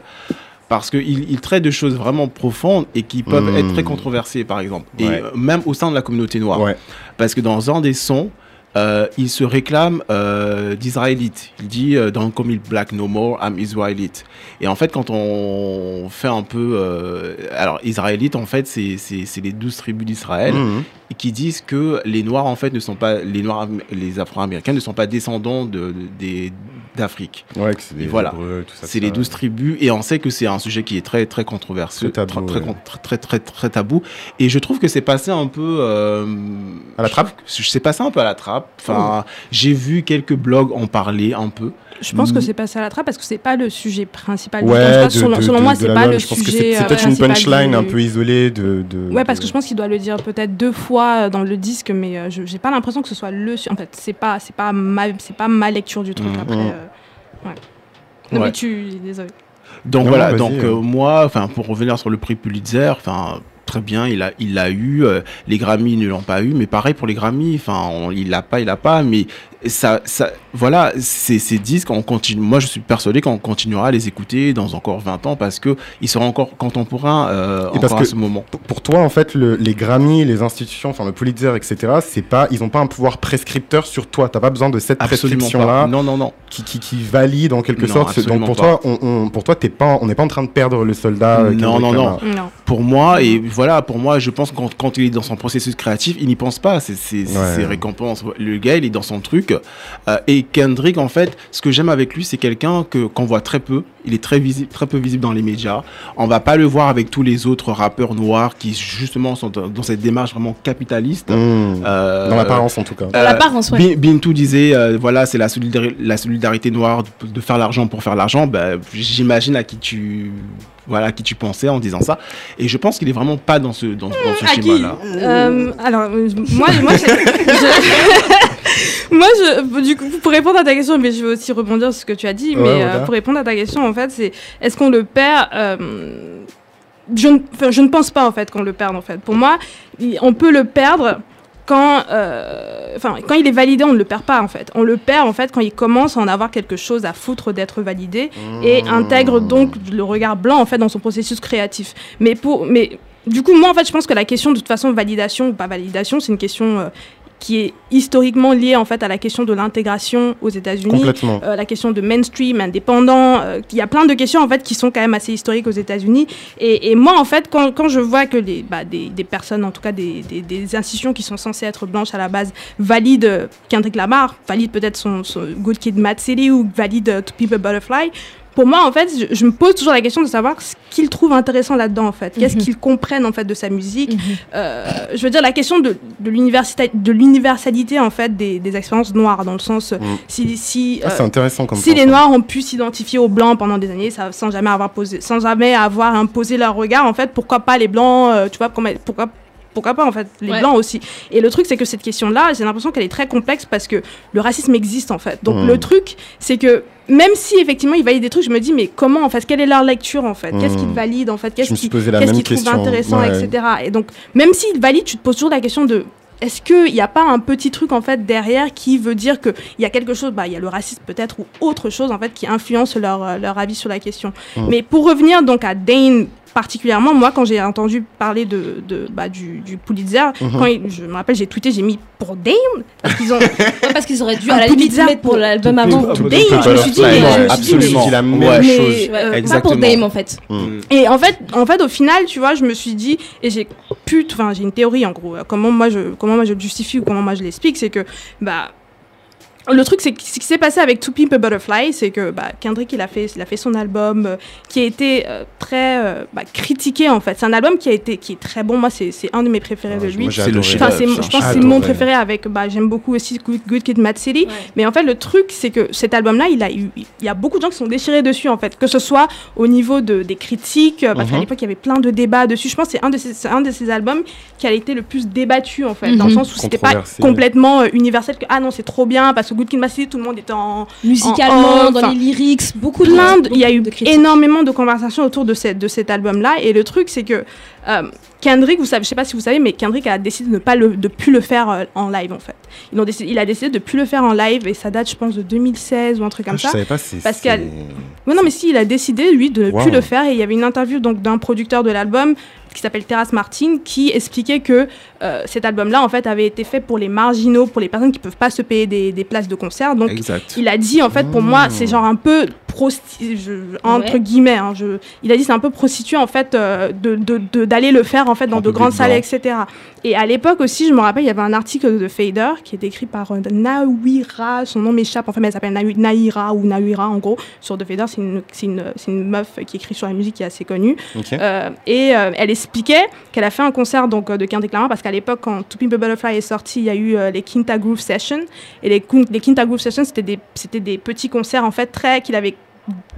Parce qu'il il traite de choses vraiment profondes et qui peuvent Mm. être très controversées, par exemple. Et Ouais. même au sein de la communauté noire. Ouais. Parce que dans un des sons, euh, il se réclame euh, d'israélite. Il dit euh, dans Come It Black No More, I'm Israelite. Et en fait, quand on fait un peu. euh, alors, israélite, en fait, c'est les douze tribus d'Israël Mhm. qui disent que les Noirs, en fait, ne sont pas. Les Noirs, les Afro-Américains ne sont pas descendants de, de- des- d'Afrique. Ouais, c'est des voilà. C'est les douze tribus et on sait que c'est un sujet qui est très très controversé, Très tabou, très, ouais. très, très, tabou. Et je trouve que c'est passé un peu euh, À la trappe passé un peu à la trappe. Enfin, j'ai vu quelques blogs en parler un peu. Je pense que Mm. c'est passé à la trape parce que c'est pas le sujet principal Ouais, temps. Je pense, de- selon, de- selon de- moi c'est pas le Je pense sujet c'est c'est euh, peut-être une punchline du- un peu isolée de. de Ouais, parce de- que je pense qu'il doit le dire peut-être deux fois euh, dans le disque, mais euh, je j'ai pas l'impression que ce soit le. su- En fait, c'est pas, c'est pas ma, c'est pas ma lecture du truc. Mhm. Après, ouais. Non Ouais. mais tu, désolé. Donc Non, voilà, donc euh. moi, enfin pour revenir sur le prix Pulitzer, enfin très bien, il a il l'a eu, euh, les Grammy ne l'ont pas eu, mais pareil pour les Grammy, enfin il l'a pas, il l'a pas, mais ça ça voilà, ces ces disques on continue moi je suis persuadé qu'on continuera à les écouter dans encore 20 ans parce que ils seront encore contemporains euh, Et parce à que- ce moment. Pour- toi, en fait, le- les Grammy, les institutions, enfin le Pulitzer, etc., c'est pas, ils n'ont pas un pouvoir prescripteur sur toi. T'as pas besoin de cette prescription-là. Non non non. qui, qui, qui valide en quelque Non, sorte. Donc pour pas. toi, on, on- pour toi, t'es pas, on n'est pas en train de perdre le soldat. euh, Non, non, non. Non. Pour moi, et voilà, pour moi, je pense que quand, quand il est dans son processus créatif, il n'y pense pas. C'est c'est- c'est Ouais. ses récompenses. Le gars, il est dans son truc. Euh, et Kendrick, en fait, ce que j'aime avec lui, c'est quelqu'un que qu'on voit très peu. Il est très visible, très peu visible dans les médias. On va pas le voir avec tous les autres rappeurs noirs qui justement sont dans cette démarche vraiment capitaliste. Mmh. Euh, Dans l'apparence, en tout cas. Dans l'apparence, ouais. Bintou disait, euh, voilà, c'est la, solidari- la solidarité noire de, faire l'argent pour faire l'argent. Ben, J'imagine à qui tu, voilà, à qui tu pensais en disant ça. Et je pense qu'il est vraiment pas dans ce, dans, dans ce schéma-là. Euh, alors, euh, moi, moi, je- moi, je, du coup, pour répondre à ta question, mais je vais aussi rebondir sur ce que tu as dit, Ouais, mais voilà. euh, pour répondre à ta question, en fait, c'est est-ce qu'on le perd euh, je, ne, enfin, je ne pense pas, en fait, qu'on le perde, en fait. Pour moi, on peut le perdre quand, euh, enfin, quand il est validé, on ne le perd pas, en fait. On le perd, en fait, quand il commence à en avoir quelque chose à foutre d'être validé et Mmh. intègre donc le regard blanc, en fait, dans son processus créatif. Mais pour, mais du coup, moi, en fait, je pense que la question, de toute façon, validation ou pas validation, c'est une question euh, qui est historiquement lié en fait à la question de l'intégration aux États-Unis, euh, la question de mainstream, indépendant. euh, Il y a plein de questions en fait qui sont quand même assez historiques aux États-Unis. Et, et moi en fait, quand, quand je vois que les, bah, des, des personnes, en tout cas des, des, des institutions qui sont censées être blanches à la base, valident Kendrick Lamar, valident peut-être son, son Good Kid, Mad City ou valident To a Butterfly. Pour moi, en fait, je, je me pose toujours la question de savoir ce qu'ils trouvent intéressant là-dedans, en fait. Qu'est-ce Mhm. qu'ils comprennent, en fait, de sa musique. Mhm. Euh, je veux dire, la question de, l'universalité, en fait, des, des expériences noires, dans le sens, Mm. si, si, Ah, euh, c'est intéressant comme si les. Noirs ont pu s'identifier aux Blancs pendant des années, ça, sans jamais avoir posé, sans jamais avoir imposé leur regard, en fait, pourquoi pas les Blancs, euh, tu vois, comment- pourquoi pourquoi pas en fait les Ouais. blancs aussi et le truc c'est que cette question là j'ai l'impression qu'elle est très complexe parce que le racisme existe en fait donc le truc c'est que même si effectivement ils valident des trucs je me dis mais comment en fait quelle est leur lecture en fait? Qu'est-ce qu'ils valident en fait? Qu'est-ce qu'ils qu'ils trouvent intéressant Ouais. etc et donc même s'ils valident tu te poses toujours la question de est-ce qu'il n'y a pas un petit truc en fait derrière qui veut dire qu'il y a quelque chose, bah il y a le racisme peut-être ou autre chose en fait qui influence leur, euh, leur avis sur la question. Mm. Mais pour revenir donc à Dane particulièrement, moi quand j'ai entendu parler de, de bah, du, du Pulitzer, Mhm. quand il- je me rappelle j'ai tweeté, j'ai mis pour Dane parce qu'ils ont Ouais, parce qu'ils auraient dû à la limite mettre pour pour- l'album To avant. Pimp a Dame, je me suis dit, Ouais, mais, non, je me suis dit, absolument. La même Ouais. chose. pas pour. Dame en fait. Mm. Et en fait, en fait, au final, tu vois, je me suis dit, et j'ai pu, enfin, j'ai une théorie en gros, euh, comment moi je, comment moi je le justifie ou comment moi je l'explique, c'est que, bah, le truc, c'est que ce qui s'est passé avec To Pimp a Butterfly, c'est que bah, Kendrick, il a fait, il a fait son album euh, qui a été euh, très euh, bah, critiqué en fait. C'est un album qui a été, qui est très bon. Moi, c'est c'est un de mes préférés Ouais, de lui. moi, j'ai C'est le Enfin, je pense que c'est mon préféré avec, bah, j'aime beaucoup aussi Good, Good Kid, Mad City. Ouais. Mais en fait, le truc, c'est que cet album-là, il a eu, il y a beaucoup de gens qui sont déchirés dessus, en fait, que ce soit au niveau de, des critiques, euh, parce qu'à Mhm. l'époque, il y avait plein de débats dessus. Je pense que c'est un de ces, c'est un de ces albums qui a été le plus débattu, en fait, dans le Mhm. sens où c'était pas complètement euh, universel, que ah non, c'est trop bien, parce que Good Kid, tout le monde était en. Musicalement, en- dans les lyrics, beaucoup de plein de- il y a eu de énormément de conversations autour de, cette, de cet album-là. Et le truc, c'est que euh, Kendrick, vous savez, je sais pas si vous savez, mais Kendrick a décidé de ne pas le, de plus le faire euh, en live, en fait. Ils ont décidé, il a décidé de plus le faire en live et ça date, je pense, de 2016 ou un truc Ah, comme je ça. savais pas si Parce qu'elle- non, mais si, il a décidé, lui, de ne Wow. plus le faire. Et il y avait une interview donc d'un producteur de l'album qui s'appelle Terrace Martin qui expliquait que euh, cet album-là, en fait, avait été fait pour les marginaux, pour les personnes qui peuvent pas se payer des, des places de concert. Donc, Exact. il a dit, en fait, pour moi, c'est genre un peu prosti- je- entre Ouais. guillemets. hein, je, il a dit c'est un peu prostitué en fait euh, de de- de- d'aller le faire en fait dans En de grandes salles, etc. Et à l'époque aussi, je me rappelle, il y avait un article de Fader qui est écrit par euh, Nawira, son nom m'échappe, en fait, mais elle s'appelle Na- Naira ou Nawira en gros. Sur The Fader, c'est une, meuf qui écrit sur la musique qui est assez connue. Euh, et euh, elle qu'elle a fait un concert donc, euh, de Kendrick Lamar parce qu'à l'époque, quand To Pimp Butterfly est sorti, il y a eu euh, les Quinta Groove Sessions. Et les, les Quinta Groove Sessions, c'était des, des petits concerts en fait très qu'il avait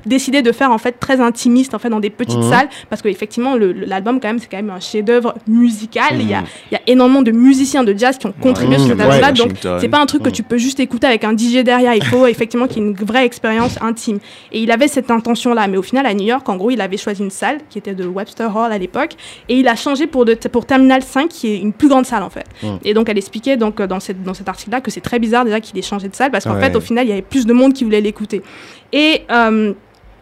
décidé de faire en fait très intimiste en fait dans des petites Mhm. salles parce que effectivement l'album quand même c'est quand même un chef-d'œuvre musical. Il y a il y a énormément de musiciens de jazz qui ont contribué Mhm. sur cet album là donc c'est pas un truc que tu peux juste écouter avec un DJ derrière. Il faut effectivement qu'il y ait une vraie expérience intime. Et il avait cette intention là mais au final à New York en gros il avait choisi une salle qui était de Webster Hall à l'époque. Et il a changé pour de, pour Terminal 5 qui est une plus grande salle en fait. Et donc elle expliquait donc dans cette dans cet article là que c'est très bizarre déjà qu'il ait changé de salle parce qu'en Ouais. fait au final il y avait plus de monde qui voulait l'écouter et euh,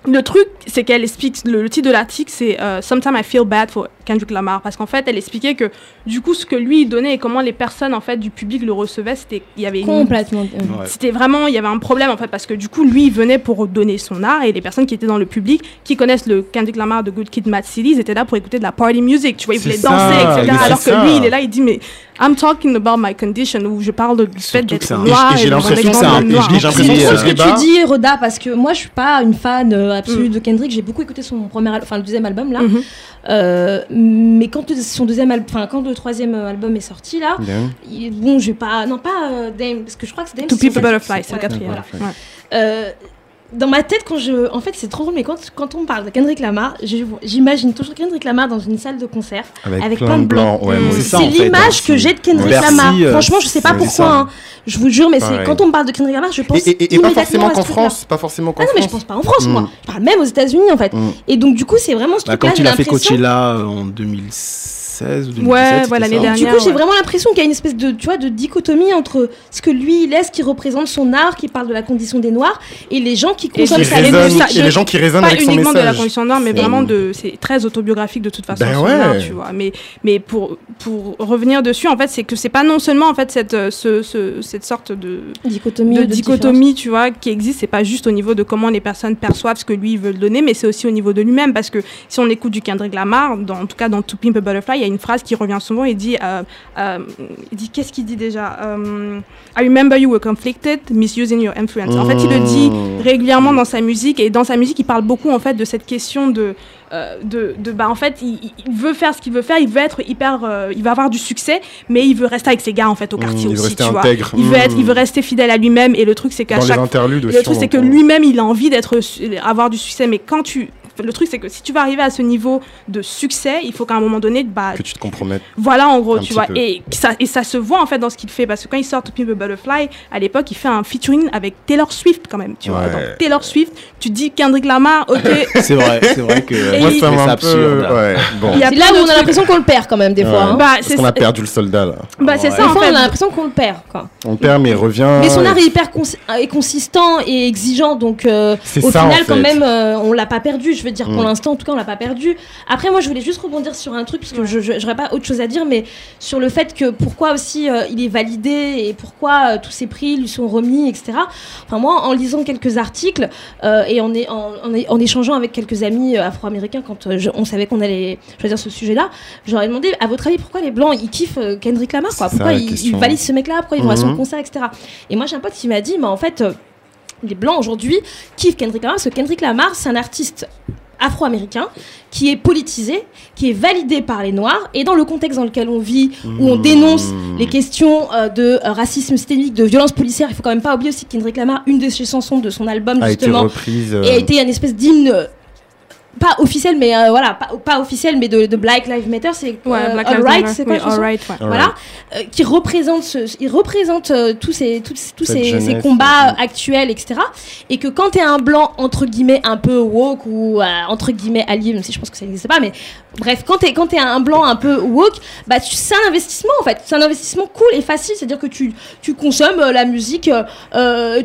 le truc, c'est qu'elle explique, le, le titre de l'article, c'est euh, Sometimes I feel bad for Kendrick Lamar. Parce qu'en fait, elle expliquait que, du coup, ce que lui il donnait et comment les personnes, en fait, du public le recevaient, c'était, il y avait une- Complètement. Ouais. c'était vraiment, il y avait un problème en fait, parce que du coup, lui, il venait pour donner son art et les personnes qui étaient dans le public, qui connaissent le Kendrick Lamar de Good Kid, Mad City, ils étaient là pour écouter de la party music, tu vois, ils C'est voulaient ça, danser, etc. c'est Alors que ça. lui, il est là, il dit, mais I'm talking about my condition, où je parle de- du fait d'être c'est noir Et j'ai l'impression que c'est un- et j'ai l'impression C'est que trop ce ce que tu dis, Roda, parce que moi, je suis pas une fan euh, absolue Mm. de Kendrick. J'ai beaucoup écouté son premier, enfin le deuxième album là. Euh, mais quand son deuxième, enfin quand le troisième euh, album est sorti là, il- bon, je vais pas, non pas euh, Dame, parce que je crois que c'est Dame. To son- Butterfly, c'est le Ouais, quatrième. Dans ma tête, quand je. En fait, c'est trop drôle, mais quand, quand on parle de Kendrick Lamar, j'imagine toujours Kendrick Lamar dans une salle de concert Avec, avec plein, de blancs. Ouais, C'est l'image hein, que j'ai de Kendrick Lamar. euh, Franchement, je sais pas pourquoi. hein. Je vous jure, mais c'est quand on parle de Kendrick Lamar, je pense. Et, et- et pas forcément qu'en. France, pas forcément qu'en Ah non, mais je pense pas en France, Mm. moi. Je parle même aux États-Unis, en fait. Mm. Et donc, du coup, c'est vraiment ce Bah, truc-là. quand il a fait Coachella euh, en 2016 ou 2017. Ouais, ouais, l'année dernière. Du coup, j'ai ouais. vraiment l'impression qu'il y a une espèce de, tu vois, de dichotomie entre ce que lui il est, ce qui représente son art, qui parle de la condition des Noirs, et les gens qui consomment sa et les gens qui résonnent pas avec son uniquement de la condition noire, mais vraiment de, c'est très autobiographique de toute façon. Ben ouais. art, tu vois. Mais, mais pour, pour revenir dessus, en fait, c'est que c'est pas non seulement en fait cette, euh, ce, ce- cette sorte de, Dichotomie, de de dichotomie, tu vois, qui existe. C'est pas juste au niveau de comment les personnes perçoivent ce que lui veut donner, mais c'est aussi au niveau de lui-même. Parce que si on écoute du Kendrick Lamar, dans, en tout cas dans To Pimp a Butterfly, il y a une phrase qui revient souvent. Il dit, euh, euh, il dit qu'est-ce qu'il dit déjà Euh, I remember you were conflicted, misusing your influence. En fait, il le dit Mmh. régulièrement dans sa musique et dans sa musique, il parle beaucoup en fait de cette question de euh, de, de bah en fait il, veut faire ce qu'il veut faire, il veut être hyper, euh, il va avoir du succès, mais il veut rester avec ses gars en fait au Mmh, quartier il veut aussi, rester tu vois. intègre. Il veut être, Mmh. il veut rester fidèle à lui-même et le truc c'est qu'à chaque le truc c'est que lui-même il a envie d'être avoir du succès, mais quand tu le truc c'est que si tu vas arriver à ce niveau de succès, il faut qu'à un moment donné bah Que tu te compromettes. voilà, en gros, Un tu vois. peu. Et ça, et ça se voit en fait dans ce qu'il fait. Parce que quand il sort To Pimp a Butterfly, à l'époque, il fait un featuring avec Taylor Swift quand même, tu vois. Donc, Taylor Swift, tu dis Kendrick Lamar, ok. C'est vrai, c'est vrai que. Moi, il- ça m'a absurde. Ouais, bon. C'est là où on a l'impression qu'on le perd quand même des fois. Hein. Bah, Parce c'est qu'on a perdu le soldat là. bah, c'est Ouais. ça Des en fois, fait. on a l'impression qu'on le perd. Quoi. On perd mais il revient. Mais son art est hyper cons- est consistant et exigeant, donc euh, au final, quand même, euh, on l'a pas perdu. Je veux dire, pour Mm. l'instant, en tout cas, on l'a pas perdu. Après, moi, je voulais juste rebondir sur un truc parce que je j'aurais pas autre chose à dire, mais sur le fait que pourquoi aussi euh, il est validé et pourquoi euh, tous ces prix lui sont remis, etc. Enfin, moi, en lisant quelques articles euh, et en, é- en, en é- en échangeant avec quelques amis afro-américains quand je- on savait qu'on allait choisir ce sujet-là, j'aurais demandé, à votre avis, pourquoi les blancs ils kiffent Kendrick Lamar, quoi? Pourquoi ça, ils, valident ce mec-là? Pourquoi ils vont à son Mhm. concert, etc. Et moi, j'ai un pote qui m'a dit, mais en fait, les blancs aujourd'hui kiffent Kendrick Lamar parce que Kendrick Lamar, c'est un artiste afro-américain qui est politisé, qui est validé par les noirs et dans le contexte dans lequel on vit où on dénonce Mmh. les questions euh, de euh, racisme systémique, de violence policière, il faut quand même pas oublier aussi que Kendrick Lamar, une de ses chansons de son album a été justement, reprise. euh, et a été une espèce d'hymne pas officiel mais euh, voilà pas, pas officiel mais de, de Black Lives Matter c'est Ouais, euh, Black All Lives Right, Matter. c'est quoi Oui, All Right, ouais. All voilà, euh, qui représente, ce, il représente euh, tous ces, tous, ces, combats actuels, etc. Et que quand t'es un blanc entre guillemets un peu woke ou euh, entre guillemets allié, même si je pense que ça n'existe pas, mais bref, quand t'es quand t'es un blanc un peu woke, bah c'est un investissement en fait, c'est un investissement cool et facile, c'est-à-dire que tu tu consommes euh, la musique,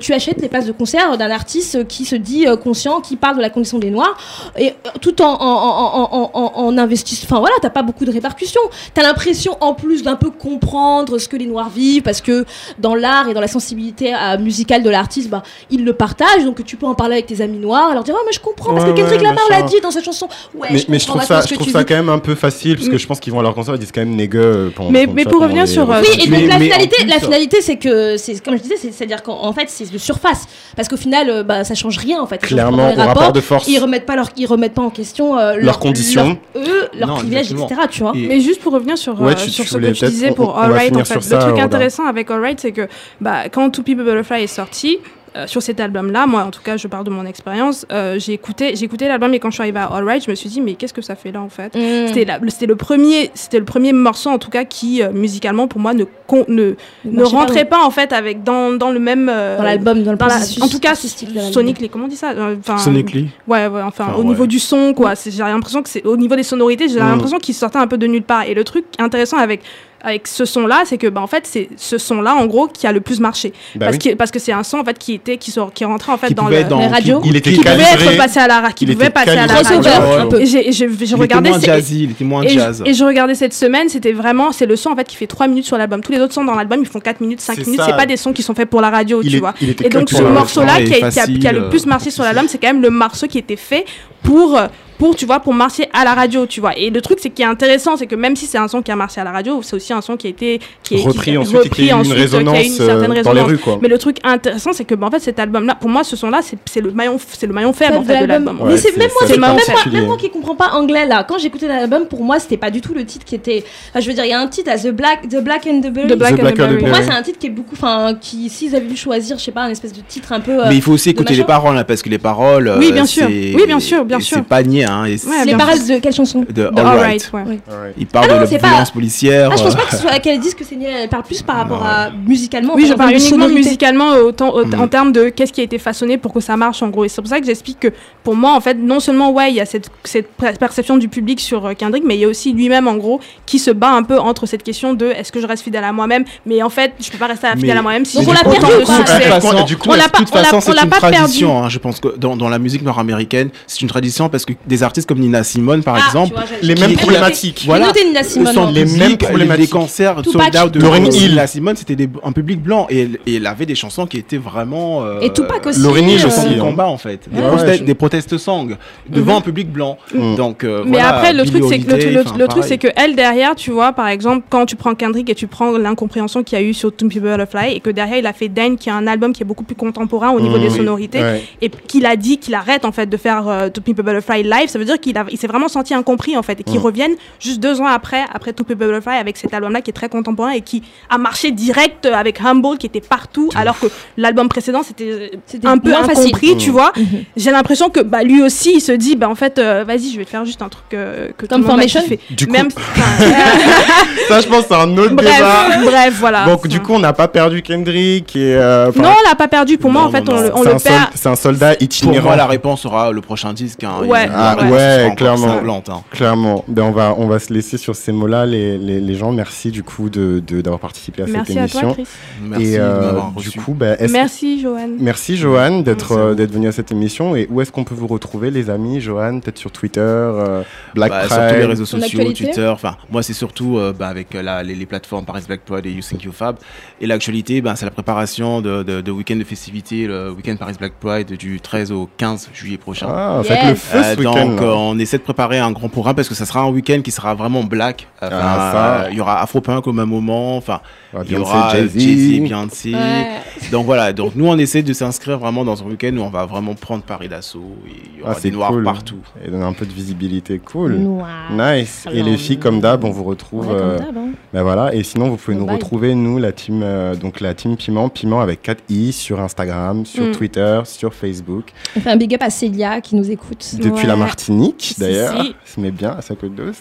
tu achètes les places de concert d'un artiste qui se dit euh, conscient, qui parle de la condition des noirs, et tout en en, en, en, en, en investissant, enfin voilà, t'as pas beaucoup de répercussions. T'as l'impression en plus d'un peu comprendre ce que les noirs vivent parce que dans l'art et dans la sensibilité euh, musicale de l'artiste, bah ils le partagent, donc tu peux en parler avec tes amis noirs, alors dire oh mais je comprends parce Ouais, que Kendrick ouais, Lamar l'a dit dans cette chanson. Ouais, mais, mais je trouve ça, je trouve ça quand même un peu facile parce que Mais- je pense qu'ils vont à leur concert ils disent quand même nègre pendant. Mais- pendant- mais pour revenir sur, euh, Oui, et donc Mais- la finalité, plus, la euh, finalité, c'est que, c'est comme je disais, c'est- c'est-à-dire qu'en en fait, c'est de surface, parce qu'au final, euh, bah, ça change rien en fait. Clairement, au rapport de force. ils remettent pas leur, ils remettent pas en question euh, Leurs conditions. leur- eux, leurs Non, privilèges, exactement. etc. Tu vois. Et- Mais juste pour revenir sur, Ouais, euh, tu- sur tu ce que tu disais on- pour on All va Right, finir en fait, le ça, truc Roda. intéressant avec All Right, c'est que bah, quand To People Butterfly est sorti, euh, sur cet album-là, moi en tout cas, je parle de mon expérience, euh, j'ai écouté, j'ai écouté l'album et quand je suis arrivée à All Right, je me suis dit, mais qu'est-ce que ça fait là en fait Mm. C'était le premier, c'était le premier morceau en tout cas qui euh, musicalement pour moi ne con- ne, ne pas, rentrait pas, en fait avec dans, dans le même euh, dans l'album, dans le dans la- en tout cas sonically comment on dit ça enfin, Sonically. Ouais, ouais, enfin, Enfin, au ouais. niveau du son, quoi. J'ai l'impression que c'est au niveau des sonorités, j'ai Mm. l'impression qu'il sortait un peu de nulle part. Et le truc intéressant avec avec ce son-là, c'est que bah, en fait, c'est ce son-là, en gros, qui a le plus marché. Bah parce, oui. que, parce que c'est un son en fait qui était qui, sort, qui rentrait en fait Qui dans le dans les radios. qui- Il était qui- qui pouvait calibré. être passé à la qui Il pouvait était passer à la calibré. radio. Ouais, ouais. Et j'ai j'ai Il était regardé moins jazzy, il était moins et jazz. je, et je regardais cette semaine, c'était vraiment, c'est le son en fait qui fait 3 minutes sur l'album. Tous les autres sons dans l'album, ils font 4 minutes, 5 C'est minutes. C'est pas des sons qui sont faits pour la radio, Il tu est- vois. il était Et donc ce morceau-là qui, a- le plus marché sur l'album, c'est quand même le morceau qui était fait pour euh, pour tu vois pour marcher à la radio, tu vois. Et le truc c'est qui est intéressant, c'est que même si c'est un son qui a marché à la radio, c'est aussi un son qui a été qui est qui- Repris ensuite qui a eu une ensuite, qui a eu résonance une certaine euh, dans les rues quoi. Mais le truc intéressant, c'est que bah, en fait cet album-là, pour moi, ce son-là, c'est c'est le maillon, c'est le maillon faible en fait de l'album. Ouais, mais c'est même moi, même même moi qui comprends pas anglais là. Quand j'écoutais l'album, pour moi, c'était pas du tout le titre qui était. Enfin, je veux dire, il y a un titre à The Black, The Black and the Berry. The Black The and Black the and the Berry. Pour moi, c'est un titre qui est beaucoup. Enfin, qui, s'ils avaient dû choisir, je sais pas, un espèce de titre un peu. euh, Mais il faut aussi de écouter les paroles, hein, parce que les paroles. Oui, euh, bien sûr. Oui, bien sûr, bien c'est sûr. pas nier, hein, Ouais, Les paroles de quelle chanson de All All Right. Right, ouais. Il parle Ah non, de c'est la pas- violence policière. Ah, je pense euh, pas que ce soit- qu'elle dise que c'est elle parle plus par rapport à musicalement. Oui, je parle uniquement sonorité. musicalement autant, au- Mm. en termes de qu'est-ce qui a été façonné pour que ça marche en gros. Et c'est pour ça que j'explique que pour moi, en fait, non seulement, ouais, il y a cette, cette per- perception du public sur euh, Kendrick, mais il y a aussi lui-même, en gros, qui se bat un peu entre cette question de est-ce que je reste fidèle à moi-même, mais en fait, je peux pas rester fidèle à moi-même si Donc on l'a autant perdu pas du coup, on l'a de pas, toute on l'a- façon, on c'est une pas tradition. je pense que dans la musique nord-américaine, c'est une tradition parce que des artistes comme Nina Simone, par Ah, exemple, vois, Les mêmes problématiques. Voilà. noté Nina Simone, son hein. Les mêmes les- les problématiques. concerts sold out de Lauryn de Hill. Nina Simone, c'était un public blanc et, elle- et elle avait des chansons qui étaient vraiment euh, Et Tupac aussi. Lauryn Hill euh, aussi, des hein. combats en fait, des, Ouais, protest- ouais, je- des songs devant un public blanc. Mm. Donc, euh, Mais voilà, après, le truc, c'est que, le, truc, c'est que elle derrière, tu vois, par exemple, quand tu prends Kendrick et tu prends l'incompréhension qu'il y a eu sur To People Butterfly et que derrière il a fait Dan, qui est un album qui est beaucoup plus contemporain au niveau Mhm. des sonorités, et qu'il a dit qu'il arrête en fait de faire euh, To People Butterfly live, ça veut dire qu'il il s'est vraiment senti incompris en fait et qu'il Mhm. revienne juste deux ans après, après To People Butterfly avec cet album-là qui est très contemporain et qui a marché direct euh, avec Humble qui était partout, alors que l'album précédent c'était C'était un peu incompris, tu Mhm. vois. J'ai l'impression que bah, lui aussi il se dit bah en fait euh, vas-y je vais te faire juste un truc euh, que tout Comme le monde va Formation kiffer. Du coup- Même Ça, je pense, c'est un autre bref, débat. bref voilà. Donc, du coup, on n'a pas perdu Kendrick et. euh, non on l'a pas perdu pour moi Non, en fait non, on, on le perd. C'est un soldat Pour itinérant. moi, la réponse sera le prochain disque. Hein, Ouais. Ah, ouais, clairement. hein. Clairement. Ben, on, va, on va se laisser sur ces mots-là, les, les, les gens. Merci du coup de, de- d'avoir participé à Merci cette à émission. toi Chris. Merci et de euh, du reçu. coup, ben, Merci Johan. Merci Johan d'être euh, d'être venu à cette émission. Et où est-ce qu'on peut vous retrouver, les amis Johan, peut-être sur Twitter, euh, Black Bah, Pride? sur tous les réseaux sociaux, Twitter. Enfin, moi, c'est surtout euh, bah, avec euh, la- les, les plateformes Paris Black Pride et You Think You Fab. Et l'actualité, bah, c'est la préparation de, de, de week-end de festivité, le week-end Paris Black Pride du 13 au 15 juillet prochain. Ah, Yes. faites le feu Euh, ce week-end. donc, on essaie de préparer un grand programme parce que ça sera un week-end qui sera vraiment black. Ah, euh, Il y aura Afropunk au même moment. Enfin, Ah, il y Beyoncé, aura euh, Jay-Z. Jay-Z, Beyoncé. Ouais. Donc voilà, donc nous on essaie de s'inscrire vraiment dans un week-end où on va vraiment prendre Paris d'assaut et il y aura Ah, des noirs cool. partout. Et donner un peu de visibilité. Cool. Noir. Nice. Et les filles, comme d'hab, on vous retrouve. Ouais, comme euh, hein. ben voilà. Et sinon, vous pouvez nous Bye. retrouver, nous, la team, euh, donc la team Piment, Piment avec 4 i sur Instagram, sur Mm. Twitter, sur Facebook, On fait un big up à Célia qui nous écoute. depuis Ouais. la Martinique Si, d'ailleurs. si. Ça met bien à sa côte d'os.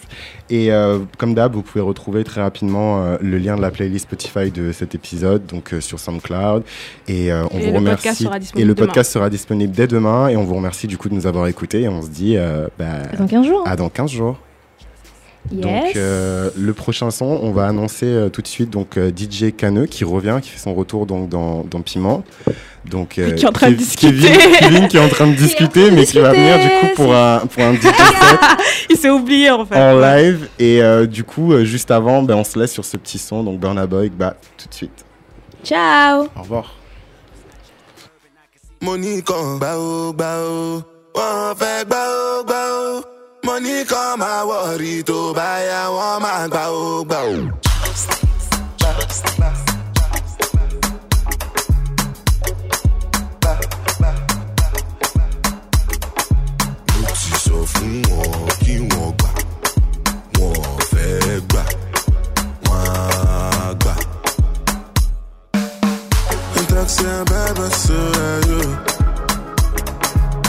Et euh, comme d'hab, vous pouvez retrouver très rapidement euh, le lien de la playlist Spotify de cet épisode, donc euh, sur SoundCloud. Et euh, on Et vous le remercie. podcast sera et disponible le demain. podcast sera disponible dès demain. Et on vous remercie du coup de nous avoir écoutés. Et on se dit euh, bah, Dans 15 jours. à dans 15 jours. yes. Donc euh, le prochain son, on va annoncer euh, tout de suite donc euh, DJ Caneux qui revient, qui fait son retour donc dans, dans Piment. Donc euh, Qui est en train de Kev- discuter. Kevin, Kevin qui est en train de discuter, mais qui va venir du coup pour un pour un DJ set Il s'est oublié en fait. en live. Et euh, du coup, euh, juste avant, ben, on se laisse sur ce petit son, donc Burna Boy, bah tout de suite. Ciao. Au revoir. Fún wọn kí wọ́n gbà so are you.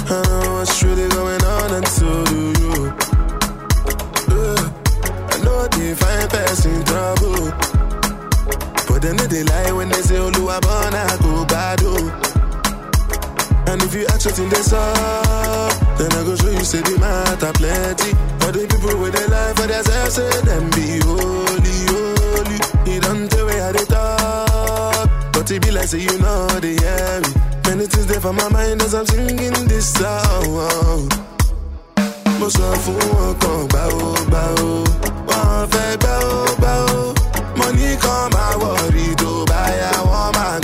I know what's going on, and so do you. I know person trouble. But lie when they say, bona go bado. Oh. And if you ask in this up, then I go show you say the matter plenty. For the people with their life for themselves, say them be holy, holy. You don't tell how they talk. But it be like say you know they hear me. Many things there for my mind as I'm singing this song. Mo sọ fún wọn kan gbà ó gbà ó. Wọ́n fẹ́ gbà ó gbà ó. Mo ní kan máa wọ̀rí tó bá yá wọ́n máa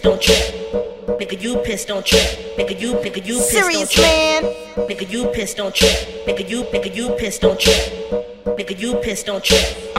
pissed, don't trip. Nigga, you pissed, don't trip. Nigga, you, nigga, you pissed, don't Serious trip. man. Nigga, you pissed, don't trip. Nigga, you, nigga, you pissed, don't trip. Nigga, you pissed, don't trip.